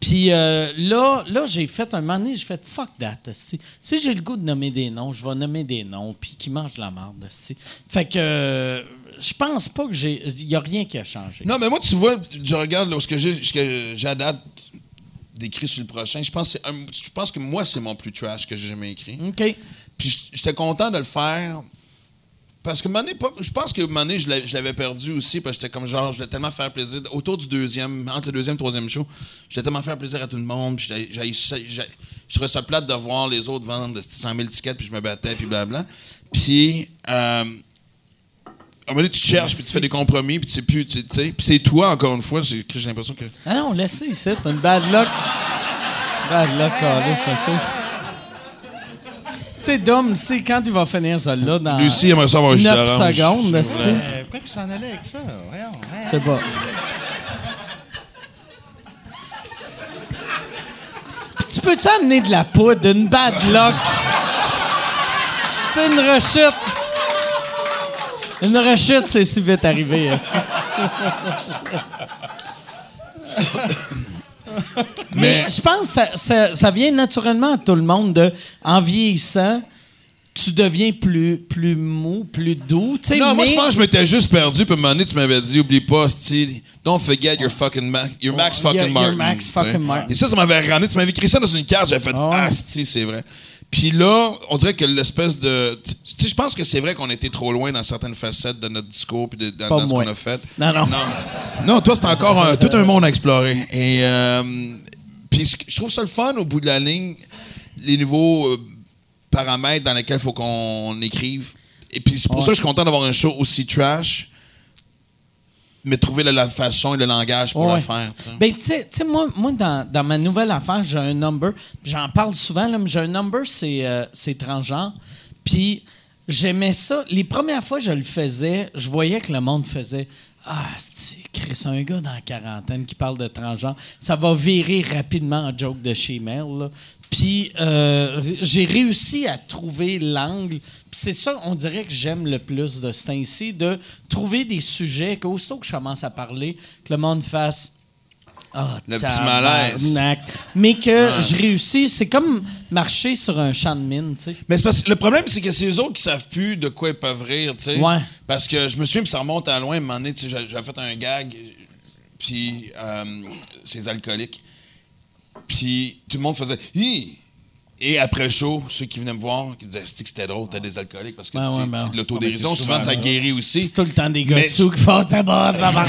Puis euh, là, là j'ai fait un moment donné, j'ai fait fuck that. Si, si j'ai le goût de nommer des noms, je vais nommer des noms, puis qui mangent la merde. Fait que euh, je pense pas que j'ai. Il y a rien qui a changé. Non, mais moi, tu vois, je regarde là, ce que j'ai à date d'écrit sur le prochain. Je pense, que c'est un- je pense que moi, c'est mon plus trash que j'ai jamais écrit. OK. Puis j'étais content de le faire. Parce que un moment donné, pas- je pense que donné, je l'avais- perdu aussi, parce que j'étais comme genre, je voulais tellement faire plaisir. Autour du deuxième, entre le deuxième et le troisième show, je voulais tellement faire plaisir à tout le monde. Puis je trouvais ça plate de voir les autres vendre de 100 000 tickets, puis je me battais, puis blablabla. Puis, euh, un moment donné, tu cherches, puis tu fais des compromis, puis tu sais plus, tu tu sais. Puis c'est toi, encore une fois, j'ai l'impression que. Ah non, laisse-le ici, t'as une bad luck. Bad luck, calé, ça, tu sais. Tu sais, Dom, c'est quand il va finir ça là dans Lucie aimerait ça avoir un jus 9 d'orange. secondes, Ouais. esti. Euh, pourquoi qu'il s'en allait avec ça? Voyons? C'est pas. Puis tu peux-tu amener de la poudre, une bad luck? tu sais, une rechute. Une rechute, c'est si vite arrivé. Mais je pense que ça, ça- ça vient naturellement à tout le monde de, en vieillissant, tu deviens plus, plus mou, plus doux. Non, moi, je pense que je m'étais juste perdu. Puis à un moment donné, tu m'avais dit, oublie pas, style, don't forget your fucking Max, your Max Your- fucking your Martin. Max fucking Martin. Et ça, ça m'avait ramené. Tu m'avais écrit ça dans une carte. J'avais fait, Ah ouais. ah, style, c'est vrai. Puis là, on dirait que l'espèce de. Tu sais, je pense que c'est vrai qu'on était trop loin dans certaines facettes de notre discours puis de, dans, ce qu'on a fait. Non, non. Non, non toi, c'est encore un- tout un monde à explorer. Et euh, puis je trouve ça le fun au bout de la ligne, les nouveaux euh, paramètres dans lesquels il faut qu'on écrive. Et puis c'est pour ça que je suis content d'avoir un show aussi trash, mais trouver la, la façon et le langage pour Ouais. le faire. tu sais. Ben, tu sais- moi, moi dans, dans ma nouvelle affaire, j'ai un number. J'en parle souvent, là, mais j'ai un number, c'est euh, transgenre. Puis, j'aimais ça. Les premières fois que je le faisais, je voyais que le monde faisait Ah, c'est un gars dans la quarantaine qui parle de transgenre. Ça va virer rapidement en joke de chez Mel. Puis, euh, j'ai réussi à trouver l'angle. Puis, c'est ça, on dirait que j'aime le plus de ce temps-ci, de trouver des sujets qu'aussitôt que je commence à parler, que le monde fasse. Ah, Le petit malaise. Mais que je réussis, c'est comme marcher sur un champ de mine, tu sais. Mais parce que le problème, c'est que c'est eux autres qui savent plus de quoi ils peuvent rire, tu sais. Ouais. Parce que je me souviens, puis ça remonte à loin, à un moment donné, tu sais, j'a- j'avais fait un gag, puis euh, c'est alcooliques. Puis tout le monde faisait Hi! Et après le show, ceux qui venaient me voir, qui disaient que c'était drôle, t'as des alcooliques, parce que Ouais, ouais, ben c'est ouais. de l'autodérision, souvent ça guérit aussi. C'est tout le temps des gars sous qui font ta barre.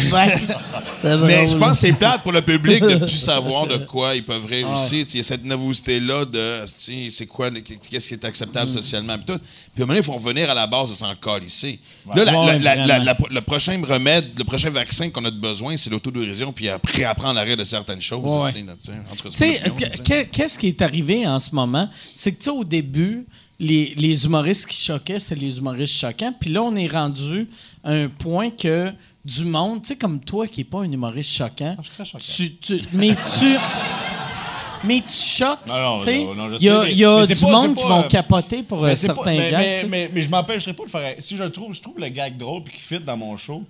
C'est Mais je pense que c'est plate pour le public de plus savoir de quoi ils peuvent rire aussi. Tu sais, Il y a cette nervosité-là de c'est quoi, qu'est-ce qui est acceptable socialement. Puis, tout. Puis à un moment donné, il faut revenir à la base de s'en ici. Là, la- Ouais, la- la- vraiment. la- le prochain remède, le prochain vaccin qu'on a de besoin, c'est l'autodérision, puis après apprendre à rire de certaines choses. Là, tu sais. Qu'est-ce qui est arrivé en ce moment? C'est que, tu sais, au début, les, les humoristes qui choquaient, c'est les humoristes choquants. Puis là, on est rendu à un point que du monde, tu sais, comme toi qui n'es pas un humoriste choquant, je suis très choquant. tu, tu- mais tu. Mais tu choques. Non, non, tu sais. non, Il y a, y a du pas- monde qui vont euh, capoter pour euh, Mais c'est pas- certains mais, gars. mais, mais, mais je m'empêcherai pas de faire. Si je trouve, je trouve le gag drôle puis qu'il fit dans mon show.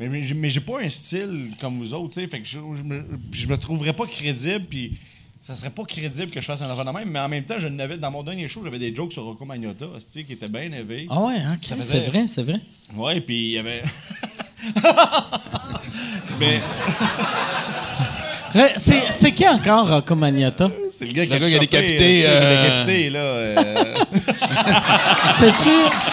Mais, mais, j'ai- pas un style comme vous autres, tu sais. Fait que je, je me, je me trouverais pas crédible, puis ça serait pas crédible que je fasse un enfant de même. Mais en même temps, je n'avais dans mon dernier show, j'avais des jokes sur Rocco Magnotta, tu sais, qui étaient bien élevés. Ah ouais, hein, faisait- c'est vrai, c'est vrai. Ouais, puis il y avait. mais C'est c'est qui encore Rocco Magnotta? c'est le gars qui Le a, gars qui a chopé, décapité, euh, qui a décapité, là. euh, C'est-tu.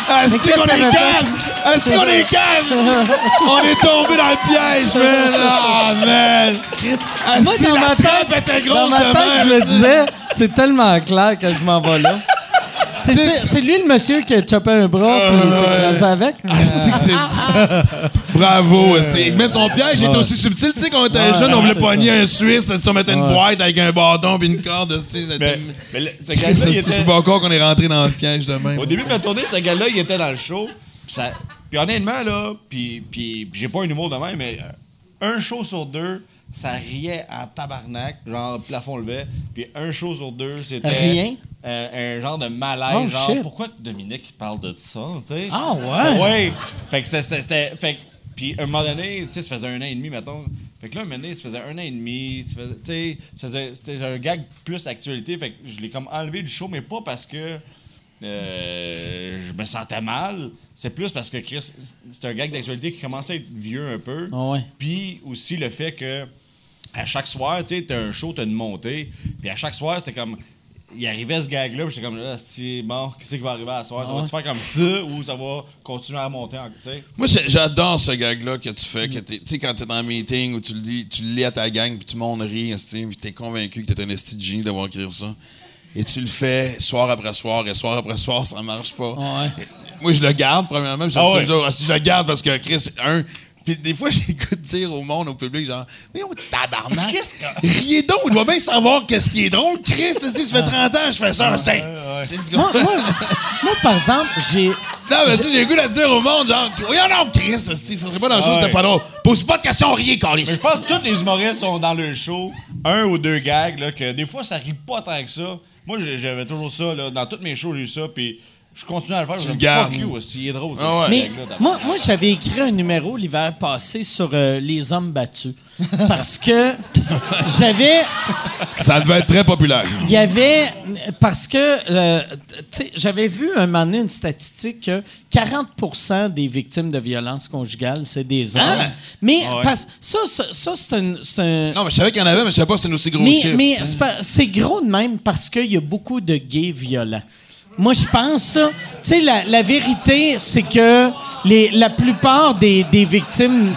Ah, qu'est-ce qu'on est calme! Ah, c'est qu'on est calme! On est tombé dans le piège, man! Ah, man! Chris. Ah, Moi, si, dans la ma tête, trappe était grosse dans ma tête, je sais. disais, c'est tellement clair que je m'en vais là. C'est- lui le monsieur qui a chopé un bras puis il s'est avec? Ah, c'est que c'est. Bravo. Il met son piège, il est aussi subtil. Tu sais, quand on était jeune, on voulait pogner un Suisse, on mettait une boîte avec un bâton puis une corde. Mais, mais le- ce gars-là, il était- pas encore qu'on est rentré dans le piège de même? Au début de ma tournée, ce gars-là, il était dans le show. Puis, ça- puis honnêtement, là, puis, j'ai pas un humour de même, mais euh, un show sur deux, ça riait en tabarnak, genre le plafond levait. Puis un show sur deux, c'était. Rien? euh, un genre de malaise, Oh, genre shit. pourquoi que Dominique il parle de ça, tu sais? Ah, ouais? Ouais. Fait que c'était-. Fait que- puis un moment donné, tu sais, ça faisait un an et demi, mettons. Fait que là, un moment donné, ça faisait un an et demi. tu sais, ça faisait- c'était un gag plus actualité. Fait que je l'ai comme enlevé du show, mais pas parce que euh, je me sentais mal. C'est plus parce que Chris, c'est un gag d'actualité qui commençait à être vieux un peu. Ah ouais. Puis aussi le fait que à chaque soir, tu sais, t'as un show, t'as une montée. Puis à chaque soir, c'était comme. Il arrivait ce gag-là, puis j'étais comme là, c'est bon, qu'est-ce qui va arriver à soir? Ça va-tu faire comme ça ou ça va continuer à monter? en-? Moi, c'est- j'adore ce gag-là que tu fais. que t'es- Tu sais, quand t'es dans un meeting où tu le lis, tu le lis à ta gang, puis tout le monde rit, puis t'es convaincu que t'es un esti de génie d'avoir écrit ça. Et tu le fais soir après soir, et soir après soir, ça marche pas. Ouais. Moi, je le garde, premièrement, puis je Ah ouais. toujours, ah, si je le garde parce que Chris, un. Puis des fois, j'écoute dire au monde, au public, genre, oui, on tabarnak. Riez donc, il doit bien savoir qu'est-ce qui est drôle. Chris, ça fait 30 ans que je fais ça. sais, du Moi, moi, moi, par exemple, j'ai. non, mais si j'ai le goût de dire au monde, genre, voyons donc, Chris, ça serait pas dans la chose, ouais. c'était pas drôle. Pose pas de questions, riez, Carlis. Mais je pense que tous les humoristes sont dans le show, un ou deux gags, là, que des fois, ça rit pas tant que ça. Moi, j'avais toujours ça, là. Dans tous mes shows, j'ai eu ça, puis je continue à le faire. je le gardes. Fuck you aussi, il est drôle. Ah ouais. ce Mais moi, moi j'avais écrit un numéro l'hiver passé sur euh, les hommes battus. Parce que j'avais. Ça devait être très populaire. Il y avait. Parce que. euh, tu sais, j'avais vu un moment donné une statistique que 40% des victimes de violences conjugales, c'est des hommes. Hein? Mais Ah ouais. parce, ça, ça, ça, c'est un. c'est un- Non, mais je savais qu'il y en avait, mais je savais pas que c'était un aussi gros mais, chiffre. mais tu c'est c'est gros de même parce qu'il y a beaucoup de gays violents. Moi, je pense, tu sais, la, la vérité, c'est que les, la plupart des, des victimes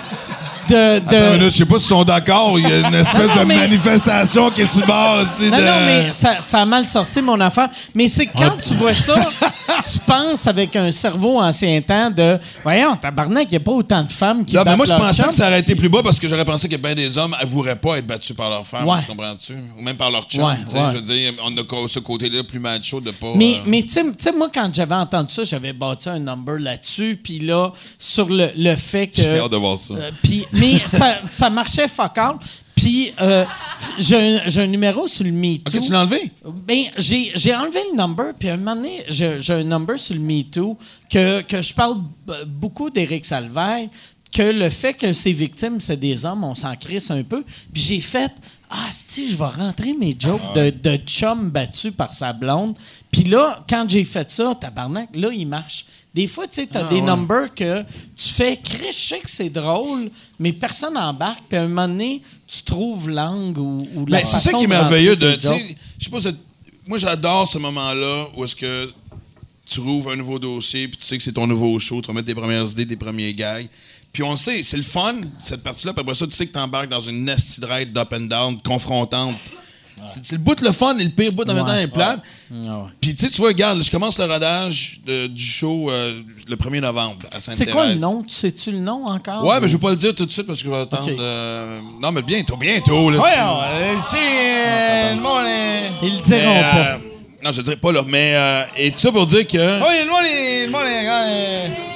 de. de- Attends une minute, je sais pas s'ils sont d'accord. Il y a une espèce Non, de mais- manifestation qui est sur bord aussi non, de... non, mais ça, ça a mal sorti, mon affaire. Mais c'est quand tu vois ça, tu penses avec un cerveau ancien temps de Voyons, tabarnak, il n'y a pas autant de femmes qui Non, mais moi, je pensais que ça aurait été plus bas parce que j'aurais pensé que bien des hommes avoueraient pas être battus par leurs femmes. Ouais. Tu comprends-tu? Ou même par leur chum. Ouais. Je veux dire, on a ce côté-là plus macho de pas. Mais, euh, mais tu sais- tu sais, moi, quand j'avais entendu ça, j'avais bâti un number là-dessus. Puis là, sur le, le fait que. J'ai hâte de voir ça. Euh, puis- mais ça, ça marchait fuck all. Puis euh, j'ai un, j'ai un numéro sur le MeToo. Ok, tu l'as enlevé? Ben, j'ai, j'ai enlevé le number, puis à un moment donné, j'ai, un number sur le MeToo que, que je parle beaucoup d'Éric Salvaire, que le fait que ses victimes, c'est des hommes, on s'en crisse un peu. Puis j'ai fait Ah, si, je vais rentrer mes jokes de, de chum battu par sa blonde. Puis là, quand j'ai fait ça, tabarnak, là, il marche. Des fois, tu sais, t'as des numbers que tu fais sais que c'est drôle, mais personne n'embarque. Puis à un moment donné, tu trouves l'angle ou, ou la Mais c'est ça qui est merveilleux de. Je sais moi j'adore ce moment-là où est-ce que tu rouvres un nouveau dossier, puis tu sais que c'est ton nouveau show, tu vas mettre tes premières idées, tes premiers gags. Puis on le sait, c'est le fun, cette partie-là, puis après ça, tu sais que tu embarques dans une nasty ride d'up and down, confrontante. C'est le bout le fun et le pire bout en même temps est plate. Ouais. Puis tu sais, tu vois, regarde, je commence le rodage de- du show euh, le 1er novembre à Sainte-Thérèse. C'est quoi le nom? Tu sais-tu le nom encore? Ouais, mais je vais pas le dire tout de suite parce que je vais attendre. Ok. euh, Non, mais bientôt, bientôt. Là, euh, c'est. euh, le monde est. Ils le diront pas. euh, non, je le dirai pas là. Mais euh, et tout ça pour dire que. Oui, le monde est. Le monde est.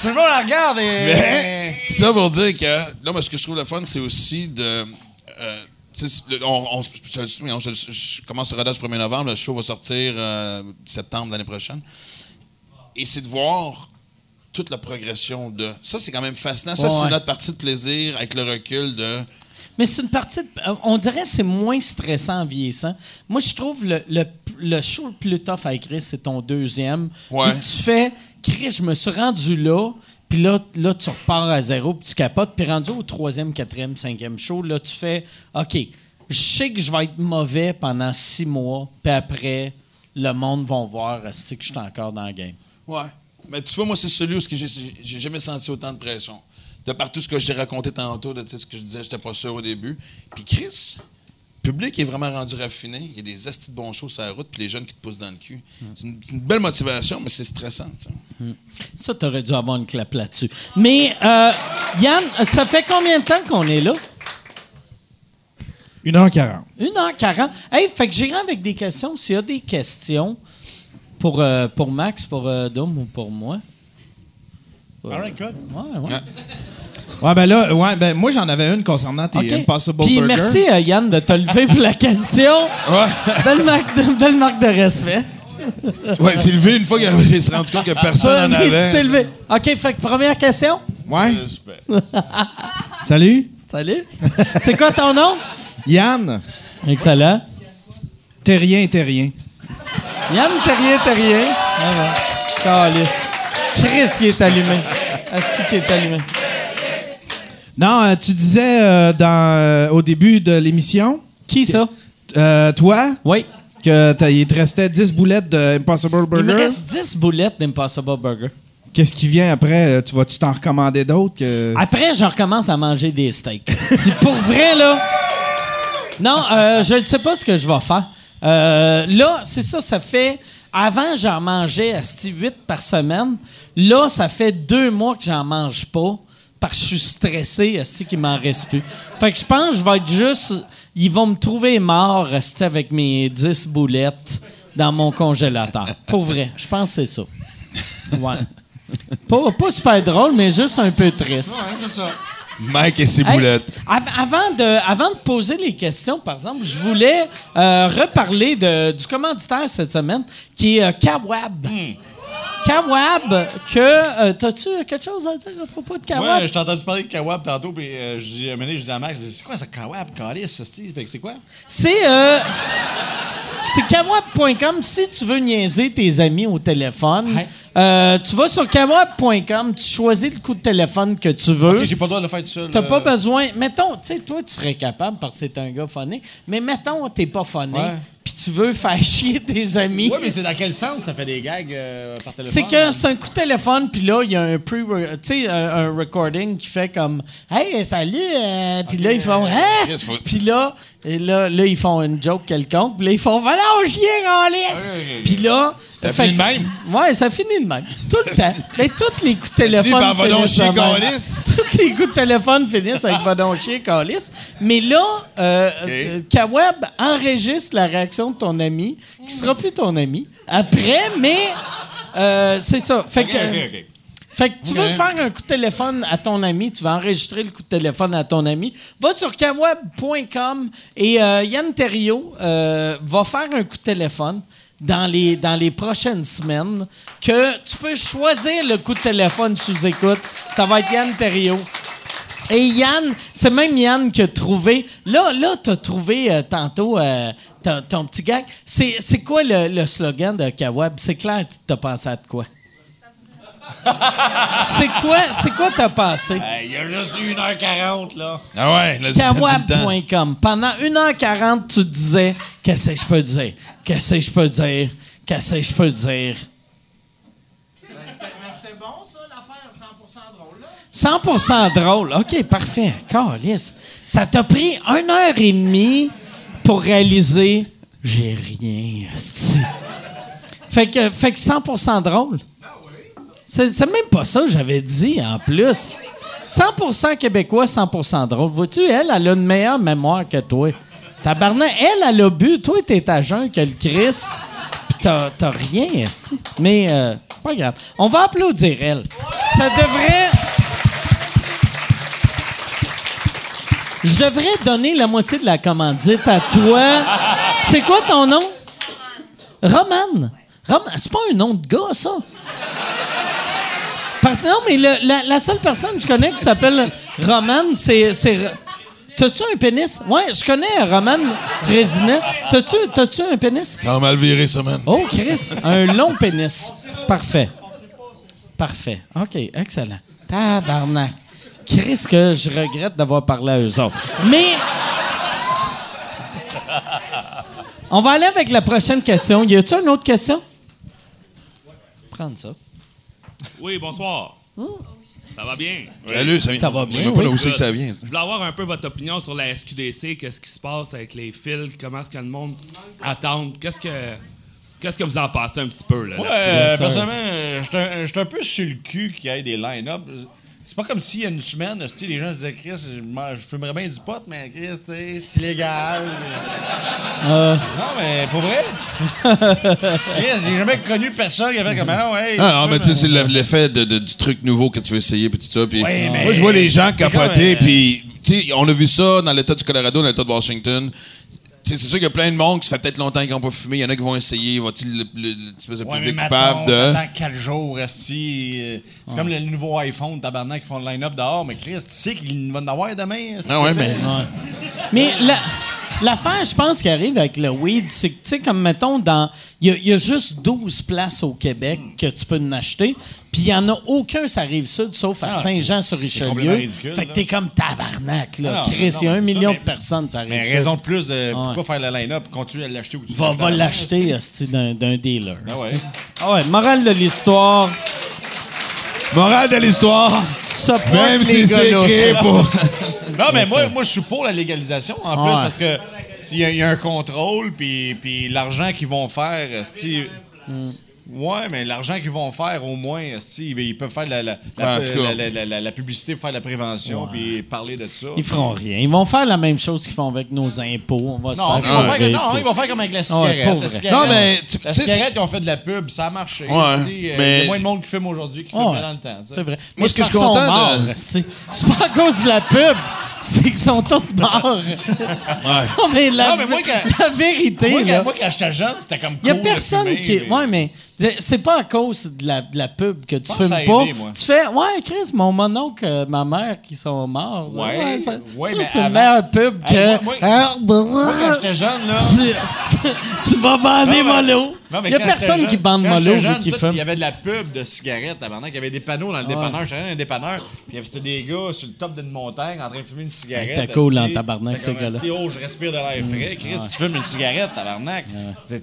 Tout le monde la regarde et. Mais ça pour dire que. Là, moi, ce que je trouve le fun, c'est aussi de. euh, tu sais, le- on, on- je, je- je- je commence le rodage le 1er novembre. Le show va sortir euh, septembre l'année prochaine. Et c'est de voir toute la progression de. Ça, c'est quand même fascinant. Ça, Ouais, c'est ouais. notre partie de plaisir avec le recul de. Mais c'est une partie. de- on dirait que c'est moins stressant en vieillissant. Moi, je trouve le, le, le show le plus tough à écrire, c'est ton deuxième. Ouais. Tu fais, Chris, je me suis rendu là. Puis là, là, tu repars à zéro, puis tu capotes. Puis rendu au troisième, quatrième, cinquième show, là, tu fais, OK, je sais que je vais être mauvais pendant six mois, puis après, le monde va voir que je suis encore dans le game? Ouais. Mais tu vois, moi, c'est celui où j'ai jamais senti autant de pression. De par tout ce que j'ai raconté tantôt, de ce que je disais, j'étais pas sûr au début. Puis Chris, Le public est vraiment rendu raffiné. Il y a des astis de bons shows sur la route, puis les jeunes qui te poussent dans le cul. C'est une, belle motivation, mais c'est stressant. tu sais. Ça, t'aurais dû avoir une clap là-dessus. Mais, euh, Yann, ça fait combien de temps qu'on est là? 1h40. 1h40. Hey, fait que j'irai avec des questions. S'il y a des questions pour, euh, pour Max, pour euh, Dom ou pour moi. All right, good. Ouais, ouais. Ouais. Ben là, ouais, ben moi, j'en avais une concernant tes OK. Impossible Puis Burger. merci, euh, Yann, de te lever pour la question. Belle, marque de, belle marque de respect. Ouais, c'est levé une fois qu'il s'est rendu compte que personne n'en tu t'es avait. levé. OK, fait que première question. Ouais. Salut. Salut. C'est quoi ton nom? Yann, Excellent. t'es rien, t'es rien. Yann Terrien Terrien. Ah ouais. Calice. Chris qui est allumé. Asti qui est allumé. Non, euh, tu disais euh, dans, euh, au début de l'émission, Qui ça? euh, toi, Oui. que il te restait 10 boulettes de Impossible Il me Burger. reste 10 boulettes d'Impossible Burger. Qu'est-ce qui vient après? Tu vas-tu t'en recommander d'autres? Que... Après, je recommence à manger des steaks. C'est pour vrai, là. Non, euh, je ne sais pas ce que je vais faire. Euh, là, c'est ça, ça fait. Avant, j'en mangeais à 8 par semaine. Là, ça fait deux mois que j'en mange pas parce que je suis stressé, asti, qu'il m'en reste plus. Fait que je pense que je vais être juste. Ils vont me trouver mort, rester avec mes 10 boulettes dans mon congélateur. Pour vrai, je pense que c'est ça. Ouais. Pas, pas super drôle, mais juste un peu triste. Mike et ses Hey, boulettes. av- avant, de, avant de poser les questions, par exemple, je voulais euh, reparler de- du commanditaire cette semaine, qui est euh, Kawab. Kawab, que. euh, T'as-tu quelque chose à dire à propos de Kawab? Ouais, je t'ai entendu parler de Kawab tantôt, puis euh, moment donné, je dis à Max, c'est quoi ça, Kawab, Steve? Fait que c'est quoi? C'est. euh, c'est kawab.com si tu veux niaiser tes amis au téléphone. Euh, tu vas sur kawab.com, tu choisis le coup de téléphone que tu veux. J'ai pas le droit de le faire tout seul. T'as pas besoin. Mettons, tu sais, toi, tu serais capable parce que c'est un gars phoné, mais mettons, t'es pas phoné, Ouais. Tu veux faire chier tes amis. Ouais, mais c'est dans quel sens ça fait des gags euh, par téléphone? C'est que c'est un coup de téléphone, puis là, il y a un pre tu sais, un, un recording qui fait comme Hey, salut! euh, puis là, ils font Hein? Puis là, et là, là, ils font une joke quelconque, puis là, ils font Va là, au chien, en laisse! Puis là. Ça fait finit de même? Ouais, ça finit de même. Tout le temps. Mais tous les coups de téléphone. par finissent câlisse. Tous les coups de téléphone finissent avec Va donc chier, câlisse. Mais là, euh, euh, Kawab enregistre la réaction de ton ami, qui sera plus ton ami, après, mais euh, c'est ça. Fait Ok, que. ok, ok. Fait que tu veux faire un coup de téléphone à ton ami, tu vas enregistrer le coup de téléphone à ton ami, va sur kawab.com et euh, Yann Terriot euh, va faire un coup de téléphone dans les, dans les prochaines semaines que tu peux choisir le coup de téléphone sous écoute. Ça va être Yann Terriot. Et Yann, c'est même Yann qui a trouvé. Là, là, t'as trouvé euh, tantôt euh, ton, ton petit gag. C'est, c'est quoi le, le slogan de Kawab? C'est clair, tu t'as pensé à de quoi? C'est quoi, c'est quoi t'as pensé? Hey, Il y a juste eu 1h40, là. Ah ouais, là. Kawab.com. Pendant 1h40, tu disais Qu'est-ce que je peux dire? Qu'est-ce que je peux dire? Qu'est-ce que je peux dire? C'était bon, ça, l'affaire 100% drôle, 100% drôle. OK, parfait. Calice. Ça t'a pris une heure et demie pour réaliser j'ai rien. Fait que, fait que 100% drôle. C'est même pas ça que j'avais dit en plus. 100% québécois, 100% drôle. Vois-tu, elle, elle a une meilleure mémoire que toi. Tabarnak, elle, elle a bu. Toi, t'es à jeun que le Chris. Pis t'as t'as rien, ici. Mais, euh, pas grave. On va applaudir elle. Ça devrait. Je devrais donner la moitié de la commandite à toi. C'est quoi ton nom? Roman. Roman, c'est pas un nom de gars, ça. Parce- non, mais le- la, la seule personne que je connais qui s'appelle Roman, c'est. T'as-tu un pénis? Ouais, je connais Roman Frésinet. T'as-tu, t'as-tu un pénis? Ça va mal virer, ça, man. Oh, Chris, un long pénis. Parfait. Parfait. OK, excellent. Tabarnak. Chris, que je regrette d'avoir parlé à eux autres. Mais. On va aller avec la prochaine question. Y a-tu une autre question? Prendre ça. Oui, bonsoir. Ça va bien? Salut, ça vient. Ça va bien, Je sais pas oui. là où c'est que ça vient. ça. Je voulais avoir un peu votre opinion sur la SQDC, qu'est-ce qui se passe avec les fils, comment est-ce que le monde attend, qu'est-ce que qu'est-ce que vous en pensez un petit peu là? Ouais, euh, personnellement, euh, j'étais un- un peu sur le cul qu'il y ait des line-up. C'est pas comme s'il y a une semaine, les gens se disaient, Chris, je, fumerais bien du pot, mais Chris, tu sais, c'est illégal. Euh, Non, mais pour vrai? Chris, j'ai jamais connu personne qui avait comme, ah ouais. Ah non, mais tu sais, c'est l'effet de, de- du truc nouveau que tu veux essayer, puis tout ça. Puis Ouais, mais- moi, je vois les gens capoter, euh, puis tu sais, on a vu ça dans l'État du Colorado, dans l'État de Washington. C'est sûr qu'il y a plein de monde qui ça fait peut-être longtemps qu'ils n'ont pas fumé. Il y en a qui vont essayer. Va-t-il le, le, le- l'espèce de Ouais, plaisir mais coupable de. t'attends quatre jours, esti. euh, C'est comme le nouveau iPhone, tabarnak, qui font le line-up dehors. Mais Chris, tu sais qu'il va en avoir demain. Ah ouais, mais. Mais la- l'affaire, je pense, qui arrive avec le weed, c'est que, tu sais, comme mettons, dans. Il y, a- il y a juste 12 places au Québec que tu peux en acheter, puis il n'y en a aucun, ça arrive sud, sauf à Ah, Saint-Jean-sur-Richelieu. Fait que t'es comme tabarnak, là. Ah Chris, il y a un ça, million mais- de personnes, ça arrive Mais raison de plus de Ouais. pourquoi faire le line-up, continuer à l'acheter ou tu Va, va l'acheter d'un dealer. Ah ouais. Ah ouais, morale de l'histoire. Morale de l'histoire, même si c'est louches. pour. Non, mais moi, moi, je suis pour la légalisation en plus Ouais. parce que s'il y, a- il y a un contrôle, puis, puis l'argent qu'ils vont faire, esti, Hmm. Ouais, mais l'argent qu'ils vont faire, au moins, ils, peuvent faire la, la, la, la- la- la- la publicité pour faire la prévention, puis parler de ça. Ils feront rien. Ils vont faire la même chose qu'ils font avec nos impôts. On va se Non, ils faire vont faire, non, ils vont faire comme avec la cigarette. la vrai. cigarette, Non, mais, tu- la cigarette qui ont fait de la pub, ça a marché. Euh, Il y a moins de monde qui fume aujourd'hui qui Ouais. fume dans le temps. C'est vrai. Moi, ce que je suis content. C'est pas à cause de la pub, c'est qu'ils sont tous morts. Non, mais la, Non, mais moi, quand- la vérité, Moi, là, quand, moi, quand j'étais jeune, c'était comme il y a personne qui. Ouais, mais c'est pas à cause de la, de la pub que tu ça fumes pas. aidé. Tu fais, ouais, Chris, mon mononcle, euh, ma mère qui sont morts. Ouais, ça, ouais, ça, mais c'est une avant- meilleure pub Hey, que. moi- moi- Ah, Moi, quand j'étais jeune, là. tu, tu vas bander mollo. Il y a personne qui bande mollo tout, fume. Il y avait de la pub de cigarettes, tabarnak. Il y avait des panneaux dans le dépanneur. J'étais dans un dépanneur, puis il y avait- c'était des gars sur le top d'une montagne en train de fumer une cigarette. T'es cool en tabarnak, ces gars-là. assis, Oh, je respire de l'air frais. Chris, tu fumes une cigarette, tabarnak.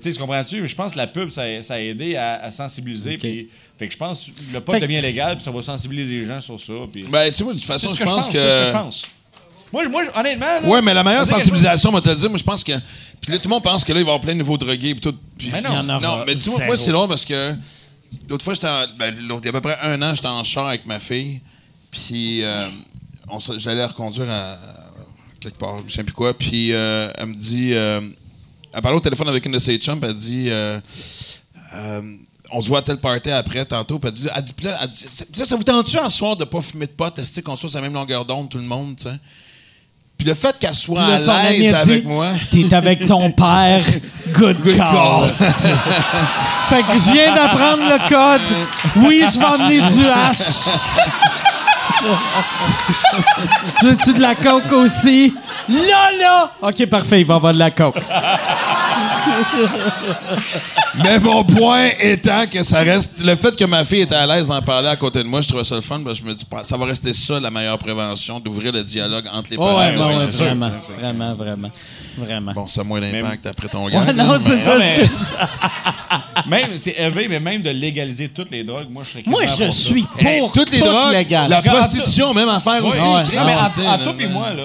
Tu comprends-tu? Mais Je pense que la pub, ça, ça a aidé à, à sensibiliser. puis- fait que je pense que le pot Fait devient légal, puis ça va sensibiliser les gens sur ça. Puis... Ben, tu sais, moi, de toute façon, je pense que. C'est ce que je pense. Moi, moi, honnêtement. là, Ouais, mais la meilleure sensibilisation, moi, te le dire, moi, je pense que. Puis là, tout le monde pense que là, il va y avoir plein de nouveaux drogués, puis tout. Puis- Mais non. Il y en aura Non, mais dis-moi, zéro. moi, c'est drôle parce que l'autre fois, j'étais en- ben, il y a à peu près un an, j'étais en char avec ma fille. Puis euh, j'allais la reconduire à, quelque part, je ne sais plus quoi. Puis euh, elle me dit. euh, elle parlait au téléphone avec une de ses chums, elle dit. Euh, on se voit à tel party après, tantôt. Puis elle dit, elle dit, puis là, elle dit, C'est- puis là, ça vous tente-tu en soir de pas fumer de pot, est-ce qu'on soit sur la même longueur d'onde, tout le monde, tu sais? Puis le fait qu'elle soit à l'aise avec moi. T'es avec ton père, good, Good call. fait que je viens d'apprendre le code. Oui, je vais emmener du hash. tu veux-tu de la coke aussi? Là, là! OK, parfait, il va avoir de la coke. Mais mon point étant que ça reste. Le fait que ma fille était à l'aise d'en parler à côté de moi, je trouvais ça le fun. Parce que je me dis, ça va rester ça la meilleure prévention, d'ouvrir le dialogue entre les Oh, parents. ouais, vraiment, vraiment, vraiment, vraiment. Bon, ça a moins d'impact après ton Ouais, gars. non, c'est ça. Même, c'est élevé, mais même de légaliser toutes les drogues, moi, je serais Moi, je pour ça. suis Hey, pour toutes les drogues, la prostitution, même affaire aussi. Ouais, Christ, non, mais en là, toi et moi, là,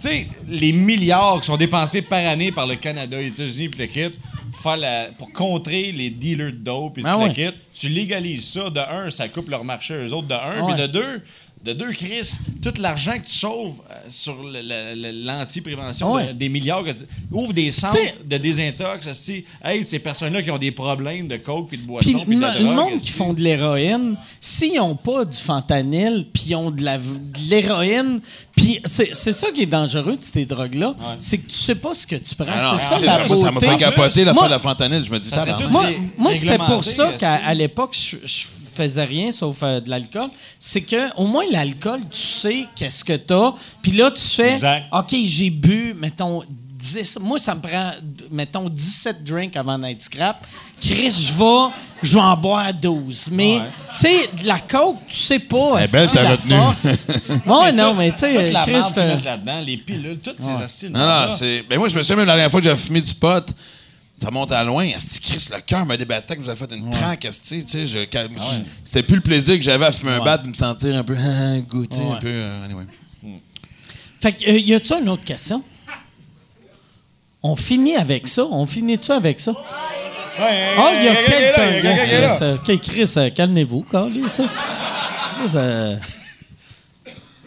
tu sais, les milliards qui sont dépensés par année par le Canada, les États-Unis puis le kit, pour, faire la- pour contrer les dealers de dope et Ah le ouais. kit, tu légalises ça. De un, ça coupe leur marché eux autres, de un. Ouais. Puis de deux, de deux, Chris, tout l'argent que tu sauves euh, sur le- le- le- l'anti-prévention, Ouais. de- des milliards que tu ouvres des centres T'sais- de désintox, aussi. Hey, ces personnes-là qui ont des problèmes de coke puis de Puis boisson puis de le, la le drogue, monde qui font de l'héroïne, s'ils n'ont pas du fentanyl, puis ils ont de de l'héroïne, puis c'est c'est ça qui est dangereux de ces drogues-là, c'est que tu sais pas ce que tu prends. Ah c'est ça la ça m'a fait capoter la Moi- fin de la fentanyl. Je me dis, Moi, moi c'était pour ça qu'à l'époque, je, je faisais rien sauf euh, de l'alcool. C'est que au moins l'alcool, tu sais qu'est-ce que t'as. Puis là, tu fais, Exact. OK, j'ai bu, mettons, 10... Moi, ça me prend, mettons, 17 drinks avant d'être scrap. Chris, je vais... Je vais en boire 12. Mais, Ouais. tu sais, de la coke, tu sais pas. Elle est esti, belle, la retenue. force. ouais, non, mais tu sais, Toute la Chris, marde qu'ils t'as- mettent là-dedans, les pilules, toutes ces astuces. Non, non, c'est. Ben moi, je me souviens même la dernière fois que j'ai fumé du pot. ça monte à loin. Asti, Chris, le cœur m'a débatté que vous avez fait une traque, asti, tu sais. je- C'était plus le plaisir que j'avais à fumer un bat de me sentir un peu goûté, un peu. euh, anyway. Fait que, euh, y a-tu une autre question? On finit avec ça? On finit-tu avec ça? Ah, il y a quelqu'un. OK, Chris, euh, calmez-vous, Carlis. ça. Chris, euh,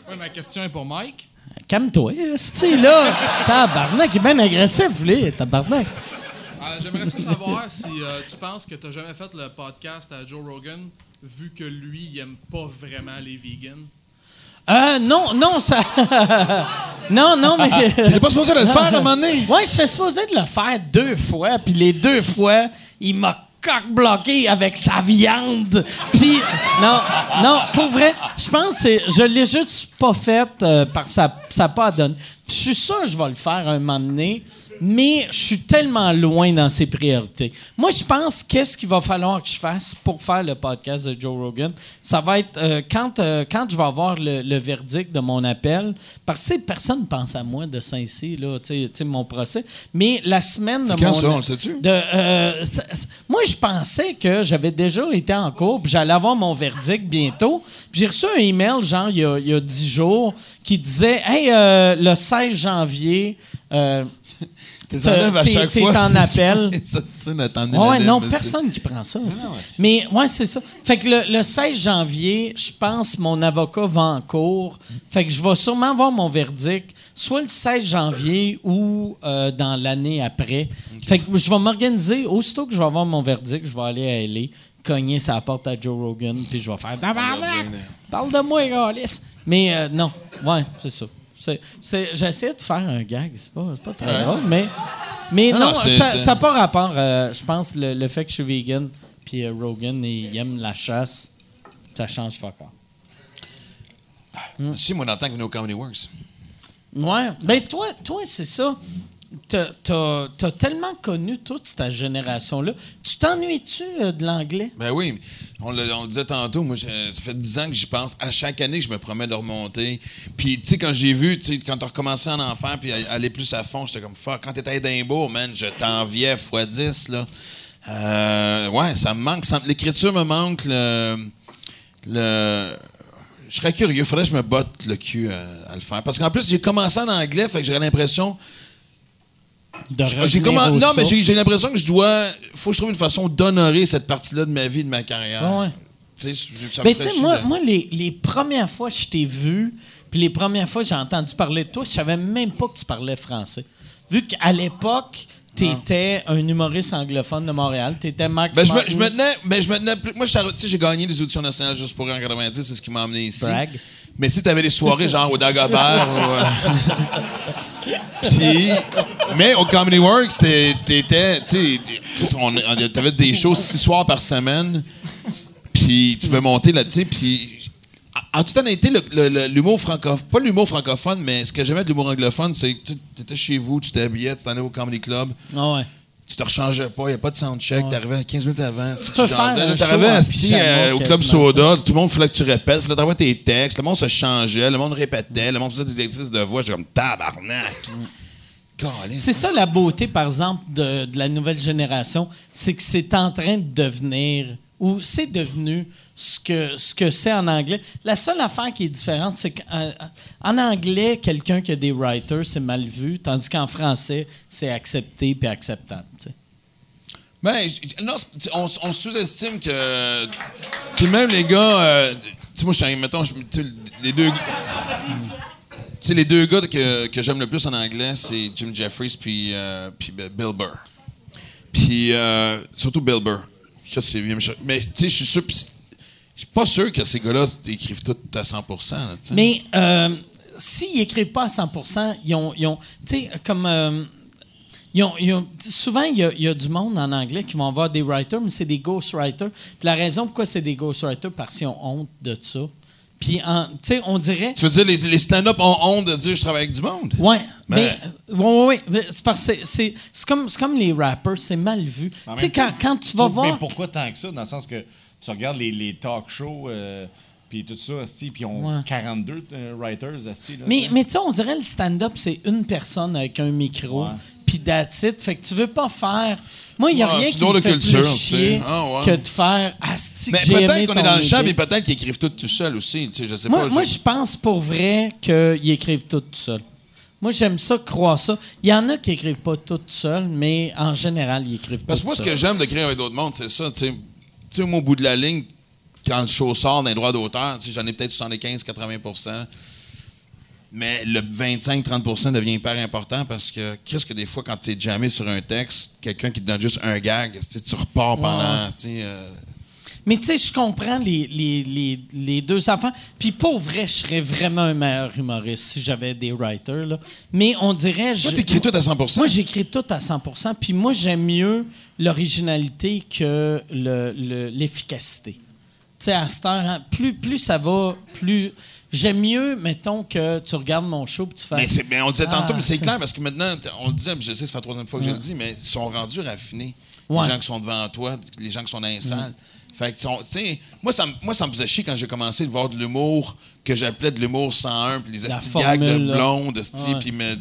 Ouais, ma question est pour Mike. Calme-toi, c'est là. Tabarnak, il est bien agressif, lui, tabarnak. Euh, J'aimerais ça savoir si euh, tu penses que tu n'as jamais fait le podcast à Joe Rogan, vu que lui, il aime pas vraiment les vegans? Euh, non, non, ça. non, non, mais. T'étais pas supposé de le faire à un moment donné? Ouais, j'étais supposé de le faire deux fois, puis les deux fois, il m'a coq-bloqué avec sa viande. Puis, non, non, pour vrai, je pense que je l'ai juste pas fait euh, que ça n'a pas donné. Je suis sûr que je vais le faire un moment donné, mais je suis tellement loin dans ses priorités. Moi, je pense qu'est-ce qu'il va falloir que je fasse pour faire le podcast de Joe Rogan? Ça va être euh, quand, euh, quand je vais avoir le, le verdict de mon appel, parce que personne ne pense à moi de Saint-Cy, là, tu sais, mon procès. Mais la semaine de quand mon. ça, on le sait-tu? euh, moi, je pensais que j'avais déjà été en cours, puis j'allais avoir mon verdict bientôt. Puis j'ai reçu un email, genre, il y a, il y a 10 jours, qui disait Hey, le 16 janvier. euh, T'es en appel. Ouais, non, personne qui prend ça. Mais ouais, c'est ça. Fait que le, le 16 janvier, je pense mon avocat va en cours. Fait que je vais sûrement avoir mon verdict soit le 16 janvier ou euh, dans l'année après. Fait que je vais m'organiser. Aussitôt que je vais avoir mon verdict, je vais aller à LA, cogner sa porte à Joe Rogan, puis je vais faire! Parle de moi, Galis! Mais euh, non, ouais, c'est ça. J'essaie de faire un gag, c'est pas, pas très Ouais. drôle, mais, mais Non, non, non, c'est- ça n'a pas rapport, euh, je pense, le, le fait que je suis vegan, puis euh, Rogan, il aime la chasse, ça change fuck. Si, moi, dans le temps que au Comedy Works. Ouais. Ben, toi, toi c'est ça. T'as t'as tellement connu toute cette génération-là. Tu t'ennuies-tu euh, de l'anglais? Ben oui, on le, on le disait tantôt, moi, je- ça fait 10 ans que j'y pense. À chaque année, je me promets de remonter. Puis, tu sais, quand j'ai vu, tu sais, quand t'as recommencé en enfer, puis aller plus à fond, j'étais comme, fuck, quand t'étais à Edimbourg, man, je t'enviais x 10, là. Euh, ouais, ça me manque. L'écriture me manque. Le, je serais curieux, faudrait que je me botte le cul à, à le faire. Parce qu'en plus, j'ai commencé en anglais, fait que j'aurais l'impression. J'ai Non, mais sources? j'ai j'ai l'impression que je dois. faut que je trouve une façon d'honorer cette partie-là de ma vie, de ma carrière. Ouais, ouais. Tu sais, ça tu moi, de- moi les, les premières fois que je t'ai vu, puis les premières fois que j'ai entendu parler de toi, je savais même pas que tu parlais français. Vu qu'à l'époque, tu étais un humoriste anglophone de Montréal, tu étais Max Ben, je, me, je me tenais, ben, je me tenais plus- Moi, j'ai gagné les auditions nationales juste pour en 90, c'est ce qui m'a amené ici. Brag. Mais tu sais, t'avais des soirées genre au Dagobert. ou, euh, Mais au Comedy Works, t'étais, tu sais, t'avais des shows six soirs par semaine. Puis tu pouvais monter là, tu sais, puis en toute honnêteté, l'humour francophone, pas l'humour francophone, mais ce que j'aimais de l'humour anglophone, c'est que tu étais chez vous, tu t'habillais, tu t'en allais au Comedy Club, Ah ouais. Tu te rechangeais pas, il n'y a pas de soundcheck, t'arrivais 15 minutes avant. Si tu t'arrivais euh, au Club Soda, tout le monde fallait que tu répètes, il fallait t'envoyer tes textes, le monde se changeait, le monde répétait, le monde faisait des exercices de voix, j'étais comme tabarnak. Caliste. C'est ça la beauté, par exemple, de, de la nouvelle génération, c'est que c'est en train de devenir, ou c'est devenu ce que ce que c'est en anglais. La seule affaire qui est différente, c'est qu'en en anglais, quelqu'un qui a des writers, c'est mal vu, tandis qu'en français, c'est accepté puis acceptable. tu sais. Ben, non, on, sous-estime que. Même les gars. euh, tu moi, je suis, mettons, les deux. Tu les deux gars que, que j'aime le plus en anglais, c'est Jim Jeffries puis, euh, puis Bill Burr. Puis, euh, surtout Bill Burr. Mais, tu sais, je suis sûr. Je suis pas sûr que ces gars-là écrivent tout à 100 là. Mais euh, s'ils n'écrivent pas à 100 ils ont. ils ont- tu sais, comme. euh, ils ont- ils ont- souvent, il y, a, il y a du monde en anglais qui vont avoir des writers, mais c'est des ghostwriters. Puis la raison pourquoi c'est des ghostwriters, parce qu'ils ont honte de ça. Puis, en- tu sais, on dirait. Tu veux dire, les, les stand-up ont honte de dire je travaille avec du monde? Ouais, Mais- mais, ouais, ouais, mais c'est parce que c'est- comme, c'est comme les rappers, c'est mal vu. Tu sais, quand, quand tu vas Mais voir. pourquoi tant que ça? Dans le sens que tu regardes les, les talk shows, euh, puis tout ça, asti, puis ils ont Ouais. 42 euh, writers. asti, là, Mais, tu sais. mais tu sais, on dirait le stand-up, c'est une personne avec un micro. Puis that's it. Fait que tu veux pas faire... Moi, il n'y a rien qui me de fait culture, plus chier Ah, ouais. que de faire « Asti, Mais peut-être qu'on est dans le champ, mais peut-être qu'ils écrivent tout tout seul aussi. Tu sais, je sais Moi, pas. moi, je- je pense pour vrai qu'ils écrivent tout seuls. Moi, j'aime ça, croire ça. Il y en a qui écrivent pas tout seuls, mais en général, ils écrivent Parce tout que moi, ce que j'aime d'écrire avec d'autres mondes, c'est ça. Tu sais, moi, au bout de la ligne, quand le show sort d'un droit d'auteur, tu sais, j'en ai peut-être 75-80% mais le 25-30% devient hyper important parce que qu'est-ce que des fois, quand tu es jamais sur un texte, quelqu'un qui te donne juste un gag, tu repars pendant. euh, Mais tu sais, je comprends les, les, les, les deux enfants. Puis pour vrai, je serais vraiment un meilleur humoriste si j'avais des writers. Là. Mais on dirait... Toi, t'écris tout à 100% Moi, j'écris tout à 100% Puis moi, j'aime mieux l'originalité que le- le- l'efficacité. tu sais, à cette heure, hein, plus, plus ça va, plus... J'aime mieux, mettons, que tu regardes mon show et tu fais... Mais, c'est- mais on le disait Ah, tantôt, mais c'est c'est- clair parce que maintenant, on le disait, puis je sais, fait la troisième fois que je le dis, mais ils sont rendus raffinés. Ouais. Les gens qui sont devant toi, les gens qui sont dans les salles. Fait que, tu sais, moi, ça, me- moi, ça me faisait chier quand j'ai commencé de voir de l'humour que j'appelais de l'humour 101, puis les La asti de blonde, puis me-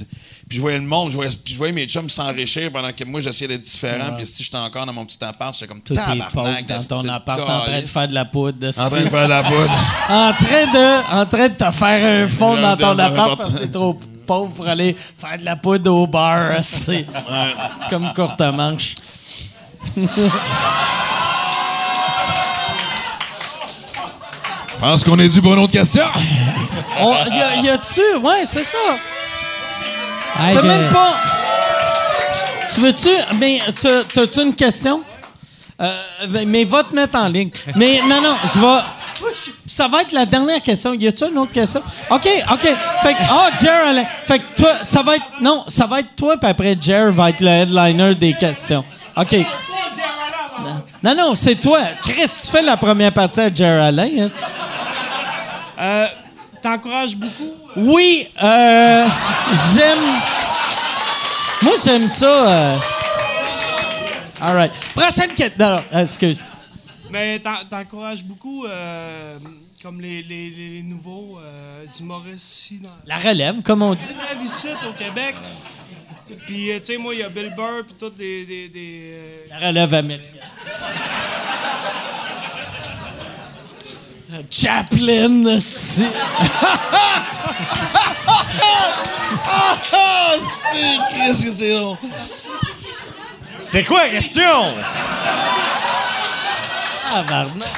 puis je voyais le monde, je voyais, puis je voyais mes chums s'enrichir pendant que moi, j'essayais d'être différent, puis si j'étais encore dans mon petit appart, j'étais comme tabarnak, dans ton appart en train de faire de la poudre. En train de faire de la poudre. en train de, en train de te faire un fond dans ton appart parce que t'es trop pauvre pour aller faire de la poudre au bar, esti. comme courte manche. Je pense qu'on est dû pour une autre question. On- y, a, y a-tu? Ouais, c'est ça. Hey, C'est j'ai- même pas. Tu veux-tu. Mais t'as- t'as-tu une question? Euh, ben, mais va te mettre en ligne. Mais non, non, je vais. Ça va être la dernière question. Y a-tu une autre question? OK, OK. Fait que, ah, Jer. Fait que toi, ça va être. Non, ça va être toi, puis après, Jer va être le headliner des questions. OK. Non, non, c'est toi. Chris, tu fais la première partie à Jer Alain. hein? Euh, T'encourages beaucoup? Oui, euh, j'aime. Moi, j'aime ça. euh. All right. Prochaine question. Non, excuse. Mais t'en- t'encourages beaucoup, euh, comme les, les, les- les nouveaux euh, humoristes ici. Dans... La relève, comme on dit. la visite au Québec. Puis, tu sais, moi, il y a Bill Burr, puis toutes des. des, des, La relève américaine. Chaplin, esti. Qu'est-ce que c'est long? C'est quoi la question? Ah, barnac.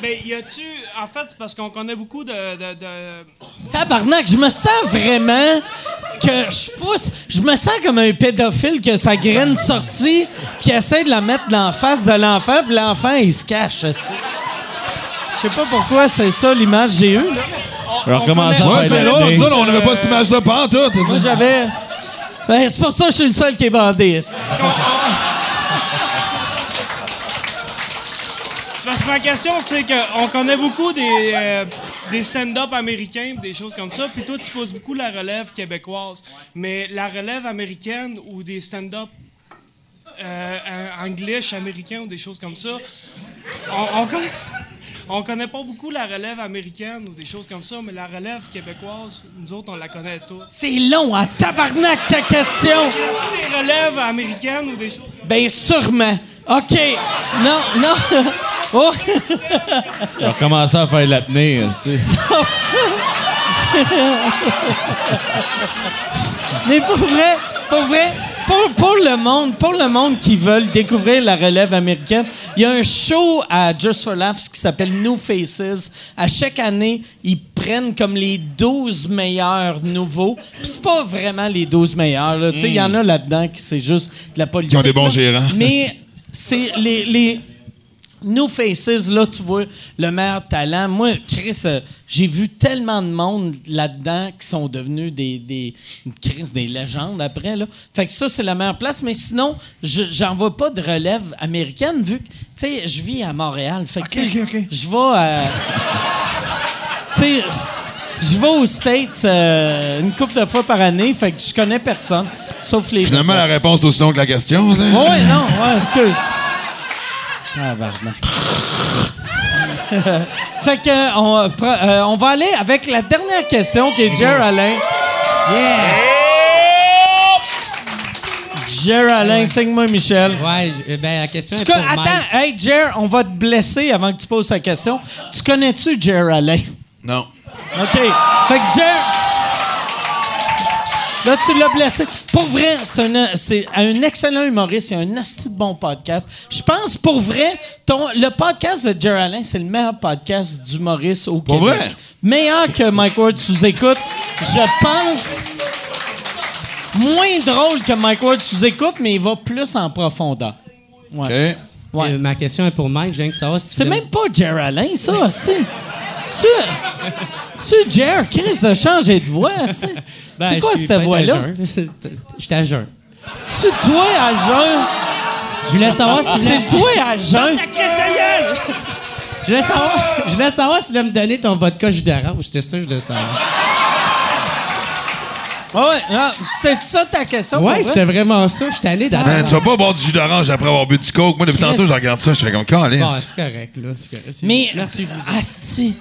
Mais y a-tu. En fait, c'est parce qu'on connaît beaucoup de. de, de- Tabarnak, je me sens vraiment que je pousse. Je me sens comme un pédophile que sa graine sortie, qui essaie de la mettre dans la face de l'enfant, puis l'enfant, il se cache. Je sais pas pourquoi c'est ça l'image que j'ai eue. là. Je vais recommencer à Ouais, faire c'est la long. l'année. Nous autres, on n'avait pas cette image-là pas en tout. Moi, j'avais. Ben, c'est pour ça que je suis le seul qui est bandé. Ma question, c'est qu'on connaît beaucoup des, euh, des stand-up américains, des choses comme ça, puis toi, tu poses beaucoup la relève québécoise. Mais la relève américaine ou des stand-up euh, euh, anglish américains ou des choses comme ça, on, connaît, on connaît pas beaucoup la relève américaine ou des choses comme ça, mais la relève québécoise, nous autres, on la connaît tous. C'est long, à tabarnak ta question. Des relèves américaines ou des choses Ben, sûrement. OK. Non, non. Oh. Vais recommencer à faire l'apnée. aussi. Mais pour vrai, pour vrai, pour, pour le monde, pour le monde qui veulent découvrir la relève américaine, il y a un show à Just for Laughs qui s'appelle New Faces. À chaque année, ils prennent comme les 12 meilleurs nouveaux. Puis c'est pas vraiment les 12 meilleurs. sais, il y en a là-dedans qui c'est juste de la politique. Qui ont des bons là. gérants. Mais c'est les, les New Faces, là, tu vois, le meilleur talent. Moi, Chris, euh, j'ai vu tellement de monde là-dedans qui sont devenus des, des, Chris, des légendes après, là. Fait que ça, c'est la meilleure place. Mais sinon, je, j'en vois pas de relève américaine vu que, tu sais, je vis à Montréal. Fait que, je vais à... tu sais, je vais aux States euh, une couple de fois par année. Fait que je connais personne, sauf les... Finalement, la réponse est aussi longue que la question. Ouais, non, ouais, excuse. fait que euh, euh, on, va aller avec la dernière question qui est Jer Alain. Yeah! Jer Alain, ouais. signe-moi Michel. Ouais, euh, ben la question est pour Attends, hey Jer, on va te blesser avant que tu poses ta question. Tu connais-tu Jer Alain? Non. OK. Fait que Jer... Là, tu l'as blessé. Pour vrai, c'est un, c'est un excellent humoriste. Il a un asti de bon podcast. Je pense, pour vrai, ton, le podcast de Jer Alain, c'est le meilleur podcast d'humoriste au Pour Québec. vrai? Meilleur que Mike Ward sous-écoute. Je pense moins drôle que Mike Ward sous-écoute, mais il va plus en profondeur. Ouais. OK. Ouais. Euh, ma question est pour Mike. Je viens que savoir si C'est même pas Jer Alain, ça, c'est. C'est. C'est Jer, Chris de changer de voix, c'est. Ben, c'est quoi cette voix-là? J'étais à jeun. C'est toi à jeun? Je voulais savoir si C'est toi à jeun? Je voulais savoir, je voulais savoir si tu voulais me donner ton vodka jus d'orange. J'étais sûr que je voulais savoir. Ouais, ouais. C'était ça ta question? Ouais, c'était vraiment ça. J'étais allé dans Man, tu vas pas boire du jus d'orange après avoir bu du coke. Moi, depuis tantôt, je regarde ça, je fais comme calice. Bon, c'est correct, là. c'est correct. C'est- Mais. Merci, vous. Asti.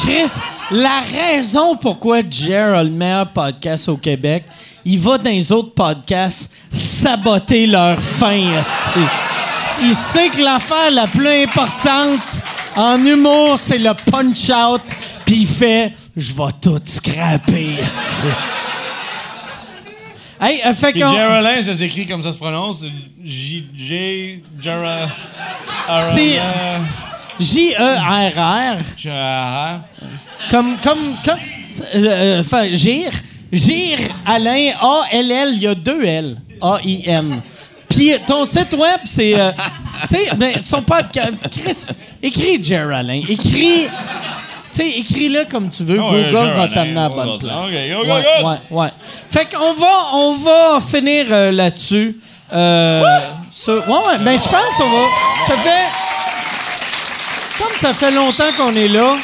Chris, la raison pourquoi Jer a le meilleur podcast au Québec, il va dans les autres podcasts saboter leur fin. Il sait que l'affaire la plus importante en humour, c'est le punch-out, puis il fait « Je vais tout scraper. Hey, euh, fait qu'on... Geraldine, ça s'écrit comme ça se prononce. J. C'est- J-E-R-R. Gera. Comme, comme, comme, euh, euh, enfin, Gire, Gire, Alain, A-L-L, il y a deux L, A-I-N. Puis ton site web, c'est, euh, tu sais, ben, son podcast, Chris, écris Jer Alain, écris, tu sais, écris-le comme tu veux, Ah Google va t'amener à la on bonne place. OK, go, go, ouais, go. ouais, ouais. Fait qu'on va, on va finir euh, là-dessus. Euh, sur- ouais, ouais, ben je pense qu'on va, ça fait, ça fait longtemps qu'on est là.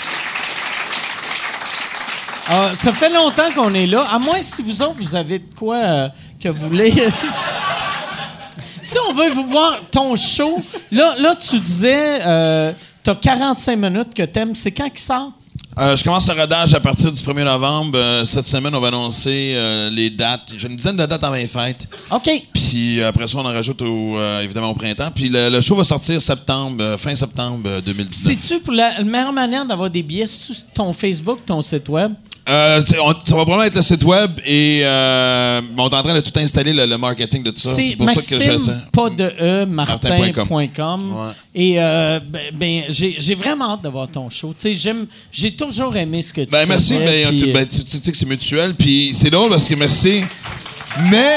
Ah, ça fait longtemps qu'on est là. À moins si vous autres, vous avez de quoi euh, que vous voulez. si on veut vous voir ton show, là, là tu disais, euh, t'as 45 minutes que t'aimes. C'est quand qu'il sort? Euh, je commence le rodage à partir du 1er novembre. Euh, cette semaine, on va annoncer euh, les dates. J'ai une dizaine de dates avant les fêtes. OK. Puis après ça, on en rajoute au, évidemment au printemps. Puis le, le show va sortir septembre, fin septembre euh, 2019. C'est-tu pour la, la meilleure manière d'avoir des billets? Sur ton Facebook, ton site web? Euh, on- ça va probablement être le site web et euh, on est en train de tout installer le, le marketing de tout ça. C'est pour ça que je Maxime, pas de E, Martin.com. martin.com. Ouais. Et euh, ben, ben, j'ai vraiment hâte de voir ton show. J'ai toujours aimé ce que tu Ben merci, faisais, ben, euh, ben, tu- tu sais que c'est mutuel, puis c'est drôle parce que merci. Mais.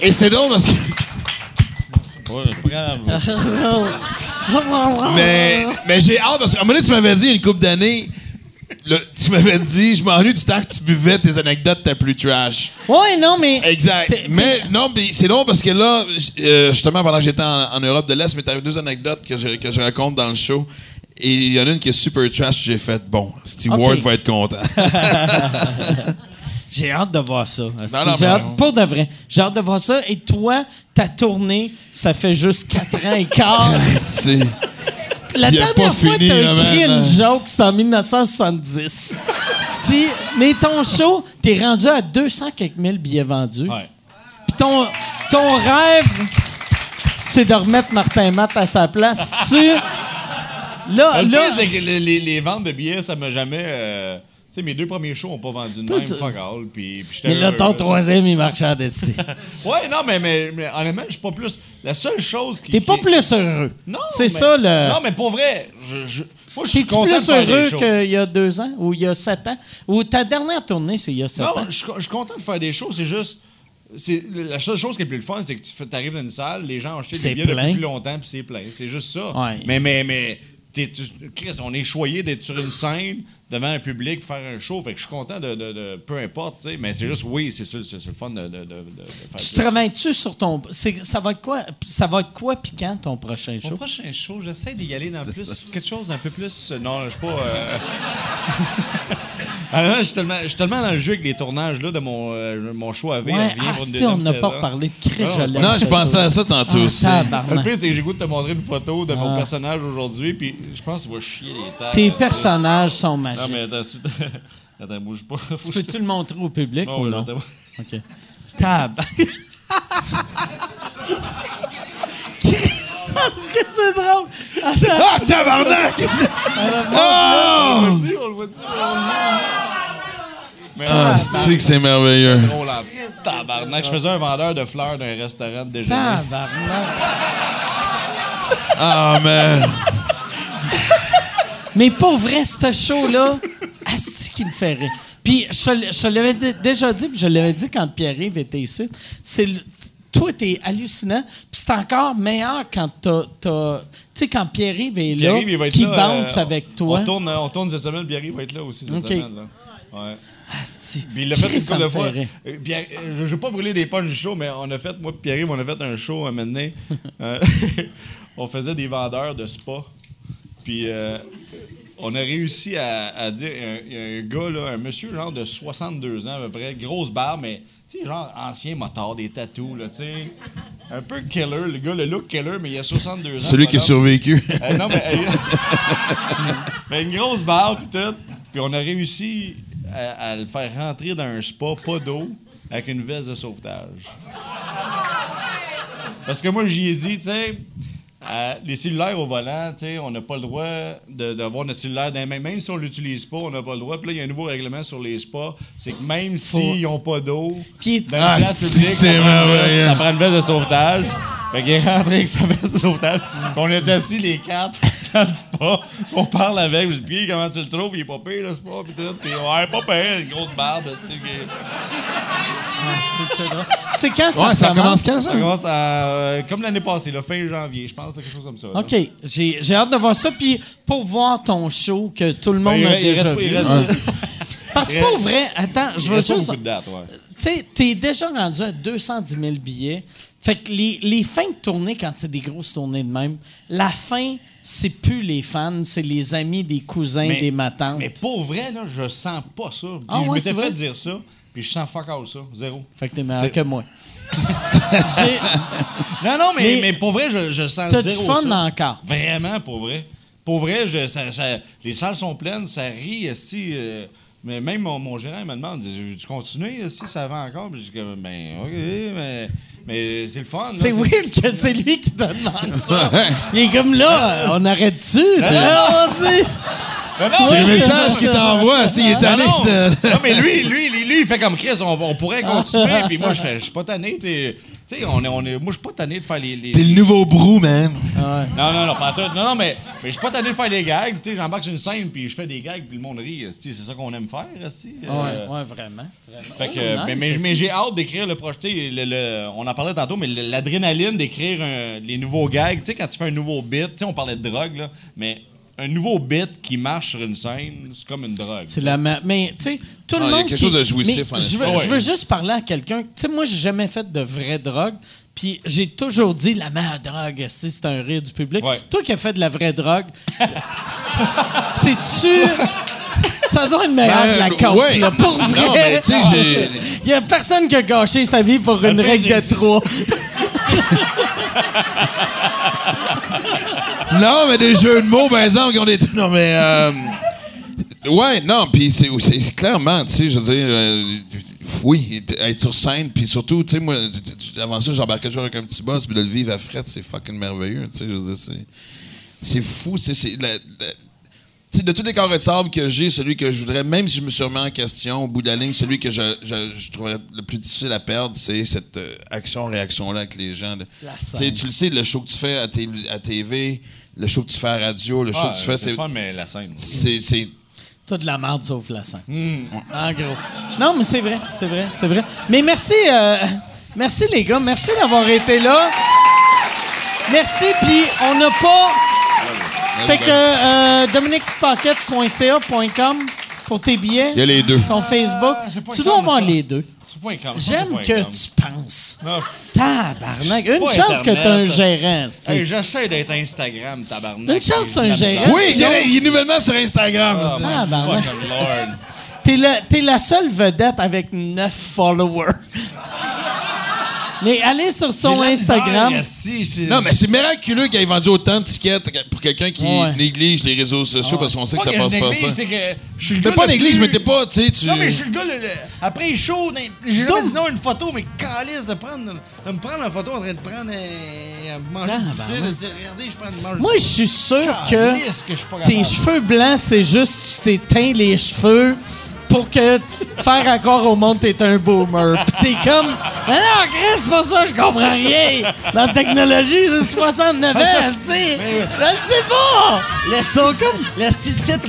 Et c'est drôle parce que. Mais, mais j'ai hâte parce qu'à un moment donné, tu m'avais dit une couple d'années. Le- tu m'avais dit, je m'ennuie du temps que tu buvais tes anecdotes ta plus trash. Ouais, non, mais. Exact. Mais non, mais c'est drôle parce que là, euh, justement, pendant que j'étais en, en Europe de l'Est, mais t'avais deux anecdotes que je, que je raconte dans le show. Et il y en a une qui est super trash. J'ai fait, bon, Steve. Ward va être content. J'ai hâte de voir ça. non, J'ai hâte, non. pour de vrai. J'ai hâte de voir ça. Et toi, ta tournée, ça fait juste 4 ans et quart. La dernière pas fois que t'as écrit une joke, c'était en 1970. Puis, mais ton show, t'es rendu à 200 quelques mille billets vendus. Ouais. Puis ton, ton rêve, c'est de remettre Martin Matt à sa place. Tu... Là, Le là, que les, les- les ventes de billets, ça m'a jamais. euh, sais, mes deux premiers shows n'ont pas vendu de même, fuck all. Puis, puis mais là, ton troisième, il marche en dessus. Ouais, non, mais, mais, mais honnêtement, je suis pas plus. La seule chose qui. T'es pas qui- plus heureux. Non. C'est mais- ça, le... Non, mais pour vrai, je, je- moi, je suis content de plus heureux qu'il y a deux ans ou il y a sept ans? Ou ta dernière tournée, c'est il y a sept Non, ans? je suis je suis content de faire des shows, c'est juste. c'est La seule chose qui est plus le fun, c'est que tu arrives dans une salle, les gens ont acheté des billets depuis plus longtemps, puis c'est plein. C'est juste ça. Ouais. Mais, mais, mais. T'es- tu- Chris, on est choyé d'être sur une scène devant un public, faire un show. Fait que je suis content de. de- de- peu importe, tu sais. Mais c'est juste, oui, c'est c'est c'est le fun de, de- de- de- de faire Tu ça. travailles-tu sur ton. c'est- Ça va être quoi? Ça va être quoi piquant ton prochain Mon show? prochain show, j'essaie d'y aller dans plus quelque chose d'un peu plus. Non, je suis pas. euh, Ah non, je suis tellement, je suis tellement dans le jeu avec les tournages là, de mon, euh, mon show à V. Ouais, ah, si, on n'a pas reparlé de Chris, Non, je l'aime, non, je pensais à ça tantôt Ah, aussi. Le pire, c'est que j'ai goût de te montrer une photo de mon Ah. personnage aujourd'hui, puis je pense qu'il va chier les tags. Tes personnages sont magiques. Non, mais attends, attends, bouge pas. Je- Peux-tu le montrer au public Non, ou non? attends. OK. Tab. Parce que c'est drôle. Attends. Ah, tabarnak! Oh! Ah, c'est que c'est merveilleux? Drôle tabarnak. Je faisais un vendeur de fleurs d'un restaurant de déjeuner. Tabarnak. Ah, man. Mais pour vrai, ce show-là, asti qui me fait rire. Puis je, te- je l'avais dé- déjà dit, puis je l'avais dit quand Pierre-Yves était ici. C'est le- toi, t'es hallucinant. Puis c'est encore meilleur quand t'as... t'as- Tu sais, quand Pierre-Yves est là, Pierre-Yves, il va être qui là, bounce euh, avec toi. On tourne, on tourne cette semaine, Pierre-Yves va être là aussi cette OK. semaine. Là. Ouais. Puis il l'a fait une couple de fois. Euh, Pierre- euh, je ne veux pas brûler des punches du show, mais on a fait, moi et Pierre-Yves, on a fait un show un moment donné. Euh, on faisait des vendeurs de spa. Puis euh, on a réussi à, à dire, il y a un- gars, là, un monsieur genre de 62 ans à peu près, grosse barbe, mais tu sais, genre ancien motard, des tatous, là, tu sais. Un peu killer, le gars, le look killer, mais il a 62 ans. Celui qui a survécu. Euh, non, mais, euh, mais une grosse barbe, puis tout. Puis on a réussi à, à le faire rentrer dans un spa, pas d'eau, avec une veste de sauvetage. Parce que moi, j'y ai dit, tu sais, euh, les cellulaires au volant, on n'a pas le droit d'avoir notre cellulaire dans les mains. Même si on ne l'utilise pas, on n'a pas le droit. Puis là, il y a un nouveau règlement sur les spas. C'est que même s'ils n'ont pas d'eau, dans Ah, place publique, ça prend une veste de sauvetage. Fait qu'il est rentré avec sa veste de sauvetage. On est assis les quatre dans le spa. On parle avec. Je dis, puis comment tu le trouves? Il est pas pire, le spa. Puis tout. Puis ouais, pas pire. Une grosse barbe. tu sais, qui- C'est quand ça Ouais, ça commence? quand, Ça? Ça? commence à, euh, comme l'année passée, le fin janvier, je pense, quelque chose comme ça. là. OK. J'ai j'ai hâte de voir ça. Puis pour voir ton show que tout le monde Ben, il, a il déjà reste, vu. il reste- Parce que pour vrai, attends, je il veux reste pas juste... beaucoup de dates, ouais. Tu sais, t'es déjà rendu à 210 000 billets. Fait que les, les fins de tournée, quand c'est des grosses tournées de même, la fin, c'est plus les fans, c'est les amis, des cousins, Mais- des matantes. Mais pour vrai, là, je sens pas ça. Puis Ah je ouais, c'est m'étais vrai? fait dire ça, puis je sens fuck all ça. Zéro. Fait que t'es meilleur que moi. Non, non, mais, Mais- mais pour vrai, je, je sens T'as du zéro fun ça. encore. Vraiment, pour vrai. Pour vrai, je, ça- ça- les salles sont pleines, ça rit, euh, mais même mon, mon gérant il me demande, tu continues, si ça va encore? Puis je dis ben, OK, mais, mais c'est le fun. C'est weird que c'est lui qui te demande ça. Il est comme là, on arrête-tu? Ah, vas-y. Non, non, C'est le message qu'il t'envoie s'il est Non, tanné non. mais lui, lui, lui, il fait comme Chris, on, on pourrait continuer. Puis moi, je fais, je suis pas tanné. T'es- Tu sais, on est, on est, moi, je suis pas tanné de faire les. les- T'es le nouveau brou, man. Non, non, non, pas tout. Non, non, mais, mais je suis pas tanné de faire des gags. Tu sais, j'embarque sur une scène, puis je fais des gags, puis le monde rit. C'est ça qu'on aime faire, esti. Euh, Ouais, ouais, vraiment. vraiment. Fait que, Oh, mais, nice, mais, ça. mais j'ai hâte d'écrire le projet. le- le- on en parlait tantôt, mais l'adrénaline d'écrire les nouveaux gags. Tu sais, quand tu fais un nouveau bit, tu sais, on parlait de drogue, là, mais un nouveau bit qui marche sur une scène, c'est comme une drogue. C'est la ma- Mais, tu sais, tout le Ah, il y a monde. quelque qui- chose de jouissif, en je veux, je veux juste parler à quelqu'un. Tu sais, moi, j'ai jamais fait de vraie drogue. Puis j'ai toujours dit la meilleure drogue, esti, c'est un rire du public. Ouais. Toi qui as fait de la vraie drogue, c'est-tu. Ça doit être meilleur Ben, que la coke, ouais. là, pour vrai. Non, mais. Il y a personne qui a gâché sa vie pour une règle de trois. Non, mais des jeux de mots, par exemple, qui ont des... Non, mais... euh, Ouais, non, puis c'est clairement, tu sais, je veux dire... euh, oui, être sur scène, puis surtout, tu sais, moi, avant ça, j'embarquais toujours avec un petit boss, puis de le vivre à fret, c'est fucking merveilleux, tu sais, je veux dire, c'est... C'est fou, c'est... la- de tous les carrés de sable que j'ai, celui que je voudrais, même si je me suis remis en question, au bout de la ligne, celui que je, je, je trouverais le plus difficile à perdre, c'est cette euh, action-réaction-là avec les gens. Tu le sais, le show que tu fais à, à TV, le show que tu fais à radio, le show Ah, que tu fais, c'est fun, mais la scène. Hmm. C'est... Toi de la merde sauf la scène. En gros. Non, mais c'est vrai, c'est vrai, c'est vrai. Mais merci, euh, merci les gars, merci d'avoir été là. Merci, puis on n'a pas. Fait que euh, dominiquepocket.ca.com pour tes billets. Il y a les deux. Ton Facebook. pas Tu dois com, avoir les deux. C'est pas un com, J'aime que com. tu penses. Non, Tabarnak. Une chance que t'as un gérant. Hey, J'essaie d'être Instagram, tabarnak. Une chance, c'est un La gérant. Oui, il, est nouvellement sur Instagram. Oh, my Tabarnak. fucking lord. T'es, t'es la seule vedette avec neuf followers. Mais allez sur son Instagram. Non, mais c'est miraculeux qu'il ait vendu autant de tickets pour quelqu'un qui Ouais. néglige les réseaux sociaux parce qu'on sait que ça passe pas ça. c'est que je suis le Mais gars pas le néglige, plus- mais t'es pas, tu sais, tu. Non, mais je suis le gars, le- le- après chaud, dans- j'ai jamais dit non à une photo, mais calice de prendre, de me prendre en photo en train de prendre un, un manger Ah, une ben poutine, ouais. de dire, regardez, je prends une mange. Moi, je suis sûr que Calisse que je suis pas tes cheveux blancs, c'est juste tu t'es teint les cheveux pour que faire accroire au monde t'es un boomer. Pis t'es comme, mais non, Chris, c'est pas ça, je comprends rien. Dans la technologie, c'est 69 ans, tu sais. Je le sais pas. Le comme- le site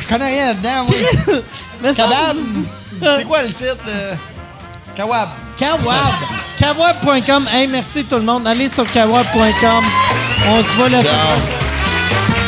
je connais rien dedans, moi. Mais ça- Kabab. C'est quoi le site? euh, Kawab? Kawab. Kawab.com. Hey, merci tout le monde. Allez sur kawab.com. On se voit la semaine prochaine.